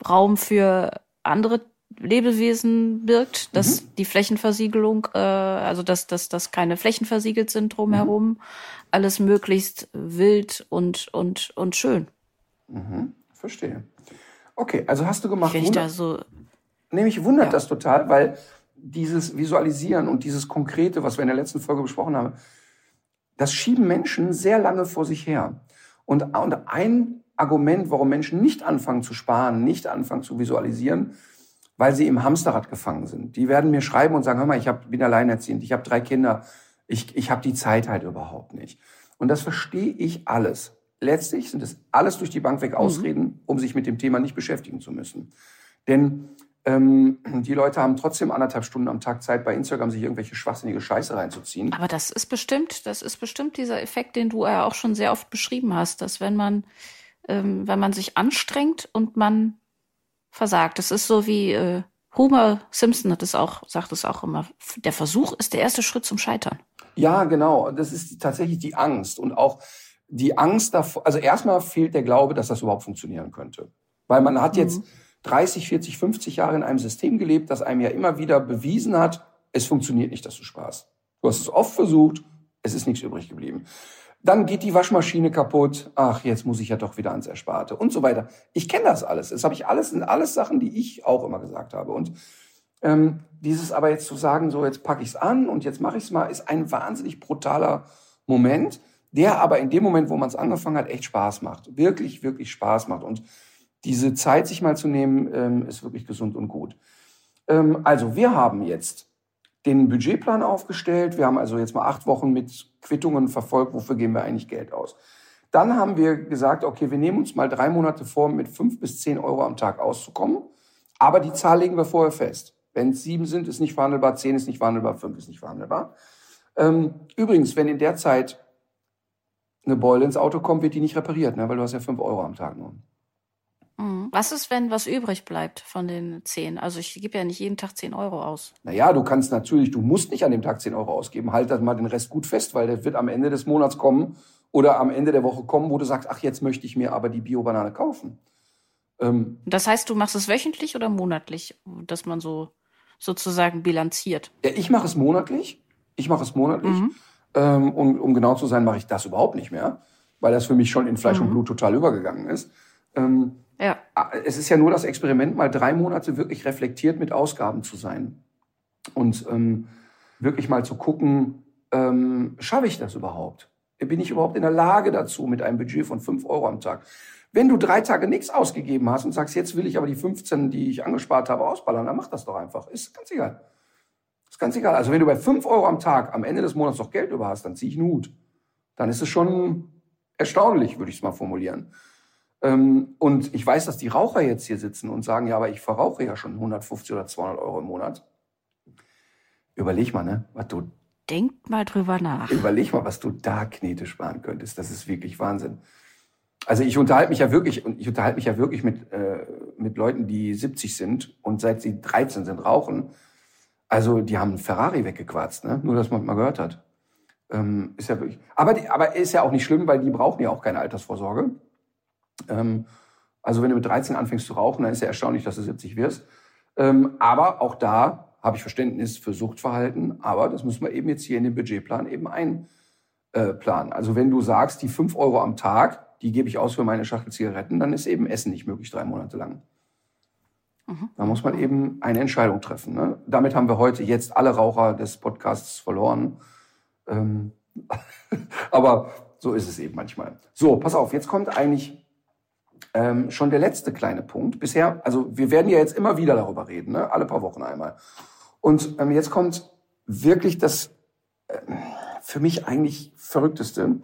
Raum für andere Lebewesen birgt, dass mhm. die Flächenversiegelung, äh, also dass, dass, dass keine Flächen versiegelt sind drumherum, mhm. alles möglichst wild und, und, und schön. Mhm. Verstehe. Okay, also hast du gemacht. Ich da so. Nämlich wundert ja. das total, weil dieses Visualisieren und dieses Konkrete, was wir in der letzten Folge besprochen haben, das schieben Menschen sehr lange vor sich her. Und, und ein Argument, warum Menschen nicht anfangen zu sparen, nicht anfangen zu visualisieren, weil sie im Hamsterrad gefangen sind. Die werden mir schreiben und sagen, hör mal, ich hab, bin alleinerziehend, ich habe drei Kinder, ich, ich habe die Zeit halt überhaupt nicht. Und das verstehe ich alles. Letztlich sind es alles durch die Bank weg mhm. Ausreden, mhm. um sich mit dem Thema nicht beschäftigen zu müssen. Denn ähm, die Leute haben trotzdem anderthalb Stunden am Tag Zeit, bei Instagram sich irgendwelche schwachsinnige Scheiße reinzuziehen. Aber das ist bestimmt, das ist bestimmt dieser Effekt, den du ja auch schon sehr oft beschrieben hast, dass wenn man, ähm, wenn man sich anstrengt und man versagt, das ist so wie äh, Homer Simpson hat es auch, sagt es auch immer, der Versuch ist der erste Schritt zum Scheitern. Ja, genau. Das ist tatsächlich die Angst und auch die Angst davor, also erstmal fehlt der Glaube, dass das überhaupt funktionieren könnte. Weil man hat jetzt mhm. 30, 40, 50 Jahre in einem System gelebt, das einem ja immer wieder bewiesen hat, es funktioniert nicht, dass du Spaß. Du hast es oft versucht, es ist nichts übrig geblieben. Dann geht die Waschmaschine kaputt. Ach, jetzt muss ich ja doch wieder ans Ersparte und so weiter. Ich kenne das alles. Das habe ich alles, sind alles Sachen, die ich auch immer gesagt habe. Und ähm, dieses aber jetzt zu sagen, so jetzt packe ich es an und jetzt mache ich es mal, ist ein wahnsinnig brutaler Moment, der aber in dem Moment, wo man es angefangen hat, echt Spaß macht. Wirklich, wirklich Spaß macht. Und diese Zeit sich mal zu nehmen, ähm, ist wirklich gesund und gut. Ähm, also wir haben jetzt den Budgetplan aufgestellt. Wir haben also jetzt mal acht Wochen mit Quittungen verfolgt, wofür geben wir eigentlich Geld aus. Dann haben wir gesagt, okay, wir nehmen uns mal drei Monate vor, mit fünf bis zehn Euro am Tag auszukommen. Aber die Zahl legen wir vorher fest. Wenn es sieben sind, ist nicht verhandelbar, zehn ist nicht verhandelbar, fünf ist nicht verhandelbar. Ähm, übrigens, wenn in der Zeit eine Beule ins Auto kommt, wird die nicht repariert, ne? weil du hast ja fünf Euro am Tag nur. Mhm. Was ist, wenn was übrig bleibt von den zehn? Also ich gebe ja nicht jeden Tag zehn Euro aus. Naja, du kannst natürlich, du musst nicht an dem Tag zehn Euro ausgeben. Halt das mal den Rest gut fest, weil der wird am Ende des Monats kommen oder am Ende der Woche kommen, wo du sagst, ach, jetzt möchte ich mir aber die Bio-Banane kaufen. Ähm, das heißt, du machst es wöchentlich oder monatlich, dass man so sozusagen bilanziert? Ja, ich mache es monatlich. Ich mache es monatlich. Mhm. Ähm, und um genau zu sein, mache ich das überhaupt nicht mehr, weil das für mich schon in Fleisch mhm. und Blut total übergegangen ist. Ähm, ja. Es ist ja nur das Experiment, mal drei Monate wirklich reflektiert mit Ausgaben zu sein. Und ähm, wirklich mal zu gucken, ähm, schaffe ich das überhaupt? Bin ich überhaupt in der Lage dazu mit einem Budget von fünf Euro am Tag? Wenn du drei Tage nichts ausgegeben hast und sagst, jetzt will ich aber die 15, die ich angespart habe, ausballern, dann mach das doch einfach. Ist ganz egal. Ist ganz egal. Also wenn du bei fünf Euro am Tag am Ende des Monats noch Geld über hast, dann zieh ich einen Hut. Dann ist es schon erstaunlich, würde ich es mal formulieren. Ähm, und ich weiß, dass die Raucher jetzt hier sitzen und sagen, ja, aber ich verrauche ja schon 150 oder 200 Euro im Monat. Überleg mal, ne, was du. Denk mal drüber nach. Überleg mal, was du da Knete sparen könntest. Das ist wirklich Wahnsinn. Also ich unterhalte mich ja wirklich, und ich unterhalte mich ja wirklich mit, äh, mit Leuten, die 70 sind und seit sie 13 sind rauchen. Also die haben einen Ferrari weggequarzt, ne? Nur, dass man mal gehört hat. Ähm, ist ja wirklich. Aber, aber ist ja auch nicht schlimm, weil die brauchen ja auch keine Altersvorsorge. Ähm, also wenn du mit 13 anfängst zu rauchen, dann ist ja erstaunlich, dass du 70 wirst. Ähm, aber auch da habe ich Verständnis für Suchtverhalten, aber das müssen wir eben jetzt hier in den Budgetplan eben einplanen. Also wenn du sagst, die 5 Euro am Tag, die gebe ich aus für meine Schachtel Zigaretten, dann ist eben Essen nicht möglich drei Monate lang. Mhm. Da muss man eben eine Entscheidung treffen. Ne? Damit haben wir heute jetzt alle Raucher des Podcasts verloren. Ähm, aber so ist es eben manchmal. So, pass auf, jetzt kommt eigentlich ähm, schon der letzte kleine Punkt. Bisher, also wir werden ja jetzt immer wieder darüber reden, ne? alle paar Wochen einmal. Und ähm, jetzt kommt wirklich das äh, für mich eigentlich Verrückteste.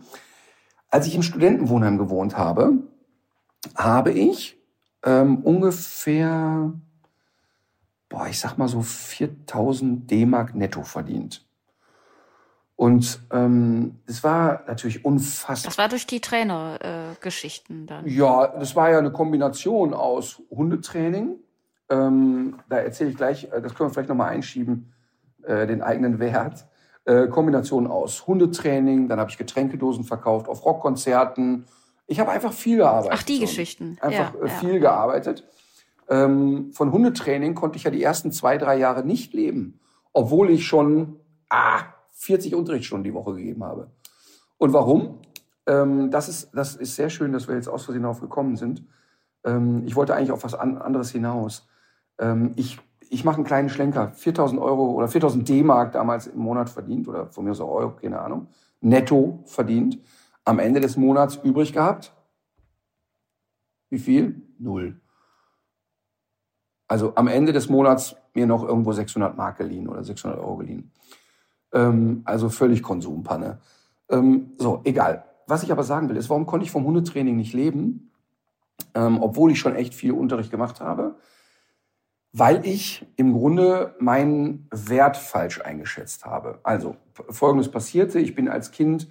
Als ich im Studentenwohnheim gewohnt habe, habe ich ähm, ungefähr, boah, ich sag mal so 4000 D-Mark netto verdient. Und ähm, es war natürlich unfassbar. Das war durch die Trainergeschichten äh, dann. Ja, das war ja eine Kombination aus Hundetraining. Ähm, da erzähle ich gleich, äh, das können wir vielleicht nochmal einschieben, äh, den eigenen Wert. Äh, Kombination aus Hundetraining, dann habe ich Getränkedosen verkauft auf Rockkonzerten. Ich habe einfach viel gearbeitet. Ach, die. Geschichten. Einfach ja, äh, viel ja. gearbeitet. Ähm, von Hundetraining konnte ich ja die ersten zwei, drei Jahre nicht leben. Obwohl ich schon, ah, 40 Unterrichtsstunden die Woche gegeben habe. Und warum? Ähm, das, ist, das ist sehr schön, dass wir jetzt aus Versehen darauf gekommen sind. Ähm, ich wollte eigentlich auf was an, anderes hinaus. Ähm, ich ich mache einen kleinen Schlenker. 4000 Euro oder 4000 D-Mark damals im Monat verdient oder von mir aus auch Euro, keine Ahnung. Netto verdient. Am Ende des Monats übrig gehabt. Wie viel? Null. Also am Ende des Monats mir noch irgendwo 600 Mark geliehen oder 600 Euro geliehen. Ähm, also völlig Konsumpanne. Ähm, so, egal. Was ich aber sagen will, ist, warum konnte ich vom Hundetraining nicht leben, ähm, obwohl ich schon echt viel Unterricht gemacht habe? Weil ich im Grunde meinen Wert falsch eingeschätzt habe. Also, Folgendes passierte. Ich bin als Kind,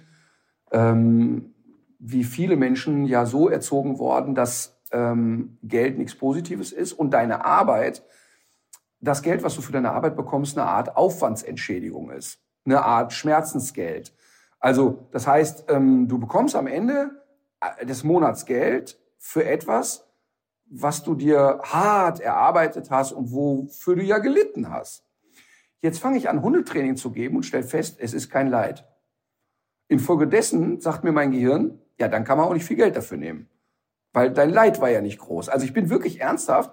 ähm, wie viele Menschen, ja so erzogen worden, dass ähm, Geld nichts Positives ist und deine Arbeit, das Geld, was du für deine Arbeit bekommst, eine Art Aufwandsentschädigung ist eine Art Schmerzensgeld. Also das heißt, ähm, du bekommst am Ende äh, des Monats Geld für etwas, was du dir hart erarbeitet hast und wofür du ja gelitten hast. Jetzt fange ich an, Hundetraining zu geben und stelle fest, es ist kein Leid. Infolgedessen sagt mir mein Gehirn, ja, dann kann man auch nicht viel Geld dafür nehmen. Weil dein Leid war ja nicht groß. Also ich bin wirklich ernsthaft,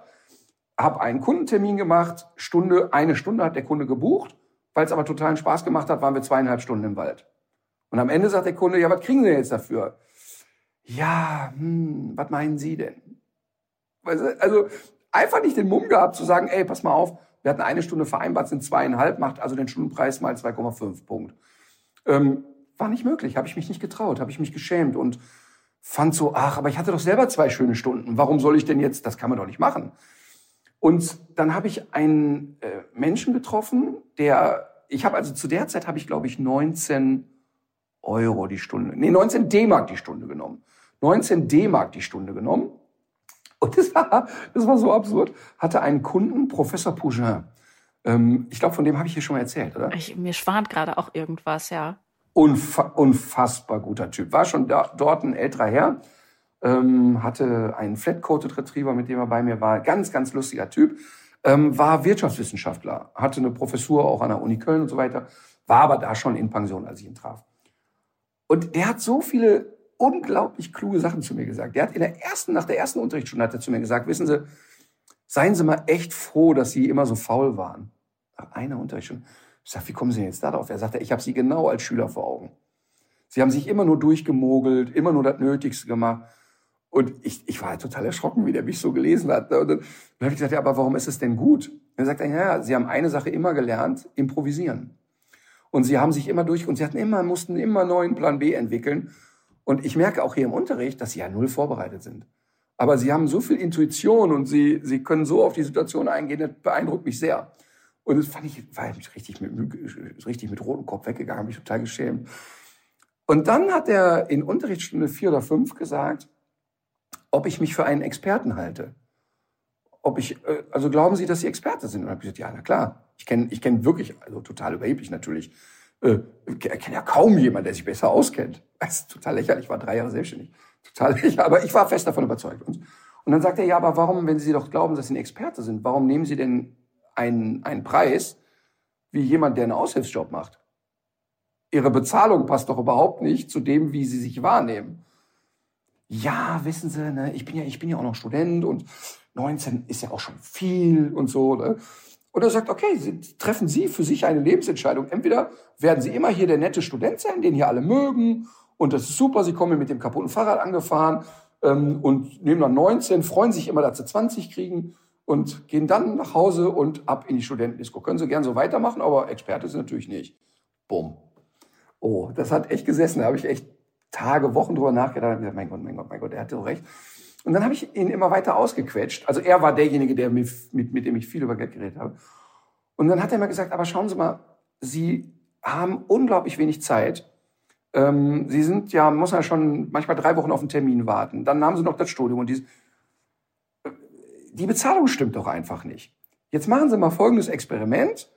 habe einen Kundentermin gemacht, Stunde, eine Stunde hat der Kunde gebucht, weil es aber totalen Spaß gemacht hat, waren wir zweieinhalb Stunden im Wald. Und am Ende sagt der Kunde, ja, was kriegen Sie jetzt dafür? Ja, hm, was meinen Sie denn? Also einfach nicht den Mumm gehabt zu sagen, ey, pass mal auf, wir hatten eine Stunde vereinbart, sind zweieinhalb, macht also den Stundenpreis mal 2,5 Punkt. Ähm, war nicht möglich, habe ich mich nicht getraut, habe ich mich geschämt und fand so, ach, aber ich hatte doch selber zwei schöne Stunden. Warum soll ich denn jetzt, das kann man doch nicht machen. Und dann habe ich einen äh, Menschen getroffen, der, ich habe also zu der Zeit habe ich glaube ich 19 Euro die Stunde, nee 19 D-Mark die Stunde genommen, 19 D-Mark die Stunde genommen und das war, das war so absurd. Hatte einen Kunden, Professor Pougin. Ähm, ich glaube, von dem habe ich hier schon mal erzählt, oder? Ich, mir schwant gerade auch irgendwas, ja. Unfa unfassbar guter Typ. War schon da, dort ein älterer Herr. Ähm, hatte einen Flat-Coated Retriever, mit dem er bei mir war. Ganz, ganz lustiger Typ. Ähm, war Wirtschaftswissenschaftler. Hatte eine Professur auch an der Uni Köln und so weiter. War aber da schon in Pension, als ich ihn traf. Und der hat so viele unglaublich kluge Sachen zu mir gesagt. Der hat in der ersten, nach der ersten Unterrichtsstunde hat er zu mir gesagt, wissen Sie, seien Sie mal echt froh, dass Sie immer so faul waren. Nach einer Unterrichtsstunde. Ich sag, wie kommen Sie denn jetzt darauf? Er sagte, ich habe Sie genau als Schüler vor Augen. Sie haben sich immer nur durchgemogelt, immer nur das Nötigste gemacht. Und ich, ich war halt total erschrocken, wie der mich so gelesen hat. Und dann, habe ich gesagt, ja, aber warum ist es denn gut? Und er sagt, ja, Sie haben eine Sache immer gelernt, improvisieren. Und Sie haben sich immer durch, und Sie hatten immer, mussten immer neuen Plan B entwickeln. Und ich merke auch hier im Unterricht, dass sie ja null vorbereitet sind. Aber sie haben so viel Intuition und sie, sie können so auf die Situation eingehen, das beeindruckt mich sehr. Und das fand ich, war ich richtig mit, richtig mit rotem Kopf weggegangen, habe mich total geschämt. Und dann hat er in Unterrichtsstunde vier oder fünf gesagt, ob ich mich für einen Experten halte. Ob ich, äh, also glauben Sie, dass Sie Experte sind? Und habe ich gesagt, ja, na klar. Ich kenne ich kenn wirklich, also total überheblich natürlich, äh, kenne ja kaum jemanden, der sich besser auskennt. Das ist total lächerlich, ich war drei Jahre selbstständig. Total lächerlich, aber ich war fest davon überzeugt. Und, und dann sagt er, ja, aber warum, wenn Sie doch glauben, dass Sie ein Experte sind, warum nehmen Sie denn einen, einen Preis wie jemand, der einen Aushilfsjob macht? Ihre Bezahlung passt doch überhaupt nicht zu dem, wie Sie sich wahrnehmen. Ja, wissen Sie, ne, ich bin ja, ich bin ja auch noch Student und 19 ist ja auch schon viel und so. Ne? Und er sagt, okay, Sie, treffen Sie für sich eine Lebensentscheidung. Entweder werden Sie immer hier der nette Student sein, den hier alle mögen, und das ist super, Sie kommen mit dem kaputten Fahrrad angefahren ähm, und nehmen dann 19, freuen sich immer, dass Sie 20 kriegen und gehen dann nach Hause und ab in die Studentendisco. Können Sie gern so weitermachen, aber Experte sind natürlich nicht. Bumm. Oh, das hat echt gesessen. Da habe ich echt Tage, Wochen drüber nachgedacht und gesagt, mein Gott, mein Gott, mein Gott, er hatte so recht. Und dann habe ich ihn immer weiter ausgequetscht. Also er war derjenige, der mit, mit, mit dem ich viel über Geld geredet habe. Und dann hat er mir gesagt, aber schauen Sie mal, Sie haben unglaublich wenig Zeit. Ähm, Sie sind ja, muss ja schon manchmal drei Wochen auf einen Termin warten. Dann haben Sie noch das Studium und die, die Bezahlung stimmt doch einfach nicht. Jetzt machen Sie mal folgendes Experiment.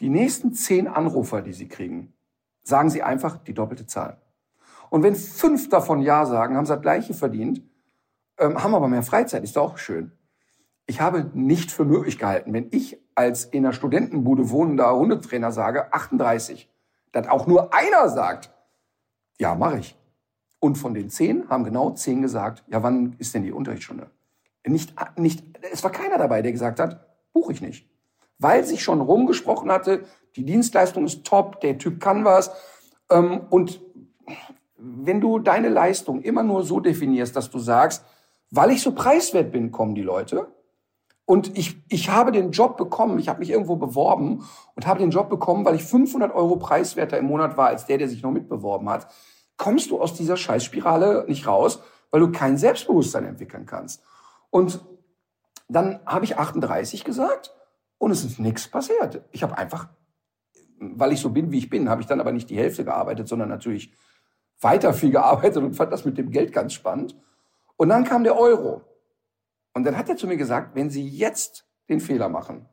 Die nächsten zehn Anrufer, die Sie kriegen, sagen Sie einfach die doppelte Zahl. Und wenn fünf davon Ja sagen, haben Sie das gleiche verdient, ähm, haben aber mehr Freizeit, ist doch auch schön. Ich habe nicht für möglich gehalten, wenn ich als in einer Studentenbude wohnender Hundetrainer sage, 38, dass auch nur einer sagt, ja, mache ich. Und von den zehn haben genau zehn gesagt, ja, wann ist denn die Unterrichtsstunde? Nicht, nicht, es war keiner dabei, der gesagt hat, buche ich nicht. Weil sich schon rumgesprochen hatte, die Dienstleistung ist top, der Typ kann was. Ähm, und wenn du deine Leistung immer nur so definierst, dass du sagst, weil ich so preiswert bin, kommen die Leute. Und ich, ich habe den Job bekommen, ich habe mich irgendwo beworben und habe den Job bekommen, weil ich 500 Euro preiswerter im Monat war als der, der sich noch mitbeworben hat. Kommst du aus dieser Scheißspirale nicht raus, weil du kein Selbstbewusstsein entwickeln kannst. Und dann habe ich 38 gesagt und es ist nichts passiert. Ich habe einfach, weil ich so bin, wie ich bin, habe ich dann aber nicht die Hälfte gearbeitet, sondern natürlich weiter viel gearbeitet und fand das mit dem Geld ganz spannend. Und dann kam der Euro. Und dann hat er zu mir gesagt, wenn Sie jetzt den Fehler machen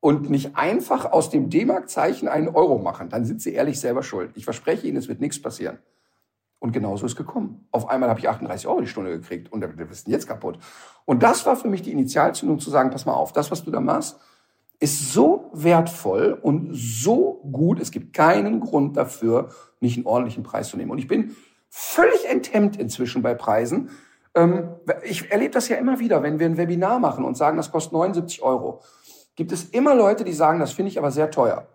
und nicht einfach aus dem D-Mark-Zeichen einen Euro machen, dann sind Sie ehrlich selber schuld. Ich verspreche Ihnen, es wird nichts passieren. Und genauso ist gekommen. Auf einmal habe ich 38 Euro die Stunde gekriegt und wir bist jetzt kaputt. Und das war für mich die Initialzündung zu sagen, pass mal auf, das, was du da machst, ist so wertvoll und so gut, es gibt keinen Grund dafür, nicht einen ordentlichen Preis zu nehmen. Und ich bin völlig enthemmt inzwischen bei Preisen. Ähm, ich erlebe das ja immer wieder, wenn wir ein Webinar machen und sagen, das kostet 79 Euro. Gibt es immer Leute, die sagen, das finde ich aber sehr teuer.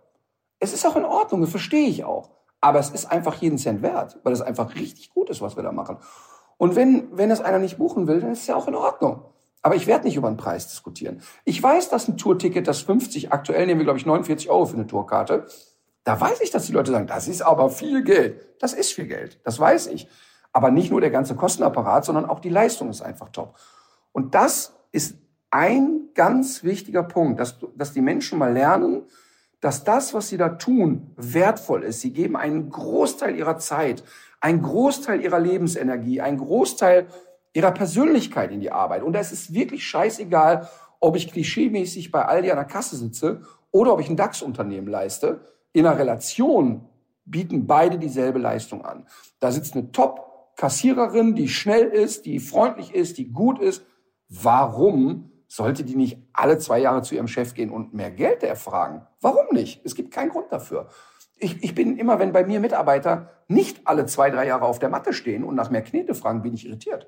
Es ist auch in Ordnung, das verstehe ich auch. Aber es ist einfach jeden Cent wert, weil es einfach richtig gut ist, was wir da machen. Und wenn, wenn es einer nicht buchen will, dann ist es ja auch in Ordnung. Aber ich werde nicht über den Preis diskutieren. Ich weiß, dass ein Tourticket, das 50, aktuell nehmen wir, glaube ich, 49 Euro für eine Tourkarte. Da weiß ich, dass die Leute sagen, das ist aber viel Geld. Das ist viel Geld. Das weiß ich. Aber nicht nur der ganze Kostenapparat, sondern auch die Leistung ist einfach top. Und das ist ein ganz wichtiger Punkt, dass, dass die Menschen mal lernen, dass das, was sie da tun, wertvoll ist. Sie geben einen Großteil ihrer Zeit, einen Großteil ihrer Lebensenergie, einen Großteil ihrer Persönlichkeit in die Arbeit. Und es ist wirklich scheißegal, ob ich klischeemäßig bei Aldi an der Kasse sitze oder ob ich ein DAX-Unternehmen leiste. In einer Relation bieten beide dieselbe Leistung an. Da sitzt eine Top-Kassiererin, die schnell ist, die freundlich ist, die gut ist. Warum sollte die nicht alle zwei Jahre zu ihrem Chef gehen und mehr Geld erfragen? Warum nicht? Es gibt keinen Grund dafür. Ich, ich bin immer, wenn bei mir Mitarbeiter nicht alle zwei, drei Jahre auf der Matte stehen und nach mehr Knete fragen, bin ich irritiert.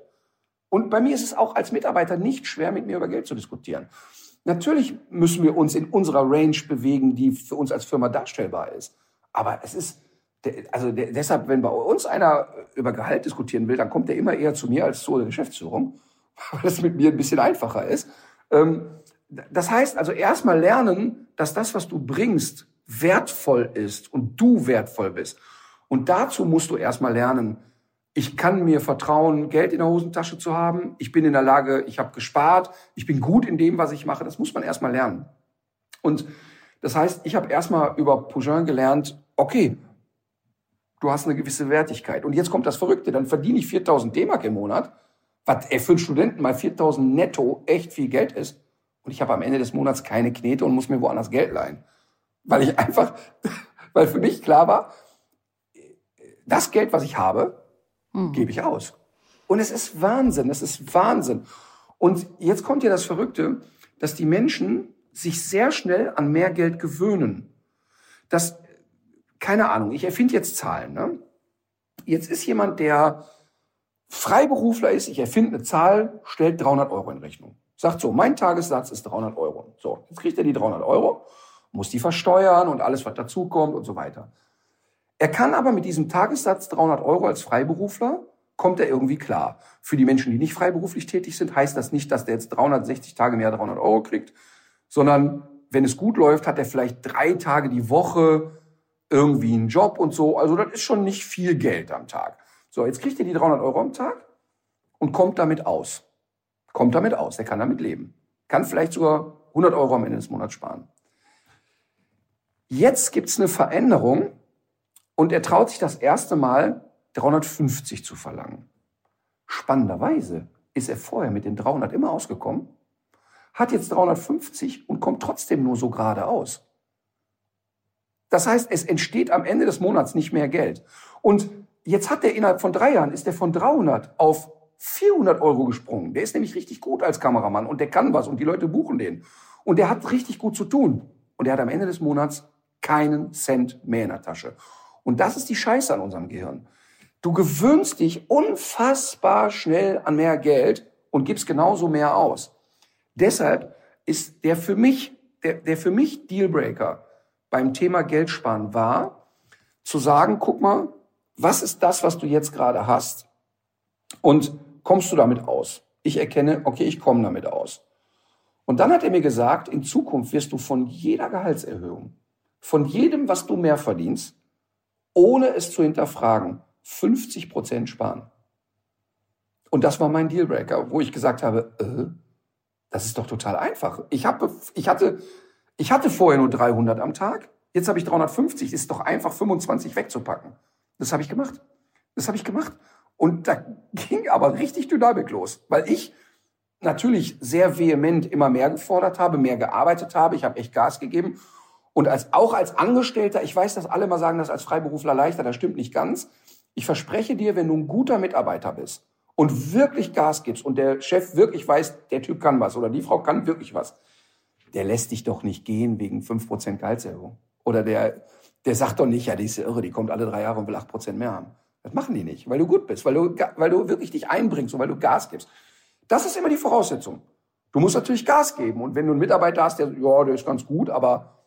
Und bei mir ist es auch als Mitarbeiter nicht schwer, mit mir über Geld zu diskutieren. Natürlich müssen wir uns in unserer Range bewegen, die für uns als Firma darstellbar ist. Aber es ist, also deshalb, wenn bei uns einer über Gehalt diskutieren will, dann kommt er immer eher zu mir als zu der Geschäftsführung, weil es mit mir ein bisschen einfacher ist. Ähm, das heißt also erstmal lernen, dass das, was du bringst, wertvoll ist und du wertvoll bist. Und dazu musst du erstmal lernen, ich kann mir vertrauen, Geld in der Hosentasche zu haben. Ich bin in der Lage, ich habe gespart, ich bin gut in dem, was ich mache. Das muss man erstmal lernen. Und das heißt, ich habe erstmal über Pougin gelernt, okay, du hast eine gewisse Wertigkeit. Und jetzt kommt das Verrückte, dann verdiene ich 4000 D-Mark im Monat was für einen Studenten mal 4000 netto echt viel Geld ist. Und ich habe am Ende des Monats keine Knete und muss mir woanders Geld leihen. Weil ich einfach, weil für mich klar war, das Geld, was ich habe, mhm. gebe ich aus. Und es ist Wahnsinn, es ist Wahnsinn. Und jetzt kommt ja das Verrückte, dass die Menschen sich sehr schnell an mehr Geld gewöhnen. Das, keine Ahnung, ich erfinde jetzt Zahlen. Ne? Jetzt ist jemand, der Freiberufler ist, ich erfinde eine Zahl, stellt 300 Euro in Rechnung. Sagt so, mein Tagessatz ist 300 Euro. So, jetzt kriegt er die 300 Euro, muss die versteuern und alles, was dazukommt und so weiter. Er kann aber mit diesem Tagessatz 300 Euro als Freiberufler, kommt er irgendwie klar. Für die Menschen, die nicht freiberuflich tätig sind, heißt das nicht, dass der jetzt 360 Tage mehr 300 Euro kriegt, sondern wenn es gut läuft, hat er vielleicht drei Tage die Woche irgendwie einen Job und so. Also das ist schon nicht viel Geld am Tag. So, jetzt kriegt er die 300 Euro am Tag und kommt damit aus. Kommt damit aus, er kann damit leben. Kann vielleicht sogar 100 Euro am Ende des Monats sparen. Jetzt gibt's eine Veränderung und er traut sich das erste Mal 350 zu verlangen. Spannenderweise ist er vorher mit den 300 immer ausgekommen, hat jetzt 350 und kommt trotzdem nur so gerade aus. Das heißt, es entsteht am Ende des Monats nicht mehr Geld. Und Jetzt hat er innerhalb von drei Jahren, ist er von 300 auf 400 Euro gesprungen. Der ist nämlich richtig gut als Kameramann und der kann was und die Leute buchen den. Und der hat richtig gut zu tun. Und er hat am Ende des Monats keinen Cent mehr in der Tasche. Und das ist die Scheiße an unserem Gehirn. Du gewöhnst dich unfassbar schnell an mehr Geld und gibst genauso mehr aus. Deshalb ist der für mich, der, der für mich Dealbreaker beim Thema Geld sparen war, zu sagen, guck mal, was ist das, was du jetzt gerade hast? Und kommst du damit aus? Ich erkenne, okay, ich komme damit aus. Und dann hat er mir gesagt, in Zukunft wirst du von jeder Gehaltserhöhung, von jedem, was du mehr verdienst, ohne es zu hinterfragen, 50 Prozent sparen. Und das war mein Dealbreaker, wo ich gesagt habe, äh, das ist doch total einfach. Ich, habe, ich, hatte, ich hatte vorher nur 300 am Tag, jetzt habe ich 350, ist doch einfach 25 wegzupacken. Das habe ich gemacht. Das habe ich gemacht. Und da ging aber richtig Dynamik los, weil ich natürlich sehr vehement immer mehr gefordert habe, mehr gearbeitet habe. Ich habe echt Gas gegeben. Und als, auch als Angestellter, ich weiß, dass alle mal sagen, das als Freiberufler leichter, das stimmt nicht ganz. Ich verspreche dir, wenn du ein guter Mitarbeiter bist und wirklich Gas gibst und der Chef wirklich weiß, der Typ kann was oder die Frau kann wirklich was, der lässt dich doch nicht gehen wegen 5% Gehaltserhöhung. Oder der, der sagt doch nicht, ja, die ist ja irre, die kommt alle drei Jahre und will 8% mehr haben. Das machen die nicht, weil du gut bist, weil du, weil du wirklich dich einbringst und weil du Gas gibst. Das ist immer die Voraussetzung. Du musst natürlich Gas geben. Und wenn du einen Mitarbeiter hast, der, ja, der ist ganz gut, aber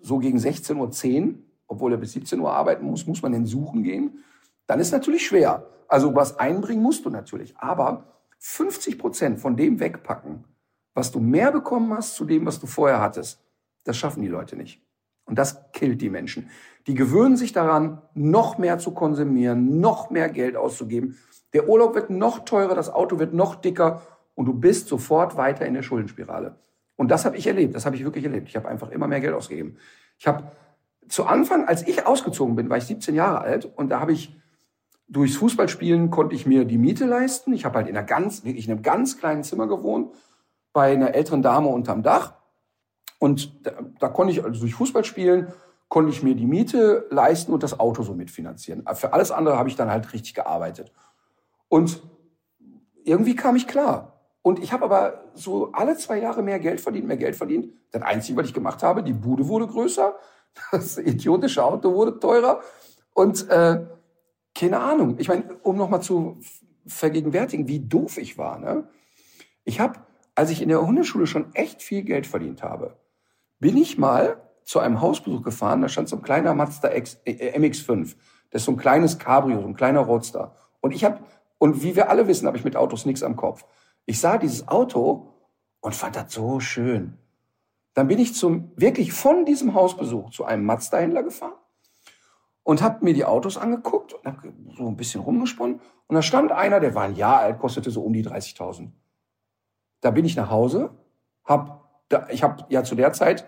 so gegen 16.10 Uhr, obwohl er bis 17 Uhr arbeiten muss, muss man den suchen gehen, dann ist natürlich schwer. Also was einbringen musst du natürlich. Aber 50 Prozent von dem wegpacken, was du mehr bekommen hast zu dem, was du vorher hattest, das schaffen die Leute nicht. Und das killt die Menschen. Die gewöhnen sich daran, noch mehr zu konsumieren, noch mehr Geld auszugeben. Der Urlaub wird noch teurer, das Auto wird noch dicker und du bist sofort weiter in der Schuldenspirale. Und das habe ich erlebt, das habe ich wirklich erlebt. Ich habe einfach immer mehr Geld ausgegeben. Ich habe zu Anfang, als ich ausgezogen bin, war ich 17 Jahre alt und da habe ich durchs Fußballspielen konnte ich mir die Miete leisten. Ich habe halt in einer ganz, wirklich in einem ganz kleinen Zimmer gewohnt, bei einer älteren Dame unterm Dach. Und da, da konnte ich, also durch Fußballspielen, konnte ich mir die Miete leisten und das Auto so mitfinanzieren. Für alles andere habe ich dann halt richtig gearbeitet. Und irgendwie kam ich klar. Und ich habe aber so alle zwei Jahre mehr Geld verdient, mehr Geld verdient. Das Einzige, was ich gemacht habe, die Bude wurde größer, das idiotische Auto wurde teurer und äh, keine Ahnung. Ich meine, um nochmal zu vergegenwärtigen, wie doof ich war. Ne? Ich habe, als ich in der Hundeschule schon echt viel Geld verdient habe, bin ich mal zu einem Hausbesuch gefahren. Da stand so ein kleiner Mazda X, äh, MX5. Das ist so ein kleines Cabrio, so ein kleiner Roadster. Und ich habe und wie wir alle wissen, habe ich mit Autos nichts am Kopf. Ich sah dieses Auto und fand das so schön. Dann bin ich zum wirklich von diesem Hausbesuch zu einem Mazda-Händler gefahren und habe mir die Autos angeguckt und habe so ein bisschen rumgesponnen. Und da stand einer, der war ein Jahr alt, kostete so um die 30.000. Da bin ich nach Hause, hab, da, ich habe ja zu der Zeit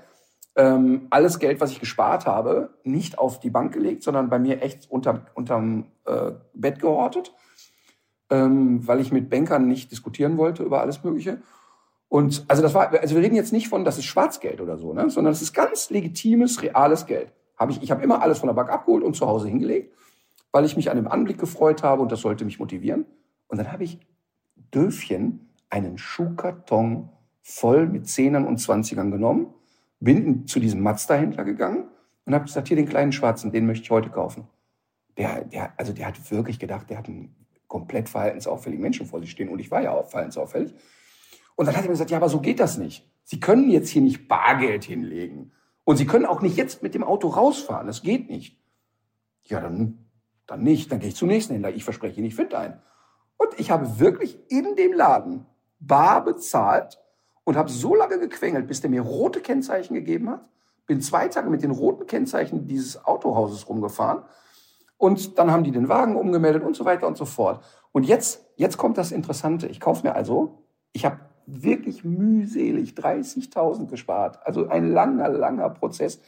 ähm, alles Geld, was ich gespart habe, nicht auf die Bank gelegt, sondern bei mir echt unter, unterm äh, Bett gehortet ähm, weil ich mit Bankern nicht diskutieren wollte über alles Mögliche. Und also das war, also wir reden jetzt nicht von, das ist Schwarzgeld oder so, ne? sondern es ist ganz legitimes, reales Geld. Hab ich ich habe immer alles von der Bank abgeholt und zu Hause hingelegt, weil ich mich an dem Anblick gefreut habe und das sollte mich motivieren. Und dann habe ich Döfchen einen Schuhkarton voll mit Zehnern und Zwanzigern genommen, bin zu diesem Mazda-Händler gegangen und habe gesagt, hier den kleinen Schwarzen, den möchte ich heute kaufen. Der, der, also der hat wirklich gedacht, der hat einen komplett verhaltensauffälligen Menschen vor sich stehen. Und ich war ja auch verhaltensauffällig. Und dann hat er mir gesagt, ja, aber so geht das nicht. Sie können jetzt hier nicht Bargeld hinlegen. Und Sie können auch nicht jetzt mit dem Auto rausfahren. Das geht nicht. Ja, dann, dann nicht. Dann gehe ich zum nächsten Händler. Ich verspreche Ihnen, ich finde einen. Und ich habe wirklich in dem Laden bar bezahlt und habe so lange gequengelt, bis der mir rote Kennzeichen gegeben hat. Bin zwei Tage mit den roten Kennzeichen dieses Autohauses rumgefahren und dann haben die den Wagen umgemeldet und so weiter und so fort. Und jetzt, jetzt kommt das Interessante. Ich kaufe mir also, ich habe wirklich mühselig 30.000 gespart. Also ein langer, langer Prozess.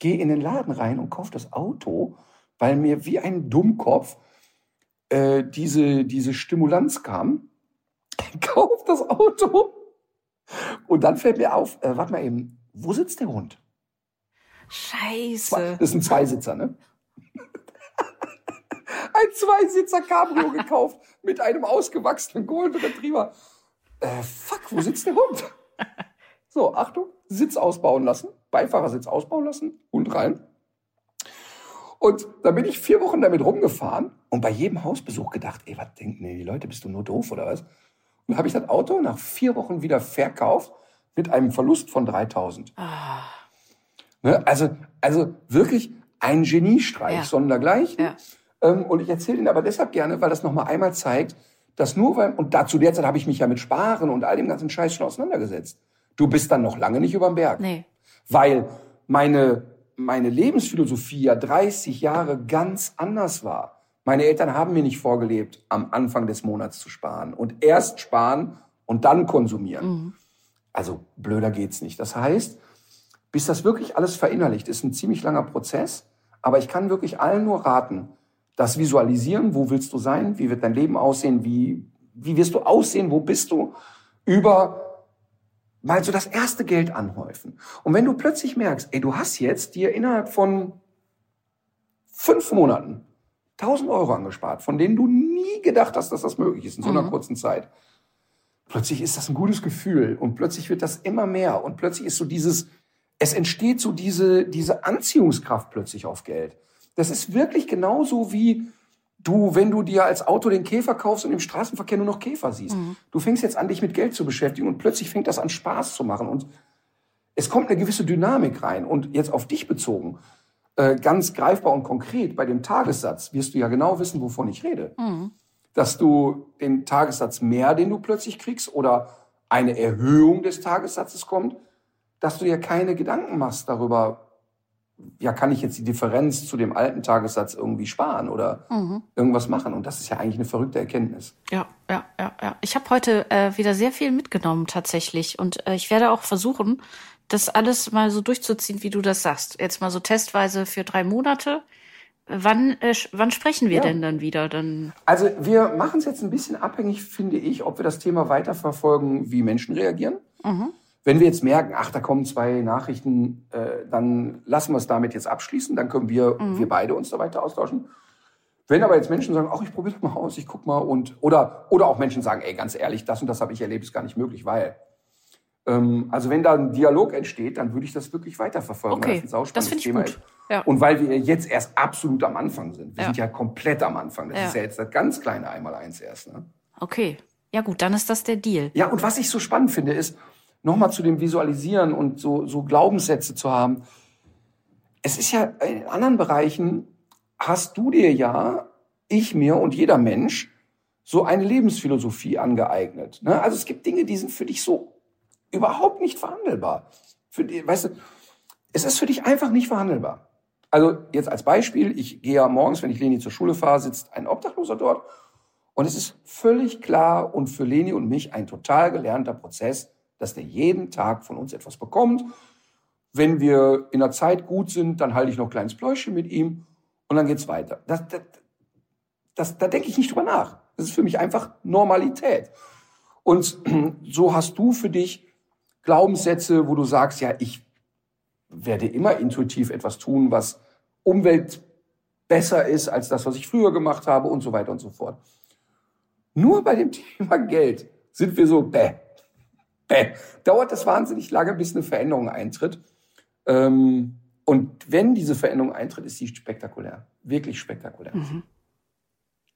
Gehe in den Laden rein und kaufe das Auto, weil mir wie ein Dummkopf äh, diese, diese Stimulanz kam. Kauf das Auto. Und dann fällt mir auf, äh, warte mal eben, wo sitzt der Hund? Scheiße. Das ist ein Zweisitzer, ne? Ein Zweisitzer Cabrio gekauft mit einem ausgewachsenen Golden Retriever. Äh, fuck, wo sitzt der Hund? So, Achtung, Sitz ausbauen lassen, Beifahrersitz ausbauen lassen, Hund rein. Und da bin ich vier Wochen damit rumgefahren und bei jedem Hausbesuch gedacht, ey, was denken die Leute, bist du nur doof oder was? Und habe ich das Auto nach vier Wochen wieder verkauft mit einem Verlust von 3000. Ah. Ne, also, also wirklich ein Geniestreich ja. sondergleichen. Ja. Ähm, und ich erzähle Ihnen aber deshalb gerne, weil das nochmal einmal zeigt, dass nur weil, und dazu derzeit habe ich mich ja mit Sparen und all dem ganzen Scheiß schon auseinandergesetzt. Du bist dann noch lange nicht überm Berg. Nee. Weil meine, meine Lebensphilosophie ja 30 Jahre ganz anders war. Meine Eltern haben mir nicht vorgelebt, am Anfang des Monats zu sparen und erst sparen und dann konsumieren. Mhm. Also blöder geht's nicht. Das heißt, bis das wirklich alles verinnerlicht, ist ein ziemlich langer Prozess. Aber ich kann wirklich allen nur raten, das visualisieren, wo willst du sein, wie wird dein Leben aussehen, wie, wie wirst du aussehen, wo bist du, über mal so das erste Geld anhäufen. Und wenn du plötzlich merkst, ey, du hast jetzt dir innerhalb von fünf Monaten 1000 Euro angespart, von denen du nie gedacht hast, dass das möglich ist in so einer mhm. kurzen Zeit. Plötzlich ist das ein gutes Gefühl und plötzlich wird das immer mehr und plötzlich ist so dieses, es entsteht so diese, diese Anziehungskraft plötzlich auf Geld. Das ist wirklich genauso wie du, wenn du dir als Auto den Käfer kaufst und im Straßenverkehr nur noch Käfer siehst. Mhm. Du fängst jetzt an, dich mit Geld zu beschäftigen und plötzlich fängt das an Spaß zu machen und es kommt eine gewisse Dynamik rein und jetzt auf dich bezogen, äh, ganz greifbar und konkret bei dem Tagessatz wirst du ja genau wissen, wovon ich rede. Mhm. Dass du den Tagessatz mehr, den du plötzlich kriegst oder eine Erhöhung des Tagessatzes kommt, dass du dir keine Gedanken machst darüber, ja, kann ich jetzt die Differenz zu dem alten Tagessatz irgendwie sparen oder mhm. irgendwas machen? Und das ist ja eigentlich eine verrückte Erkenntnis. Ja, ja, ja, ja. Ich habe heute äh, wieder sehr viel mitgenommen tatsächlich und äh, ich werde auch versuchen, das alles mal so durchzuziehen, wie du das sagst. Jetzt mal so testweise für drei Monate. Wann, äh, wann sprechen wir ja. denn dann wieder? Dann also wir machen es jetzt ein bisschen abhängig, finde ich, ob wir das Thema weiterverfolgen, wie Menschen reagieren. Mhm. Wenn wir jetzt merken, ach, da kommen zwei Nachrichten, äh, dann lassen wir es damit jetzt abschließen. Dann können wir, mhm. wir beide uns da weiter austauschen. Wenn aber jetzt Menschen sagen, ach, ich probiere das mal aus, ich guck mal und oder oder auch Menschen sagen, ey, ganz ehrlich, das und das habe ich erlebt, ist gar nicht möglich, weil ähm, also wenn da ein Dialog entsteht, dann würde ich das wirklich weiterverfolgen. Okay, das, das finde ich Thema gut. Ja. Und weil wir jetzt erst absolut am Anfang sind. Wir ja. sind ja komplett am Anfang. Das ja. ist ja jetzt das ganz kleine Einmaleins erst. Ne? Okay. Ja gut, dann ist das der Deal. Ja, und was ich so spannend finde, ist, nochmal zu dem Visualisieren und so, so Glaubenssätze zu haben. Es ist ja in anderen Bereichen hast du dir ja, ich mir und jeder Mensch so eine Lebensphilosophie angeeignet. Ne? Also es gibt Dinge, die sind für dich so überhaupt nicht verhandelbar. Für die, weißt du, es ist für dich einfach nicht verhandelbar. Also jetzt als Beispiel, ich gehe ja morgens, wenn ich Leni zur Schule fahre, sitzt ein Obdachloser dort und es ist völlig klar und für Leni und mich ein total gelernter Prozess, dass der jeden Tag von uns etwas bekommt. Wenn wir in der Zeit gut sind, dann halte ich noch ein kleines Pläuschen mit ihm und dann geht's weiter. Das, das, das, da denke ich nicht drüber nach. Das ist für mich einfach Normalität. Und so hast du für dich Glaubenssätze, wo du sagst, ja, ich werde immer intuitiv etwas tun, was Umwelt besser ist als das, was ich früher gemacht habe und so weiter und so fort. Nur bei dem Thema Geld sind wir so, bäh, äh, dauert das wahnsinnig lange, bis eine Veränderung eintritt. Ähm, und wenn diese Veränderung eintritt, ist sie spektakulär. Wirklich spektakulär. Mhm.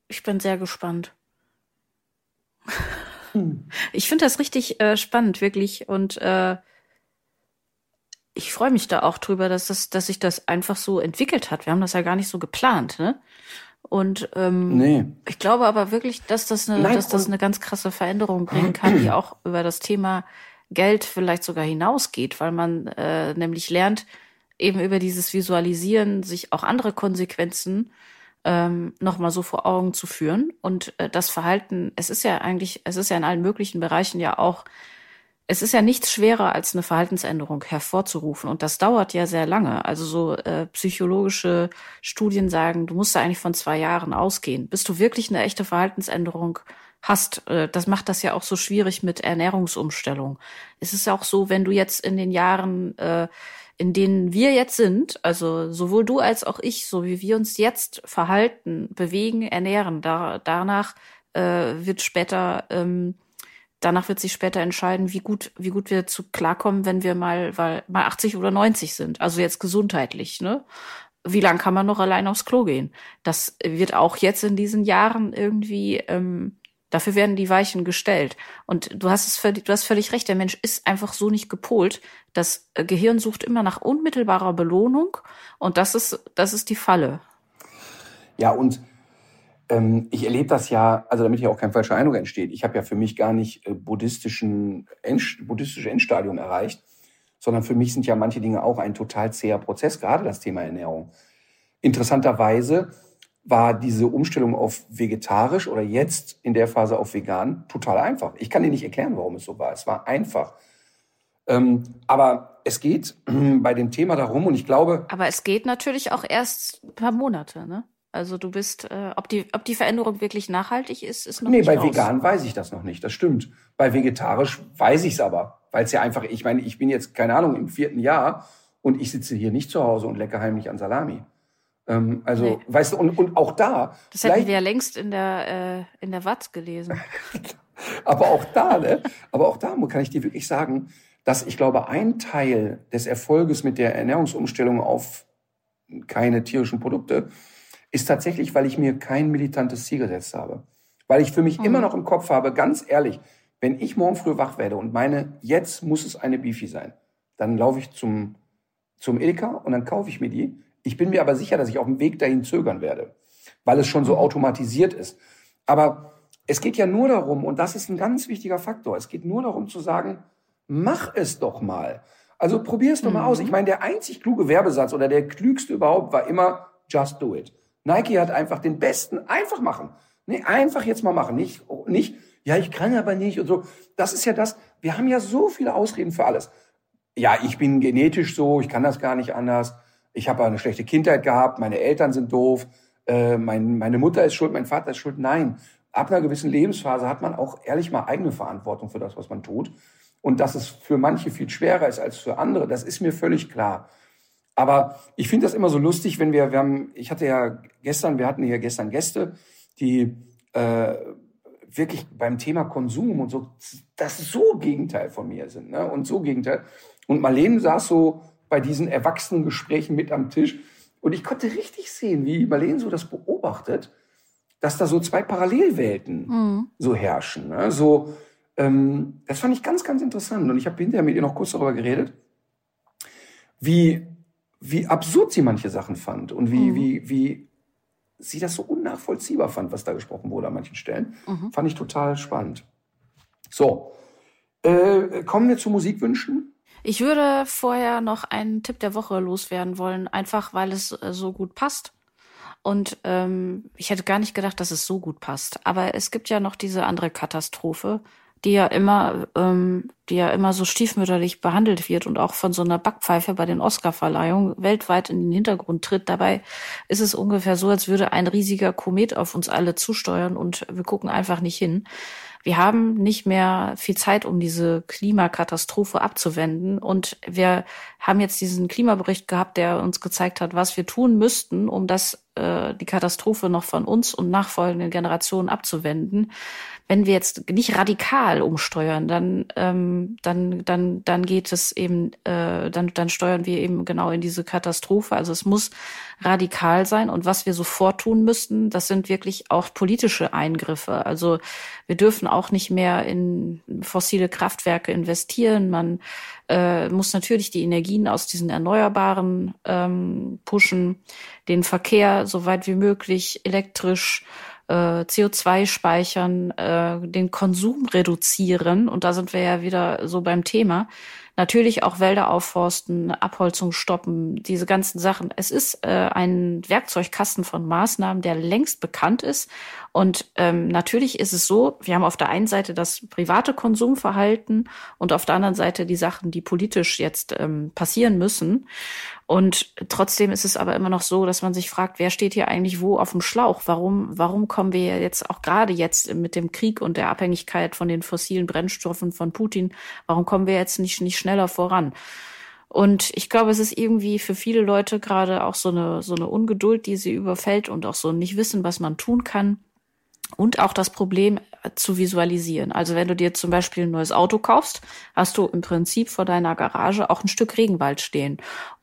Ich bin sehr gespannt. Hm. Ich finde das richtig äh, spannend, wirklich. Und äh, ich freue mich da auch drüber, dass, das, dass sich das einfach so entwickelt hat. Wir haben das ja gar nicht so geplant, ne? Und ähm, nee. ich glaube aber wirklich, dass das, eine, Nein, dass das eine ganz krasse Veränderung bringen kann, die auch über das Thema Geld vielleicht sogar hinausgeht, weil man äh, nämlich lernt, eben über dieses Visualisieren sich auch andere Konsequenzen ähm, nochmal so vor Augen zu führen. Und äh, das Verhalten, es ist ja eigentlich, es ist ja in allen möglichen Bereichen ja auch es ist ja nichts schwerer, als eine Verhaltensänderung hervorzurufen. Und das dauert ja sehr lange. Also so äh, psychologische Studien sagen, du musst da eigentlich von zwei Jahren ausgehen, bis du wirklich eine echte Verhaltensänderung hast. Äh, das macht das ja auch so schwierig mit Ernährungsumstellung. Es ist ja auch so, wenn du jetzt in den Jahren, äh, in denen wir jetzt sind, also sowohl du als auch ich, so wie wir uns jetzt verhalten, bewegen, ernähren, da, danach äh, wird später ähm, danach wird sich später entscheiden, wie gut, wie gut wir zu klarkommen, wenn wir mal, weil, mal 80 oder 90 sind. Also jetzt gesundheitlich, ne? Wie lang kann man noch allein aufs Klo gehen? Das wird auch jetzt in diesen Jahren irgendwie, ähm, dafür werden die Weichen gestellt. Und du hast es völlig, du hast völlig recht, der Mensch ist einfach so nicht gepolt. Das Gehirn sucht immer nach unmittelbarer Belohnung und das ist, das ist die Falle. Ja, und ähm, ich erlebe das ja, also damit hier auch kein falscher Eindruck entsteht. Ich habe ja für mich gar nicht äh, buddhistischen End, buddhistische Endstadium erreicht, sondern für mich sind ja manche Dinge auch ein total zäher Prozess, gerade das Thema Ernährung. Interessanterweise war diese Umstellung auf vegetarisch oder jetzt in der Phase auf vegan total einfach. Ich kann dir nicht erklären, warum es so war. Es war einfach. Ähm, aber es geht bei dem Thema darum und ich glaube. Aber es geht natürlich auch erst ein paar Monate, ne? Also du bist, äh, ob die, ob die Veränderung wirklich nachhaltig ist, ist noch nee, nicht bei raus. vegan weiß ich das noch nicht. Das stimmt. Bei vegetarisch weiß ich es aber, weil es ja einfach, ich meine, ich bin jetzt keine Ahnung im vierten Jahr und ich sitze hier nicht zu Hause und lecke heimlich an Salami. Ähm, also, Nee. weißt du, und, und auch da, Das hätten wir ja längst in der, äh, in der Watz gelesen. aber auch da, ne, aber auch da kann ich dir wirklich sagen, dass ich glaube, ein Teil des Erfolges mit der Ernährungsumstellung auf keine tierischen Produkte ist tatsächlich, weil ich mir kein militantes Ziel gesetzt habe. Weil ich für mich Mhm. immer noch im Kopf habe, ganz ehrlich, wenn ich morgen früh wach werde und meine, jetzt muss es eine Beefy sein, dann laufe ich zum, zum Edeka und dann kaufe ich mir die. Ich bin mir aber sicher, dass ich auf dem Weg dahin zögern werde, weil es schon so automatisiert ist. Aber es geht ja nur darum, und das ist ein ganz wichtiger Faktor, es geht nur darum zu sagen, mach es doch mal. Also probier es doch mal aus. Ich meine, der einzig kluge Werbesatz oder der klügste überhaupt war immer, just do it. Nike hat einfach den besten, einfach machen. Nee, einfach jetzt mal machen. Nicht, nicht, ja, ich kann aber nicht und so. Das ist ja das, wir haben ja so viele Ausreden für alles. Ja, ich bin genetisch so, ich kann das gar nicht anders. Ich habe eine schlechte Kindheit gehabt, meine Eltern sind doof, äh, mein, meine Mutter ist schuld, mein Vater ist schuld. Nein, ab einer gewissen Lebensphase hat man auch ehrlich mal eigene Verantwortung für das, was man tut. Und dass es für manche viel schwerer ist als für andere, das ist mir völlig klar. Aber ich finde das immer so lustig, wenn wir, wir haben, ich hatte ja gestern, wir hatten hier gestern Gäste, die äh, wirklich beim Thema Konsum und so, das so Gegenteil von mir sind, ne? Und so Gegenteil. Und Marlene saß so bei diesen Erwachsenengesprächen mit am Tisch und ich konnte richtig sehen, wie Marlene so das beobachtet, dass da so zwei Parallelwelten Mhm. so herrschen. Ne? So, ähm, das fand ich ganz, ganz interessant. Und ich habe hinterher mit ihr noch kurz darüber geredet, wie, wie absurd sie manche Sachen fand und wie, Mhm. wie, wie sie das so unnachvollziehbar fand, was da gesprochen wurde an manchen Stellen. Mhm. Fand ich total spannend. So, äh, kommen wir zu Musikwünschen. Ich würde vorher noch einen Tipp der Woche loswerden wollen, einfach weil es äh, so gut passt. Und ähm, ich hätte gar nicht gedacht, dass es so gut passt. Aber es gibt ja noch diese andere Katastrophe, die ja immer, ähm, die ja immer so stiefmütterlich behandelt wird und auch von so einer Backpfeife bei den Oscarverleihungen weltweit in den Hintergrund tritt. Dabei ist es ungefähr so, als würde ein riesiger Komet auf uns alle zusteuern und wir gucken einfach nicht hin. Wir haben nicht mehr viel Zeit, um diese Klimakatastrophe abzuwenden. Und wir haben jetzt diesen Klimabericht gehabt, der uns gezeigt hat, was wir tun müssten, um das, äh, die Katastrophe noch von uns und nachfolgenden Generationen abzuwenden. Wenn wir jetzt nicht radikal umsteuern, dann, ähm, dann, dann, dann geht es eben, äh, dann, dann steuern wir eben genau in diese Katastrophe. Also es muss radikal sein. Und was wir sofort tun müssten, das sind wirklich auch politische Eingriffe. Also wir dürfen auch nicht mehr in fossile Kraftwerke investieren. Man äh, muss natürlich die Energien aus diesen Erneuerbaren ähm, pushen, den Verkehr so weit wie möglich elektrisch äh, CO2 speichern, äh, den Konsum reduzieren. Und da sind wir ja wieder so beim Thema. Natürlich auch Wälder aufforsten, Abholzung stoppen, diese ganzen Sachen. Es ist äh, ein Werkzeugkasten von Maßnahmen, der längst bekannt ist. Und ähm, natürlich ist es so, wir haben auf der einen Seite das private Konsumverhalten und auf der anderen Seite die Sachen, die politisch jetzt ähm, passieren müssen. Und trotzdem ist es aber immer noch so, dass man sich fragt, wer steht hier eigentlich wo auf dem Schlauch? Warum, warum kommen wir jetzt auch gerade jetzt mit dem Krieg und der Abhängigkeit von den fossilen Brennstoffen von Putin, warum kommen wir jetzt nicht, nicht schneller voran? Und ich glaube, es ist irgendwie für viele Leute gerade auch so eine, so eine Ungeduld, die sie überfällt und auch so nicht wissen, was man tun kann. Und auch das Problem zu visualisieren. Also wenn du dir zum Beispiel ein neues Auto kaufst, hast du im Prinzip vor deiner Garage auch ein Stück Regenwald stehen.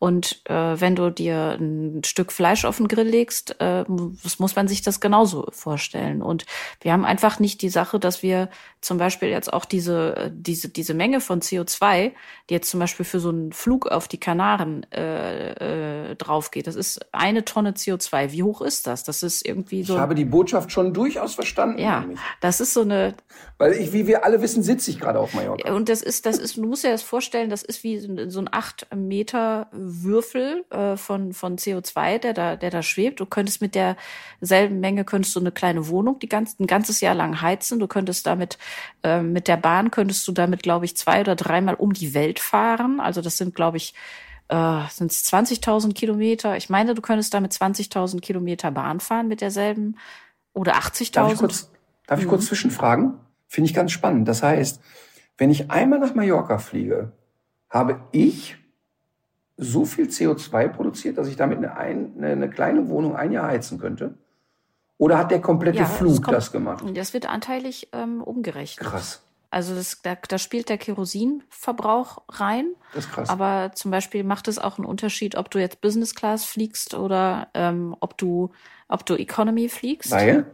Und äh, wenn du dir ein Stück Fleisch auf den Grill legst, äh, muss muss man sich das genauso vorstellen. Und wir haben einfach nicht die Sache, dass wir zum Beispiel jetzt auch diese, äh, diese, diese Menge von CO2, die jetzt zum Beispiel für so einen Flug auf die Kanaren äh, äh, drauf geht, das ist eine Tonne CO2. Wie hoch ist das? Das ist irgendwie so. Ich habe die Botschaft schon durchaus verstanden. Ja, nämlich. das ist so eine, Weil ich, wie wir alle wissen, sitze ich gerade auf Mallorca. und das ist, das ist, du musst dir das vorstellen, das ist wie so ein- so ein acht Meter Würfel äh, von, von CO2, der da, der da schwebt. Du könntest mit derselben Menge, könntest du eine kleine Wohnung die ganz, ein ganzes Jahr lang heizen. Du könntest damit, äh, mit der Bahn könntest du damit, glaube ich, zwei oder dreimal um die Welt fahren. Also das sind, glaube ich, äh, sind es 20.000 Kilometer. Ich meine, du könntest damit 20.000 Kilometer Bahn fahren mit derselben oder 80.000. Darf ich kurz, darf ich kurz mhm. zwischenfragen? Finde ich ganz spannend. Das heißt, wenn ich einmal nach Mallorca fliege, habe ich so viel CO2 produziert, dass ich damit eine, eine, eine kleine Wohnung ein Jahr heizen könnte? Oder hat der komplette ja, Flug das, kommt, das, gemacht? Das wird anteilig ähm, umgerechnet. Krass. Also das, da, da spielt der Kerosinverbrauch rein. Das ist krass. Aber zum Beispiel macht es auch einen Unterschied, ob du jetzt Business Class fliegst oder ähm, ob du ob du Economy fliegst. Weil?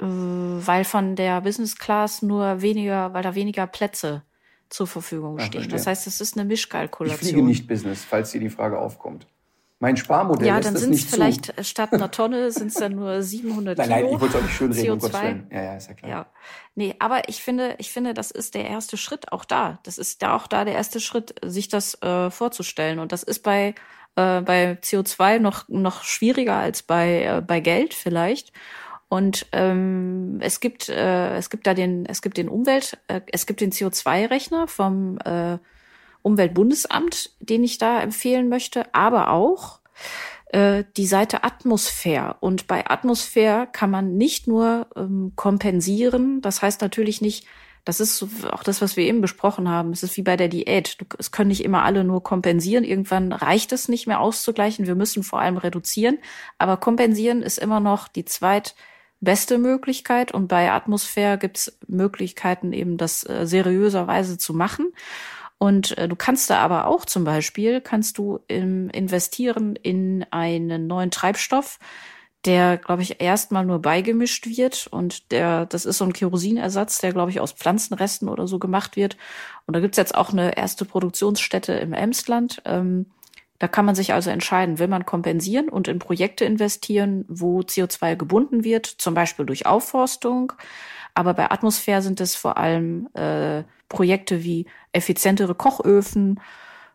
Äh, weil von der Business Class nur weniger, weil da weniger Plätze zur Verfügung Ach, stehen. Verstehe. Das heißt, es ist eine Mischkalkulation. Ich fliege nicht Business, falls dir die Frage aufkommt. Mein Sparmodell ja, ist dann sind es vielleicht zu. statt einer Tonne sind es dann nur 700 nein, Kilo. Nein, ich wollte es auch nicht schön reden, CO2. Um ja, ja, ist ja klar. Ja. Nee, aber ich finde, ich finde, das ist der erste Schritt auch da. Das ist da auch da der erste Schritt, sich das äh, vorzustellen. Und das ist bei äh, bei CO2 noch noch schwieriger als bei äh, bei Geld vielleicht. Und ähm, es gibt äh, es gibt da den es gibt den Umwelt äh, es gibt den CO2-Rechner vom äh, Umweltbundesamt, den ich da empfehlen möchte, aber auch äh, die Seite Atmosphäre. Und bei Atmosphäre kann man nicht nur ähm, kompensieren, das heißt natürlich nicht, das ist auch das, was wir eben besprochen haben. Es ist wie bei der Diät. Es können nicht immer alle nur kompensieren. Irgendwann reicht es nicht mehr auszugleichen. Wir müssen vor allem reduzieren. Aber kompensieren ist immer noch die zweitbeste Möglichkeit. Und bei Atmosphäre gibt es Möglichkeiten, eben das äh, seriöserweise zu machen. Und äh, du kannst da aber auch zum Beispiel, kannst du im, investieren in einen neuen Treibstoff, der, glaube ich, erstmal nur beigemischt wird. Und der, das ist so ein Kerosinersatz, der, glaube ich, aus Pflanzenresten oder so gemacht wird. Und da gibt's jetzt auch eine erste Produktionsstätte im Emsland. Ähm, da kann man sich also entscheiden, will man kompensieren und in Projekte investieren, wo CO2 gebunden wird, zum Beispiel durch Aufforstung. Aber bei Atmosphäre sind es vor allem äh, Projekte wie effizientere Kochöfen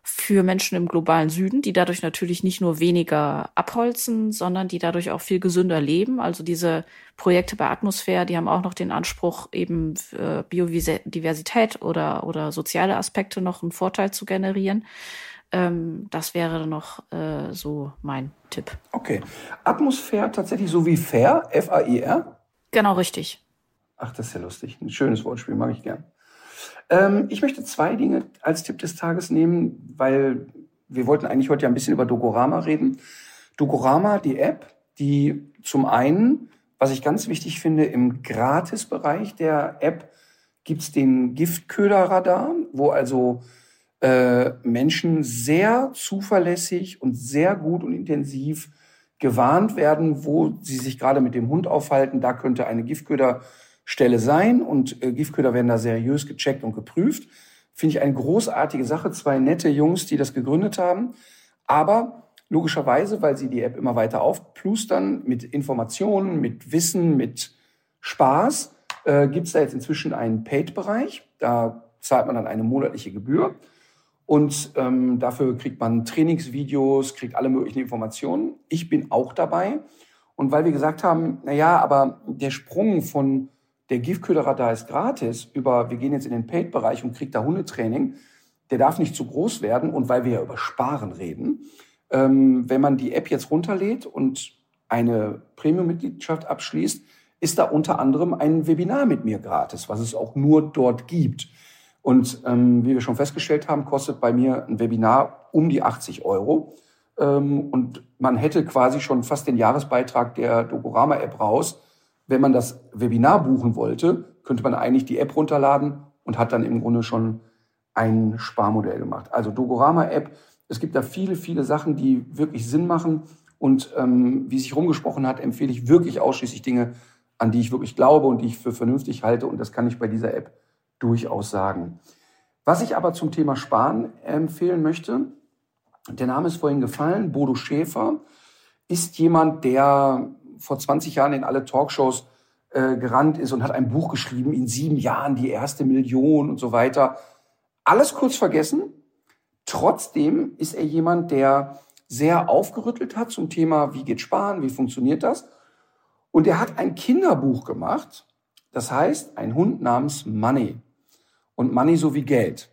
für Menschen im globalen Süden, die dadurch natürlich nicht nur weniger abholzen, sondern die dadurch auch viel gesünder leben. Also diese Projekte bei Atmosphäre, die haben auch noch den Anspruch, eben Biodiversität oder, oder soziale Aspekte noch einen Vorteil zu generieren. Ähm, das wäre noch äh, so mein Tipp. Okay. Atmosphäre tatsächlich so wie fair, F-A-I-R? Genau, richtig. Ach, das ist ja lustig. Ein schönes Wortspiel, mag ich gern. Ähm, ich möchte zwei Dinge als Tipp des Tages nehmen, weil wir wollten eigentlich heute ja ein bisschen über Dogorama reden. Dogorama, die App, die zum einen, was ich ganz wichtig finde, im Gratisbereich der App gibt's den Giftköderradar, wo also äh, Menschen sehr zuverlässig und sehr gut und intensiv gewarnt werden, wo sie sich gerade mit dem Hund aufhalten. Da könnte eine Giftköder Stelle sein und äh, Giftköder werden da seriös gecheckt und geprüft. Finde ich eine großartige Sache. Zwei nette Jungs, die das gegründet haben. Aber logischerweise, weil sie die App immer weiter aufplustern mit Informationen, mit Wissen, mit Spaß, äh, gibt es da jetzt inzwischen einen Paid-Bereich. Da zahlt man dann eine monatliche Gebühr. Und ähm, dafür kriegt man Trainingsvideos, kriegt alle möglichen Informationen. Ich bin auch dabei. Und weil wir gesagt haben, na ja, aber der Sprung von der Giftköderradar ist gratis, über, wir gehen jetzt in den Paid-Bereich und kriegt da Hundetraining, der darf nicht zu groß werden. Und weil wir ja über Sparen reden, ähm, wenn man die App jetzt runterlädt und eine Premium-Mitgliedschaft abschließt, ist da unter anderem ein Webinar mit mir gratis, was es auch nur dort gibt. Und ähm, wie wir schon festgestellt haben, kostet bei mir ein Webinar um die 80 Euro. Ähm, und man hätte quasi schon fast den Jahresbeitrag der Dokorama-App raus wenn man das Webinar buchen wollte, könnte man eigentlich die App runterladen und hat dann im Grunde schon ein Sparmodell gemacht. Also Dogorama-App, es gibt da viele, viele Sachen, die wirklich Sinn machen. Und ähm, wie sich rumgesprochen hat, empfehle ich wirklich ausschließlich Dinge, an die ich wirklich glaube und die ich für vernünftig halte. Und das kann ich bei dieser App durchaus sagen. Was ich aber zum Thema Sparen empfehlen möchte, der Name ist vorhin gefallen, Bodo Schäfer, ist jemand, der vor 20 Jahren in alle Talkshows äh, gerannt ist und hat ein Buch geschrieben, in sieben Jahren die erste Million und so weiter. Alles kurz vergessen. Trotzdem ist er jemand, der sehr aufgerüttelt hat zum Thema, wie geht Sparen, wie funktioniert das. Und er hat ein Kinderbuch gemacht, das heißt ein Hund namens Money. Und Money so wie Geld.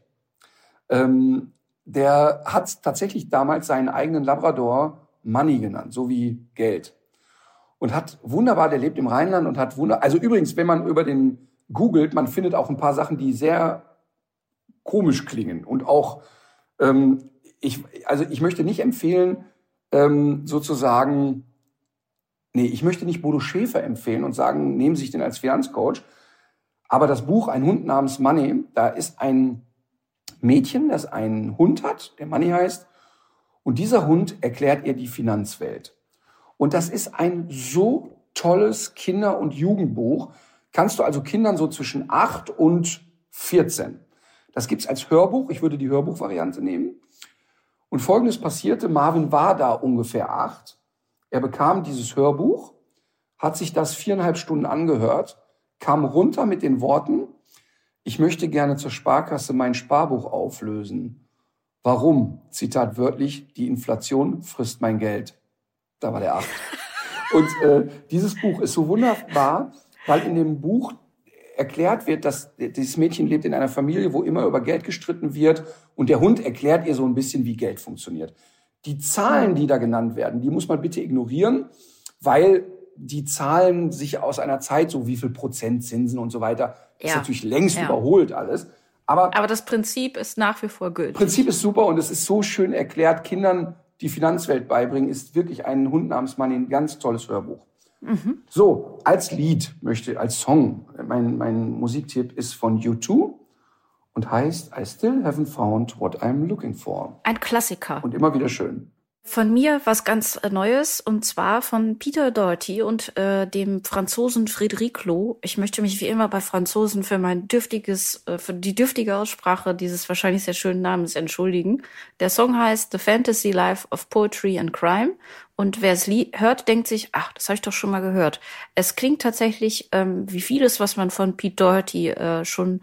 Ähm, der hat tatsächlich damals seinen eigenen Labrador Money genannt, so wie Geld. Und hat wunderbar, der lebt im Rheinland und hat wunder, also übrigens, wenn man über den googelt, man findet auch ein paar Sachen, die sehr komisch klingen und auch, ähm, ich, also ich möchte nicht empfehlen, ähm, sozusagen, nee, ich möchte nicht Bodo Schäfer empfehlen und sagen, nehmen Sie sich den als Finanzcoach. Aber das Buch Ein Hund namens Money, da ist ein Mädchen, das einen Hund hat, der Money heißt, und dieser Hund erklärt ihr die Finanzwelt. Und das ist ein so tolles Kinder- und Jugendbuch. Kannst du also Kindern so zwischen acht und 14. Das gibt's als Hörbuch. Ich würde die Hörbuchvariante nehmen. Und Folgendes passierte. Marvin war da ungefähr acht. Er bekam dieses Hörbuch, hat sich das viereinhalb Stunden angehört, kam runter mit den Worten, ich möchte gerne zur Sparkasse mein Sparbuch auflösen. Warum? Zitat wörtlich, die Inflation frisst mein Geld. Da war der acht. Und äh, dieses Buch ist so wunderbar, weil in dem Buch erklärt wird, dass dieses Mädchen lebt in einer Familie, wo immer über Geld gestritten wird und der Hund erklärt ihr so ein bisschen, wie Geld funktioniert. Die Zahlen, die da genannt werden, die muss man bitte ignorieren, weil die Zahlen sich aus einer Zeit, so wie viel Prozent Zinsen und so weiter, ja. ist natürlich längst ja. überholt alles. Aber, Aber das Prinzip ist nach wie vor gültig. Prinzip ist super und es ist so schön erklärt. Kindern die Finanzwelt beibringen, ist wirklich ein Hund namens Money ein ganz tolles Hörbuch. Mhm. So, als Lied möchte, als Song, mein, mein Musiktipp ist von U2 und heißt I Still Haven't Found What I'm Looking For. Ein Klassiker. Und immer wieder schön. Von mir was ganz äh, Neues und zwar von Peter Doherty und äh, dem Franzosen Frédéric Loh. Ich möchte mich wie immer bei Franzosen für mein dürftiges, äh, für die dürftige Aussprache dieses wahrscheinlich sehr schönen Namens entschuldigen. Der Song heißt The Fantasy Life of Poetry and Crime und wer es hört, denkt sich, ach, das habe ich doch schon mal gehört. Es klingt tatsächlich ähm, wie vieles, was man von Pete Doherty äh, schon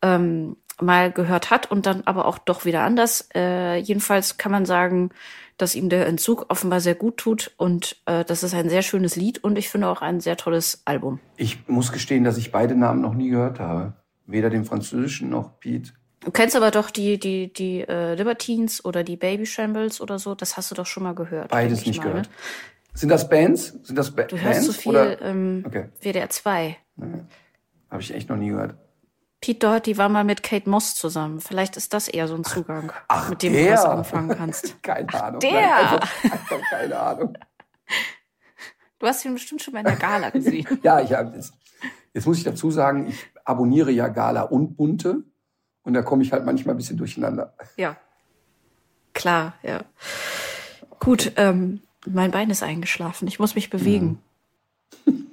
ähm, mal gehört hat und dann aber auch doch wieder anders. Äh, jedenfalls kann man sagen, dass ihm der Entzug offenbar sehr gut tut und äh, das ist ein sehr schönes Lied und ich finde auch ein sehr tolles Album. Ich muss gestehen, dass ich beide Namen noch nie gehört habe. Weder den französischen noch Pete. Du kennst aber doch die, die, die äh, Libertines oder die Baby Shambles oder so, das hast du doch schon mal gehört. Beides nicht mal, gehört. Ne? Sind das Bands? Sind das ba du hörst Bands? so viel ähm, okay. WDR 2. Nee. Habe ich echt noch nie gehört. Pete Doherty war mal mit Kate Moss zusammen. Vielleicht ist das eher so ein Zugang, Ach, mit dem der. du was anfangen kannst. keine Ahnung. Der! Nein, einfach, einfach keine Ahnung. Du hast ihn bestimmt schon mal in der Gala gesehen. ja, ich habe jetzt, jetzt muss ich dazu sagen, ich abonniere ja Gala und Bunte und da komme ich halt manchmal ein bisschen durcheinander. Ja. Klar, ja. Gut, ähm, mein Bein ist eingeschlafen. Ich muss mich bewegen. Mhm.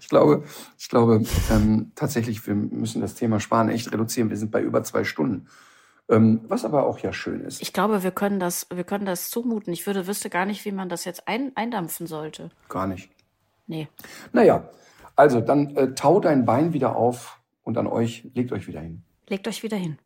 Ich glaube, ich glaube ähm, tatsächlich, wir müssen das Thema Sparen echt reduzieren. Wir sind bei über zwei Stunden. Ähm, was aber auch ja schön ist. Ich glaube, wir können das, wir können das zumuten. Ich würde, wüsste gar nicht, wie man das jetzt ein, eindampfen sollte. Gar nicht. Nee. Naja, also dann äh, tau dein Bein wieder auf und an euch, legt euch wieder hin. Legt euch wieder hin.